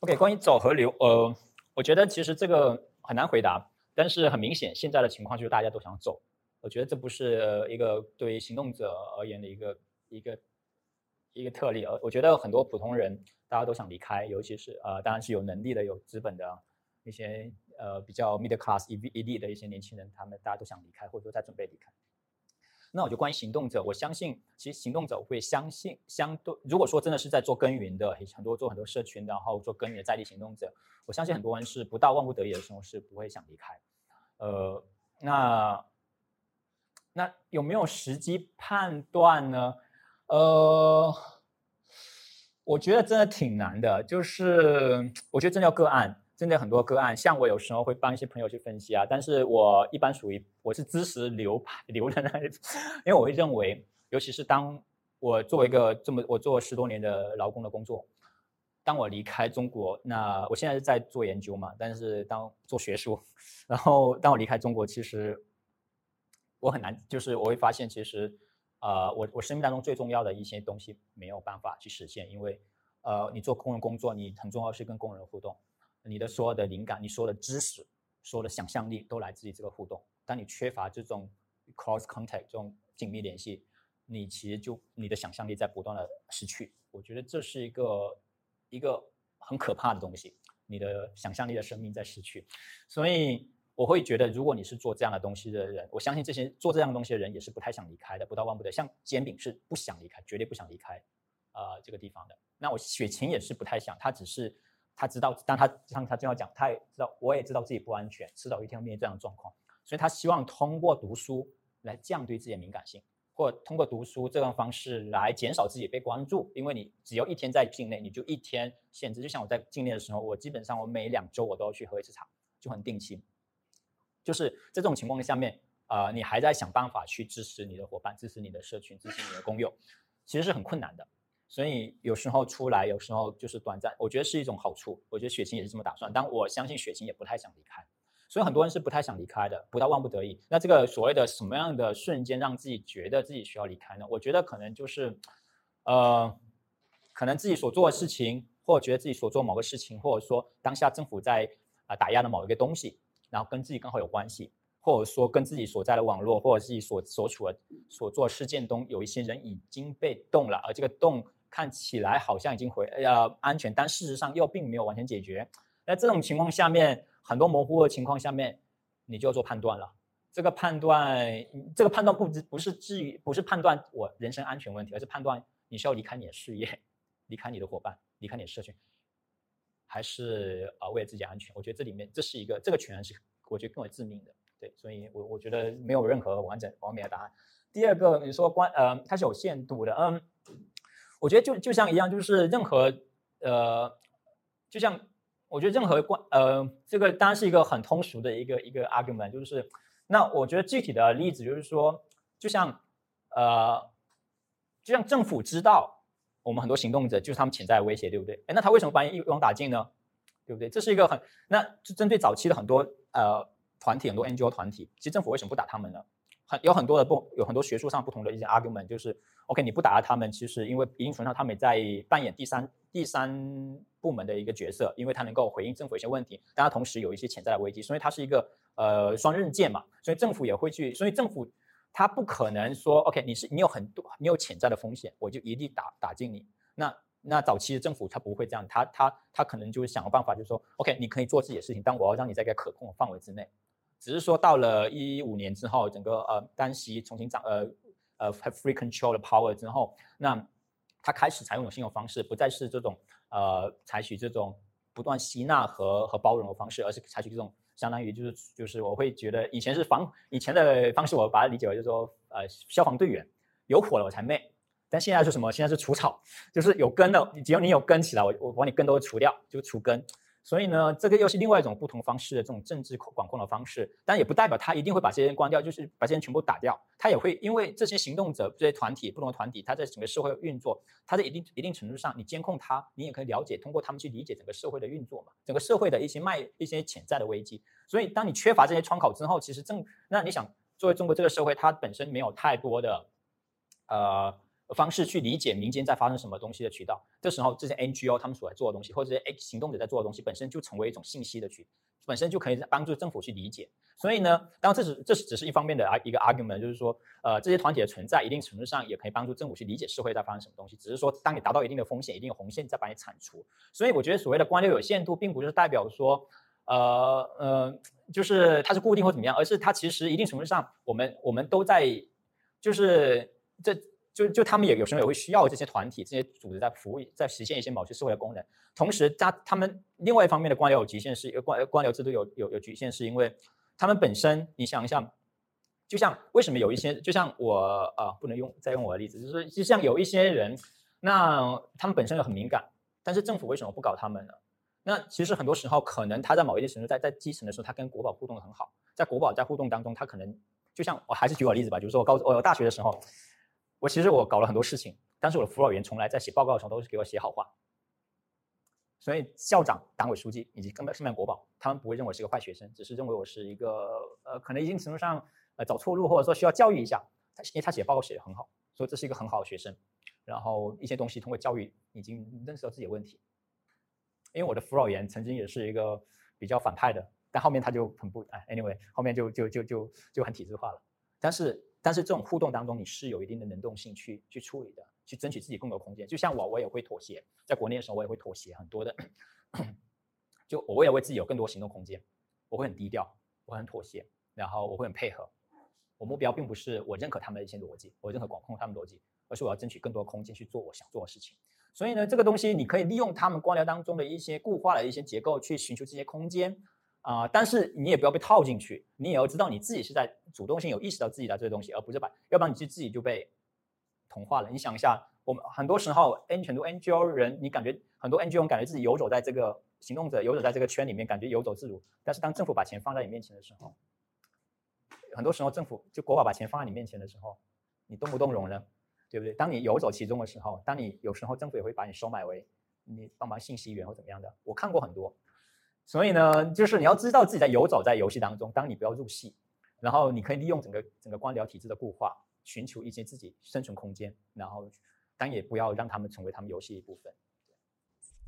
OK，关于走和留，呃，我觉得其实这个很难回答。但是很明显，现在的情况就是大家都想走。我觉得这不是一个对于行动者而言的一个一个一个特例。而，我觉得很多普通人大家都想离开，尤其是呃，当然是有能力的、有资本的一些呃比较 middle class E、B E D 的一些年轻人，他们大家都想离开，或者说在准备离开。那我就关于行动者，我相信其实行动者会相信相对，如果说真的是在做耕耘的，很多做很多社群，然后做耕耘的在地行动者，我相信很多人是不到万不得已的时候是不会想离开。呃，那那有没有时机判断呢？呃，我觉得真的挺难的，就是我觉得真的要个案，真的很多个案。像我有时候会帮一些朋友去分析啊，但是我一般属于我是知识流派流的那一种，因为我会认为，尤其是当我作为一个这么我做十多年的劳工的工作，当我离开中国，那我现在是在做研究嘛，但是当做学术，然后当我离开中国，其实我很难，就是我会发现其实。呃，我我生命当中最重要的一些东西没有办法去实现，因为，呃，你做工人工作，你很重要是跟工人互动，你的所有的灵感，你所有的知识，所有的想象力都来自于这个互动。当你缺乏这种 cross contact 这种紧密联系，你其实就你的想象力在不断的失去。我觉得这是一个一个很可怕的东西，你的想象力的生命在失去，所以。我会觉得，如果你是做这样的东西的人，我相信这些做这样的东西的人也是不太想离开的，不到万不得。像煎饼是不想离开，绝对不想离开，呃，这个地方的。那我雪晴也是不太想，他只是他知道，但他像他这样讲，他也知道，我也知道自己不安全，迟早一天要面对这样的状况，所以他希望通过读书来降低自己的敏感性，或通过读书这种方式来减少自己被关注。因为你只要一天在境内，你就一天限制。就像我在境内的时候，我基本上我每两周我都要去喝一次茶，就很定期。就是在这种情况下面，呃，你还在想办法去支持你的伙伴、支持你的社群、支持你的工友，其实是很困难的。所以有时候出来，有时候就是短暂，我觉得是一种好处。我觉得雪晴也是这么打算，但我相信雪晴也不太想离开。所以很多人是不太想离开的，不到万不得已。那这个所谓的什么样的瞬间让自己觉得自己需要离开呢？我觉得可能就是，呃，可能自己所做的事情，或者觉得自己所做某个事情，或者说当下政府在啊打压的某一个东西。然后跟自己刚好有关系，或者说跟自己所在的网络或者自己所所处的所做事件中有一些人已经被动了，而这个动看起来好像已经回呃安全，但事实上又并没有完全解决。那这种情况下面，很多模糊的情况下面，你就要做判断了。这个判断，这个判断不不是至于不是判断我人身安全问题，而是判断你需要离开你的事业，离开你的伙伴，离开你的社群。还是啊，为了自己安全，我觉得这里面这是一个这个权是我觉得更为致命的，对，所以我我觉得没有任何完整完美的答案。第二个，你说关呃，它是有限度的，嗯，我觉得就就像一样，就是任何呃，就像我觉得任何关呃，这个当然是一个很通俗的一个一个 argument，就是那我觉得具体的例子就是说，就像呃，就像政府知道。我们很多行动者就是他们潜在威胁，对不对？哎，那他为什么把你一网打尽呢？对不对？这是一个很，那就针对早期的很多呃团体，很多 NGO 团体，其实政府为什么不打他们呢？有很多的不有很多学术上不同的一些 argument，就是 OK，你不打他们，其实因为一定程度上他们在扮演第三第三部门的一个角色，因为他能够回应政府一些问题，但他同时有一些潜在的危机，所以它是一个呃双刃剑嘛，所以政府也会去，所以政府。他不可能说，OK，你是你有很多你有潜在的风险，我就一定打打进你。那那早期的政府他不会这样，他他他可能就是想个办法，就是说，OK，你可以做自己的事情，但我要让你在一个可控的范围之内。只是说到了一五年之后，整个呃单席重新掌呃呃 have free control 的 power 之后，那他开始采用新的方式，不再是这种呃采取这种不断吸纳和和包容的方式，而是采取这种。相当于就是就是我会觉得以前是防以前的方式，我把它理解为就是说呃消防队员有火了我才灭，但现在是什么？现在是除草，就是有根的，只要你有根起来，我我把你根都除掉，就除根。所以呢，这个又是另外一种不同方式的这种政治管控的方式，但也不代表他一定会把这些人关掉，就是把这些人全部打掉。他也会因为这些行动者、这些团体、不同的团体，他在整个社会运作，他在一定一定程度上，你监控他，你也可以了解，通过他们去理解整个社会的运作嘛，整个社会的一些脉、一些潜在的危机。所以，当你缺乏这些窗口之后，其实正那你想，作为中国这个社会，它本身没有太多的呃。方式去理解民间在发生什么东西的渠道，这时候这些 NGO 他们所在做的东西，或者这些行动者在做的东西，本身就成为一种信息的渠，本身就可以帮助政府去理解。所以呢，当然这是这是只是一方面的一个 argument，就是说，呃，这些团体的存在，一定程度上也可以帮助政府去理解社会在发生什么东西。只是说，当你达到一定的风险、一定的红线，再把你铲除。所以我觉得所谓的官僚有限度，并不就是代表说，呃呃，就是它是固定或怎么样，而是它其实一定程度上，我们我们都在，就是这。就就他们也有时候也会需要这些团体、这些组织在服务、在实现一些某些社会的功能。同时，他他们另外一方面的官僚有局限，是官官僚制度有有有局限，是因为他们本身，你想一下，就像为什么有一些，就像我啊，不能用再用我的例子，就是就像有一些人，那他们本身又很敏感，但是政府为什么不搞他们呢？那其实很多时候，可能他在某一些程度，在在基层的时候，他跟国宝互动的很好，在国宝在互动当中，他可能就像我还是举我例子吧，比如说我高我大学的时候，我其实我搞了很多事情，但是我的辅导员从来在写报告的时候都是给我写好话，所以校长、党委书记以及根本上面国宝，他们不会认为我是一个坏学生，只是认为我是一个呃，可能一定程度上呃走错路，或者说需要教育一下。他因为他写报告写的很好，所以这是一个很好的学生。然后一些东西通过教育已经认识到自己的问题。因为我的辅导员曾经也是一个比较反派的，但后面他就很不哎，anyway，后面就就就就就很体制化了。但是但是这种互动当中，你是有一定的能动性去去处理的，去争取自己更多空间。就像我，我也会妥协，在国内的时候我也会妥协很多的，就我也为自己有更多行动空间，我会很低调，我很妥协，然后我会很配合。我目标并不是我认可他们的一些逻辑，我认可管控他们逻辑，而是我要争取更多空间去做我想做的事情。所以呢，这个东西你可以利用他们官僚当中的一些固化的一些结构去寻求这些空间啊，但是你也不要被套进去，你也要知道你自己是在主动性有意识到自己的这个东西，而不是把，要不然你就自己就被同化了。你想一下，我们很多时候 N 很多 NGO 人，你感觉很多 NGO 感觉自己游走在这个行动者游走在这个圈里面，感觉游走自如，但是当政府把钱放在你面前的时候，很多时候政府就国宝把钱放在你面前的时候，你动不动容呢？对不对？当你游走其中的时候，当你有时候政府也会把你收买为你帮忙信息源或怎么样的，我看过很多。所以呢，就是你要知道自己在游走在游戏当中，当你不要入戏，然后你可以利用整个整个官僚体制的固化，寻求一些自己生存空间，然后但也不要让他们成为他们游戏一部分。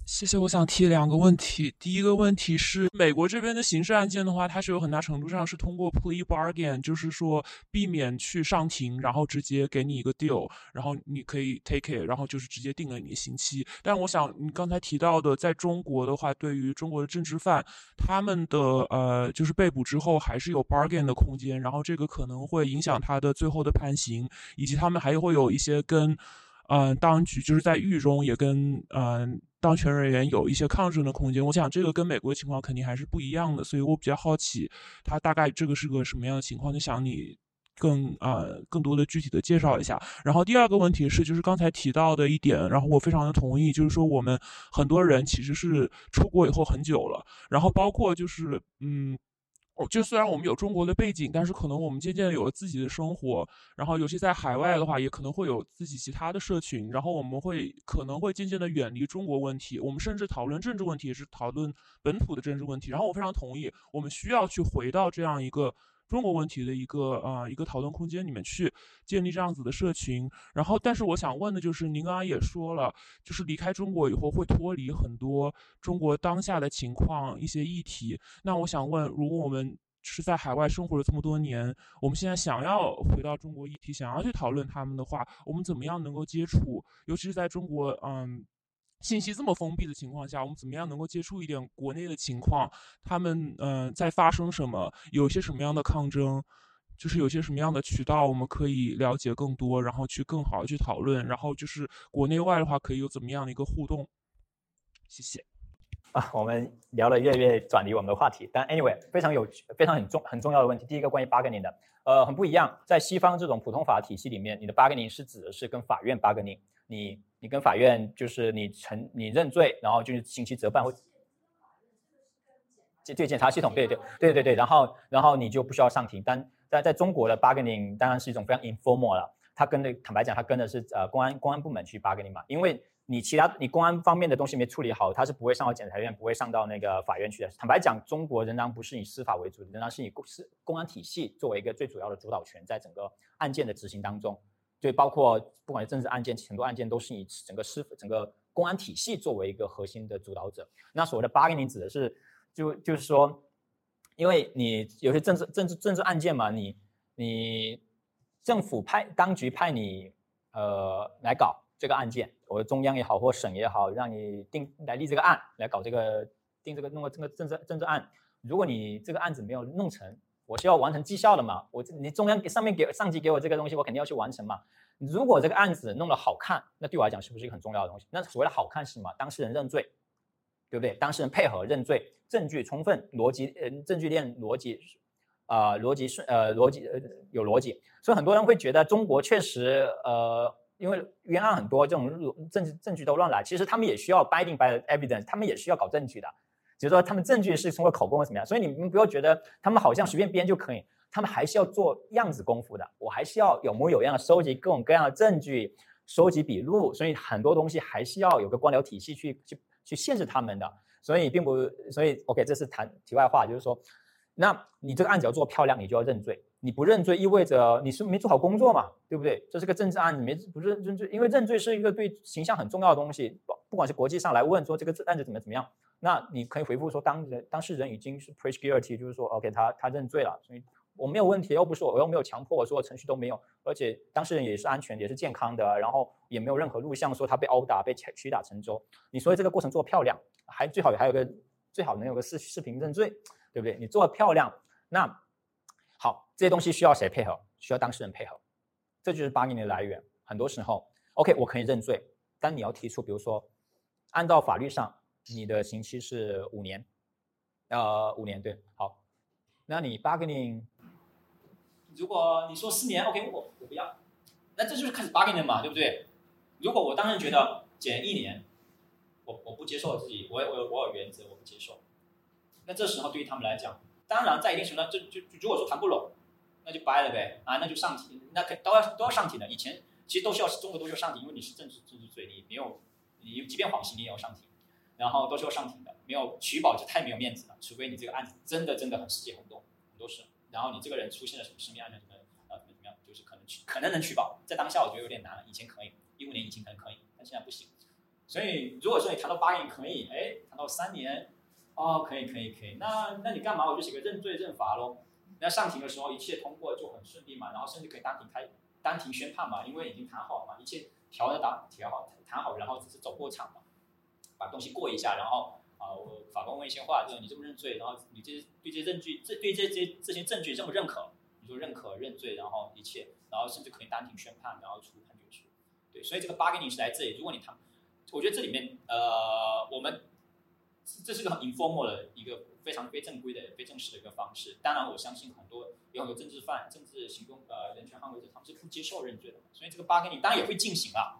谢谢，我想提两个问题。第一个问题是，美国这边的刑事案件的话，它是有很大程度上是通过 plea bargain，就是说避免去上庭，然后直接给你一个 deal，然后你可以 take it，然后就是直接定了你的刑期。但我想你刚才提到的，在中国的话，对于中国的政治犯，他们的呃就是被捕之后还是有 bargain 的空间，然后这个可能会影响他的最后的判刑，以及他们还会有一些跟。嗯，当局就是在狱中也跟嗯当权人员有一些抗争的空间。我想这个跟美国的情况肯定还是不一样的，所以我比较好奇，他大概这个是个什么样的情况？就想你更啊更多的具体的介绍一下。然后第二个问题是，就是刚才提到的一点，然后我非常的同意，就是说我们很多人其实是出国以后很久了，然后包括就是嗯。哦，就虽然我们有中国的背景，但是可能我们渐渐有了自己的生活，然后尤其在海外的话，也可能会有自己其他的社群，然后我们会可能会渐渐的远离中国问题。我们甚至讨论政治问题，也是讨论本土的政治问题。然后我非常同意，我们需要去回到这样一个。中国问题的一个啊一个讨论空间里面去建立这样子的社群，然后但是我想问的就是，您刚刚也说了，就是离开中国以后会脱离很多中国当下的情况一些议题。那我想问，如果我们是在海外生活了这么多年，我们现在想要回到中国议题，想要去讨论他们的话，我们怎么样能够接触？尤其是在中国，嗯。信息这么封闭的情况下，我们怎么样能够接触一点国内的情况？他们嗯在发生什么？有些什么样的抗争？就是有些什么样的渠道我们可以了解更多，然后去更好的去讨论。然后就是国内外的话，可以有怎么样的一个互动？谢谢。啊，我们聊了越来越转离我们的话题，但 anyway 非常有非常很重很重要的问题。第一个关于 bugging 的，呃，很不一样。在西方这种普通法体系里面，你的 bugging 是指的是跟法院 bugging 你。你跟法院就是你承你认罪，然后就是刑期责办或对对检察系统，对对对对对，然后然后你就不需要上庭。但但在中国的 bargaining 当然是一种非常 informal 了，他跟的坦白讲，他跟的是呃公安公安部门去 bargaining 嘛，因为你其他你公安方面的东西没处理好，他是不会上到检察院，不会上到那个法院去的。坦白讲，中国仍然不是以司法为主，仍然是以公是公安体系作为一个最主要的主导权，在整个案件的执行当中。对，包括不管是政治案件，很多案件都是以整个司整个公安体系作为一个核心的主导者。那所谓的八零零指的是，就就是说，因为你有些政治政治政治案件嘛，你你政府派当局派你呃来搞这个案件，或者中央也好，或省也好，让你定来立这个案，来搞这个定这个弄个这个政治政治案。如果你这个案子没有弄成，我需要完成绩效的嘛？我你中央给上面给上级给我这个东西，我肯定要去完成嘛。如果这个案子弄得好看，那对我来讲是不是一个很重要的东西？那所谓的好看是什么？当事人认罪，对不对？当事人配合认罪，证据充分，逻辑呃证据链逻辑啊逻辑顺呃逻辑呃有逻辑。所以很多人会觉得中国确实呃因为冤案很多，这种证证据都乱来，其实他们也需要 binding by evidence，他们也需要搞证据的。只是说他们证据是通过口供或怎么样，所以你们不要觉得他们好像随便编就可以，他们还是要做样子功夫的。我还是要有模有样的收集各种各样的证据，收集笔录，所以很多东西还是要有个官僚体系去去去限制他们的。所以并不，所以 OK，这是谈题外话，就是说，那你这个案子要做漂亮，你就要认罪。你不认罪意味着你是没做好工作嘛，对不对？这是个政治案，你没不认认罪，因为认罪是一个对形象很重要的东西。不不管是国际上来问说这个案子怎么怎么样，那你可以回复说当人当事人已经是 p r e s c guilty，就是说 OK，他他认罪了，所以我没有问题，又不是我我又没有强迫，所有程序都没有，而且当事人也是安全也是健康的，然后也没有任何录像说他被殴打被屈打成招。你所以这个过程做漂亮，还最好还有个最好能有个视视频认罪，对不对？你做的漂亮，那。好，这些东西需要谁配合？需要当事人配合，这就是八年的来源。很多时候，OK，我可以认罪，但你要提出，比如说，按照法律上，你的刑期是五年，呃，五年对。好，那你 bargaining，如果你说四年，OK，我我不要，那这就是开始 bargaining 嘛，对不对？如果我当然觉得减一年，我我不接受我自己，我我我有原则，我不接受。那这时候对于他们来讲，当然，在一定程度上，就就如果说谈不拢，那就掰了呗啊，那就上庭，那可都要都要上庭的。以前其实都需要中国都需要上庭，因为你是政治政治罪，你没有你即便缓刑你也要上庭，然后都是要上庭的。没有取保就太没有面子了，除非你这个案子真的真的很世界轰动，很多事，然后你这个人出现了什么生命安全什么啊怎么怎么样，就是可能取可能能取保，在当下我觉得有点难了。以前可以，一五年以前可能可以，但现在不行。所以如果说你谈到八年可以，哎，谈到三年。哦，可以可以可以，那那你干嘛？我就写个认罪认罚喽。那上庭的时候一切通过就很顺利嘛，然后甚至可以当庭开当庭宣判嘛，因为已经谈好了嘛，一切调的打调好谈好，然后只是走过场嘛，把东西过一下，然后啊，我法官问一些话，就是你这么认罪，然后你这对这些证据，这对这些这些证据这么认可，你就认可认罪，然后一切，然后甚至可以当庭宣判，然后出判决书。对，所以这个 bargaining 是来这里。如果你谈，我觉得这里面呃，我们。这是个很 informal 的一个非常非正规的、非正式的一个方式。当然，我相信很多有很多政治犯、政治行动呃人权捍卫者，他们是不接受认罪的。所以这个 bargaining 当然也会进行啊，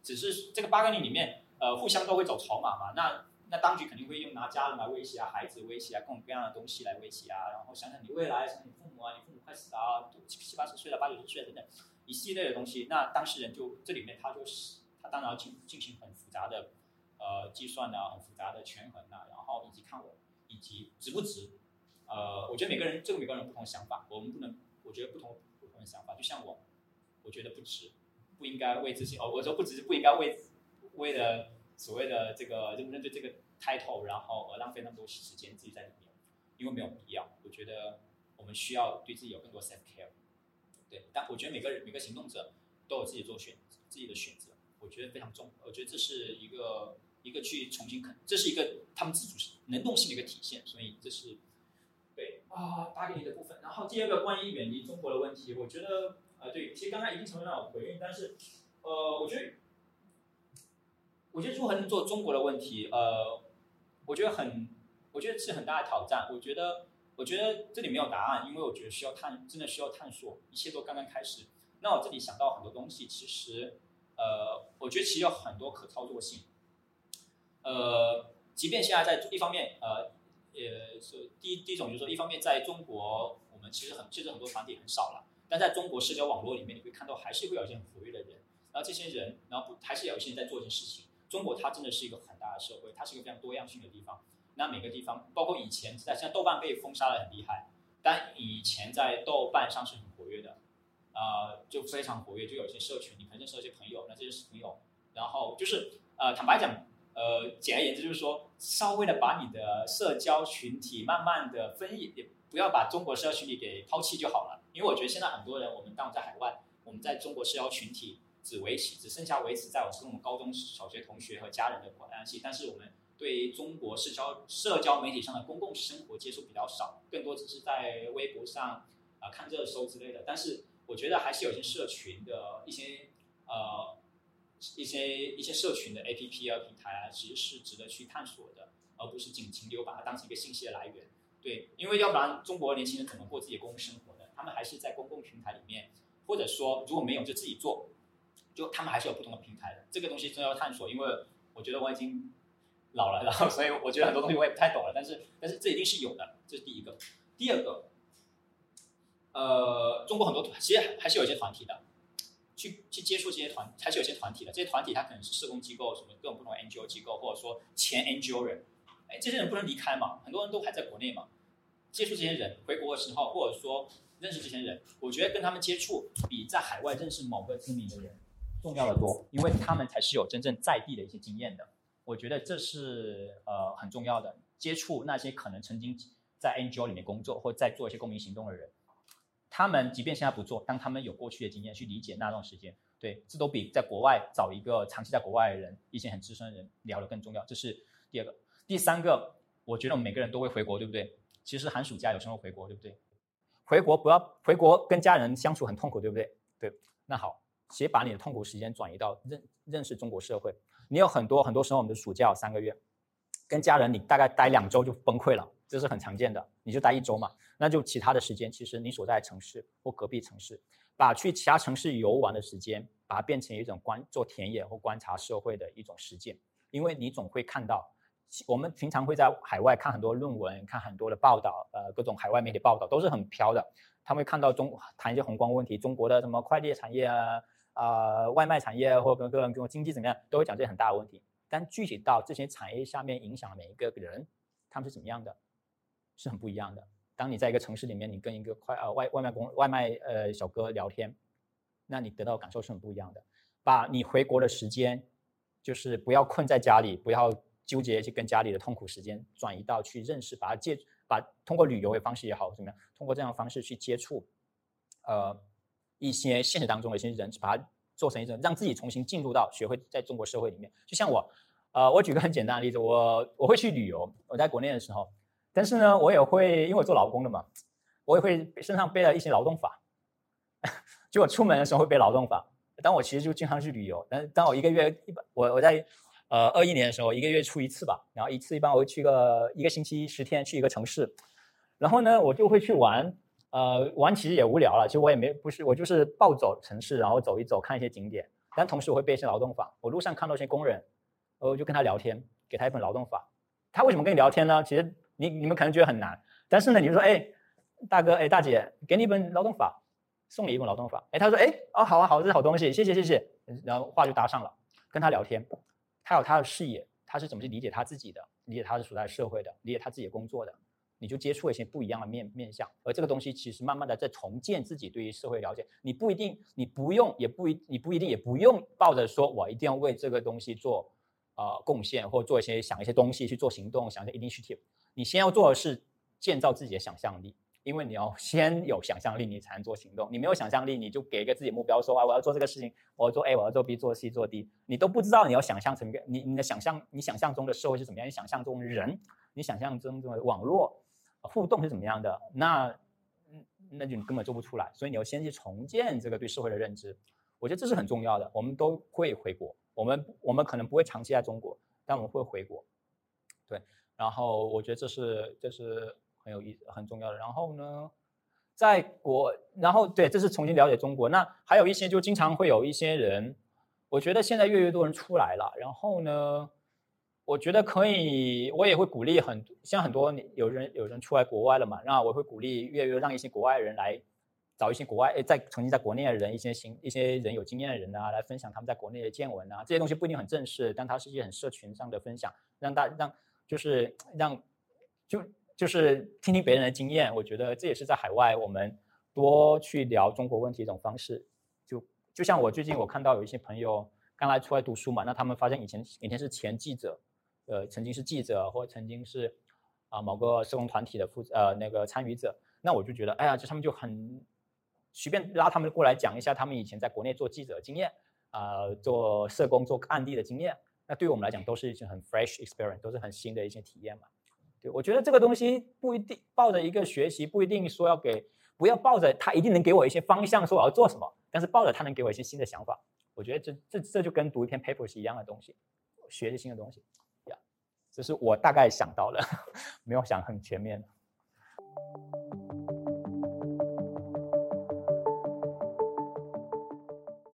只是这个 bargaining 里面呃互相都会走筹码嘛。那那当局肯定会用拿家人来威胁啊，孩子威胁啊，各种各样的东西来威胁啊。然后想想你未来，想你父母啊，你父母快死啊，七七八十岁了，八九十岁了等等一系列的东西。那当事人就这里面他就是他当然要进进行很复杂的。呃，计算呐很复杂的权衡呐，然后以及看我以及值不值，呃，我觉得每个人这个每个人不同的想法，我们不能，我觉得不同不同的想法，就像我，我觉得不值，不应该为自己哦，我说不值，不应该为为了所谓的这个认不认罪这个 title，然后而浪费那么多时间自己在里面，因为没有必要。我觉得我们需要对自己有更多 self care，对，但我觉得每个人每个行动者都有自己做选自己的选择，我觉得非常重，我觉得这是一个。一个去重新肯，这是一个他们自主性、能动性的一个体现，所以这是对啊，八个亿的部分。然后第二个关于远离中国的问题，我觉得呃，对，其实刚刚一定程度上有回应，但是呃，我觉得我觉得如何能做中国的问题，呃，我觉得很，我觉得是很大的挑战。我觉得我觉得这里没有答案，因为我觉得需要探，真的需要探索，一切都刚刚开始。那我这里想到很多东西，其实呃，我觉得其实有很多可操作性。呃，即便现在在一方面，呃，也是第一第一种就是说，一方面在中国，我们其实很其实很多团体很少了，但在中国社交网络里面，你会看到还是会有一些很活跃的人，然后这些人，然后不还是有一些人在做一些事情。中国它真的是一个很大的社会，它是一个非常多样性的地方。那每个地方，包括以前在像豆瓣被封杀的很厉害，但以前在豆瓣上是很活跃的，呃，就非常活跃，就有些社群，你可能认识一些朋友，那这些朋友，然后就是呃，坦白讲。呃，简而言之就是说，稍微的把你的社交群体慢慢的分异，也不要把中国社交群体给抛弃就好了。因为我觉得现在很多人，我们当在海外，我们在中国社交群体只维持，只剩下维持在我跟我们高中小学同学和家人的关系，但是我们对中国社交社交媒体上的公共生活接触比较少，更多只是在微博上啊看热搜之类的。但是我觉得还是有些社群的一些呃。一些一些社群的 A P P 啊平台啊，其实是值得去探索的，而不是仅停留把它当成一个信息的来源。对，因为要不然中国年轻人怎么过自己的公共生活的？他们还是在公共平台里面，或者说如果没有就自己做，就他们还是有不同的平台的。这个东西真的要探索，因为我觉得我已经老了，然后所以我觉得很多东西我也不太懂了。但是但是这一定是有的，这是第一个。第二个，呃，中国很多团其实还是有一些团体的，去去接触这些团，还是有些团体的。这些团体它可能是社工机构，什么各种不同 NGO 机构，或者说前 NGO 人。哎，这些人不能离开嘛，很多人都还在国内嘛。接触这些人，回国的时候，或者说认识这些人，我觉得跟他们接触比在海外认识某个知名的人重要的多，因为他们才是有真正在地的一些经验的。我觉得这是呃很重要的。接触那些可能曾经在 NGO 里面工作或在做一些公民行动的人，他们即便现在不做，当他们有过去的经验去理解那段时间，对，这都比在国外找一个长期在国外的人、一些很资深的人聊的更重要。这是第二个，第三个，我觉得我们每个人都会回国，对不对？其实寒暑假有时候回国，对不对？回国不要回国跟家人相处很痛苦，对不对？对，那好，先把你的痛苦时间转移到认认识中国社会。你有很多很多时候，我们的暑假有三个月，跟家人你大概待两周就崩溃了，这是很常见的。你就待一周嘛，那就其他的时间，其实你所在城市或隔壁城市，把去其他城市游玩的时间，把它变成一种观做田野或观察社会的一种实践，因为你总会看到。我们平常会在海外看很多论文，看很多的报道，呃，各种海外媒体报道都是很飘的。他们会看到中谈一些宏观问题，中国的什么快递产业啊，啊，外卖产业或跟各种各种经济怎么样，都会讲这些很大的问题。但具体到这些产业下面影响每一个人，他们是怎么样的，是很不一样的。当你在一个城市里面，你跟一个快呃外外卖工外卖呃小哥聊天，那你得到感受是很不一样的。把你回国的时间，就是不要困在家里，不要。纠结去跟家里的痛苦时间转移到去认识，把它借把通过旅游的方式也好怎么样，通过这样的方式去接触，呃，一些现实当中的一些人，把它做成一种让自己重新进入到学会在中国社会里面。就像我，呃，我举个很简单的例子，我我会去旅游，我在国内的时候，但是呢，我也会因为我做劳工的嘛，我也会身上背了一些劳动法，就我出门的时候会背劳动法，但我其实就经常去旅游，但当我一个月一般我我在。呃，二一年的时候，一个月出一次吧，然后一次一般我会去个一个星期十天去一个城市，然后呢，我就会去玩，呃，玩其实也无聊了，其实我也没不是我就是暴走城市，然后走一走，看一些景点，但同时我会背一些劳动法，我路上看到一些工人，我就跟他聊天，给他一本劳动法，他为什么跟你聊天呢？其实你你们可能觉得很难，但是呢，你就说，哎，大哥，哎，大姐，给你一本劳动法，送你一本劳动法，哎，他说，哎，哦，好啊，好，这是好东西，谢谢谢谢，然后话就搭上了，跟他聊天。他有他的视野，他是怎么去理解他自己的，理解他是处在社会的，理解他自己的工作的，你就接触一些不一样的面面相，而这个东西其实慢慢的在重建自己对于社会了解。你不一定，你不用，也不一，你不一定也不用抱着说我一定要为这个东西做呃贡献，或做一些想一些东西去做行动，想一些 initiative。你先要做的是建造自己的想象力。因为你要先有想象力，你才能做行动。你没有想象力，你就给一个自己目标，说啊，我要做这个事情，我要做 A，我要做 B，做 C，做 D，你都不知道你要想象成一个你你的想象，你想象中的社会是怎么样？你想象中的人，你想象中的网络互动是怎么样的？那那就你根本做不出来。所以你要先去重建这个对社会的认知。我觉得这是很重要的。我们都会回国，我们我们可能不会长期在中国，但我们会回国。对，然后我觉得这是这是。很有意思，很重要的。然后呢，在国，然后对，这是重新了解中国。那还有一些，就经常会有一些人，我觉得现在越来越多人出来了。然后呢，我觉得可以，我也会鼓励很像很多有人有人出来国外了嘛。那我会鼓励越来越让一些国外人来找一些国外诶在曾经在国内的人，一些行一些人有经验的人啊，来分享他们在国内的见闻啊。这些东西不一定很正式，但它是一些很社群上的分享，让大让就是让就。就是听听别人的经验，我觉得这也是在海外我们多去聊中国问题一种方式。就就像我最近我看到有一些朋友刚来出来读书嘛，那他们发现以前以前是前记者，呃，曾经是记者或曾经是啊某个社工团体的负呃那个参与者，那我就觉得哎呀，就他们就很随便拉他们过来讲一下他们以前在国内做记者经验啊，做社工做案例的经验，那对于我们来讲都是一些很 fresh experience，都是很新的一些体验嘛。对，我觉得这个东西不一定抱着一个学习，不一定说要给，不要抱着他一定能给我一些方向，说我要做什么，但是抱着他能给我一些新的想法，我觉得这这这就跟读一篇 paper 是一样的东西，学一些新的东西，这是我大概想到的，没有想很全面。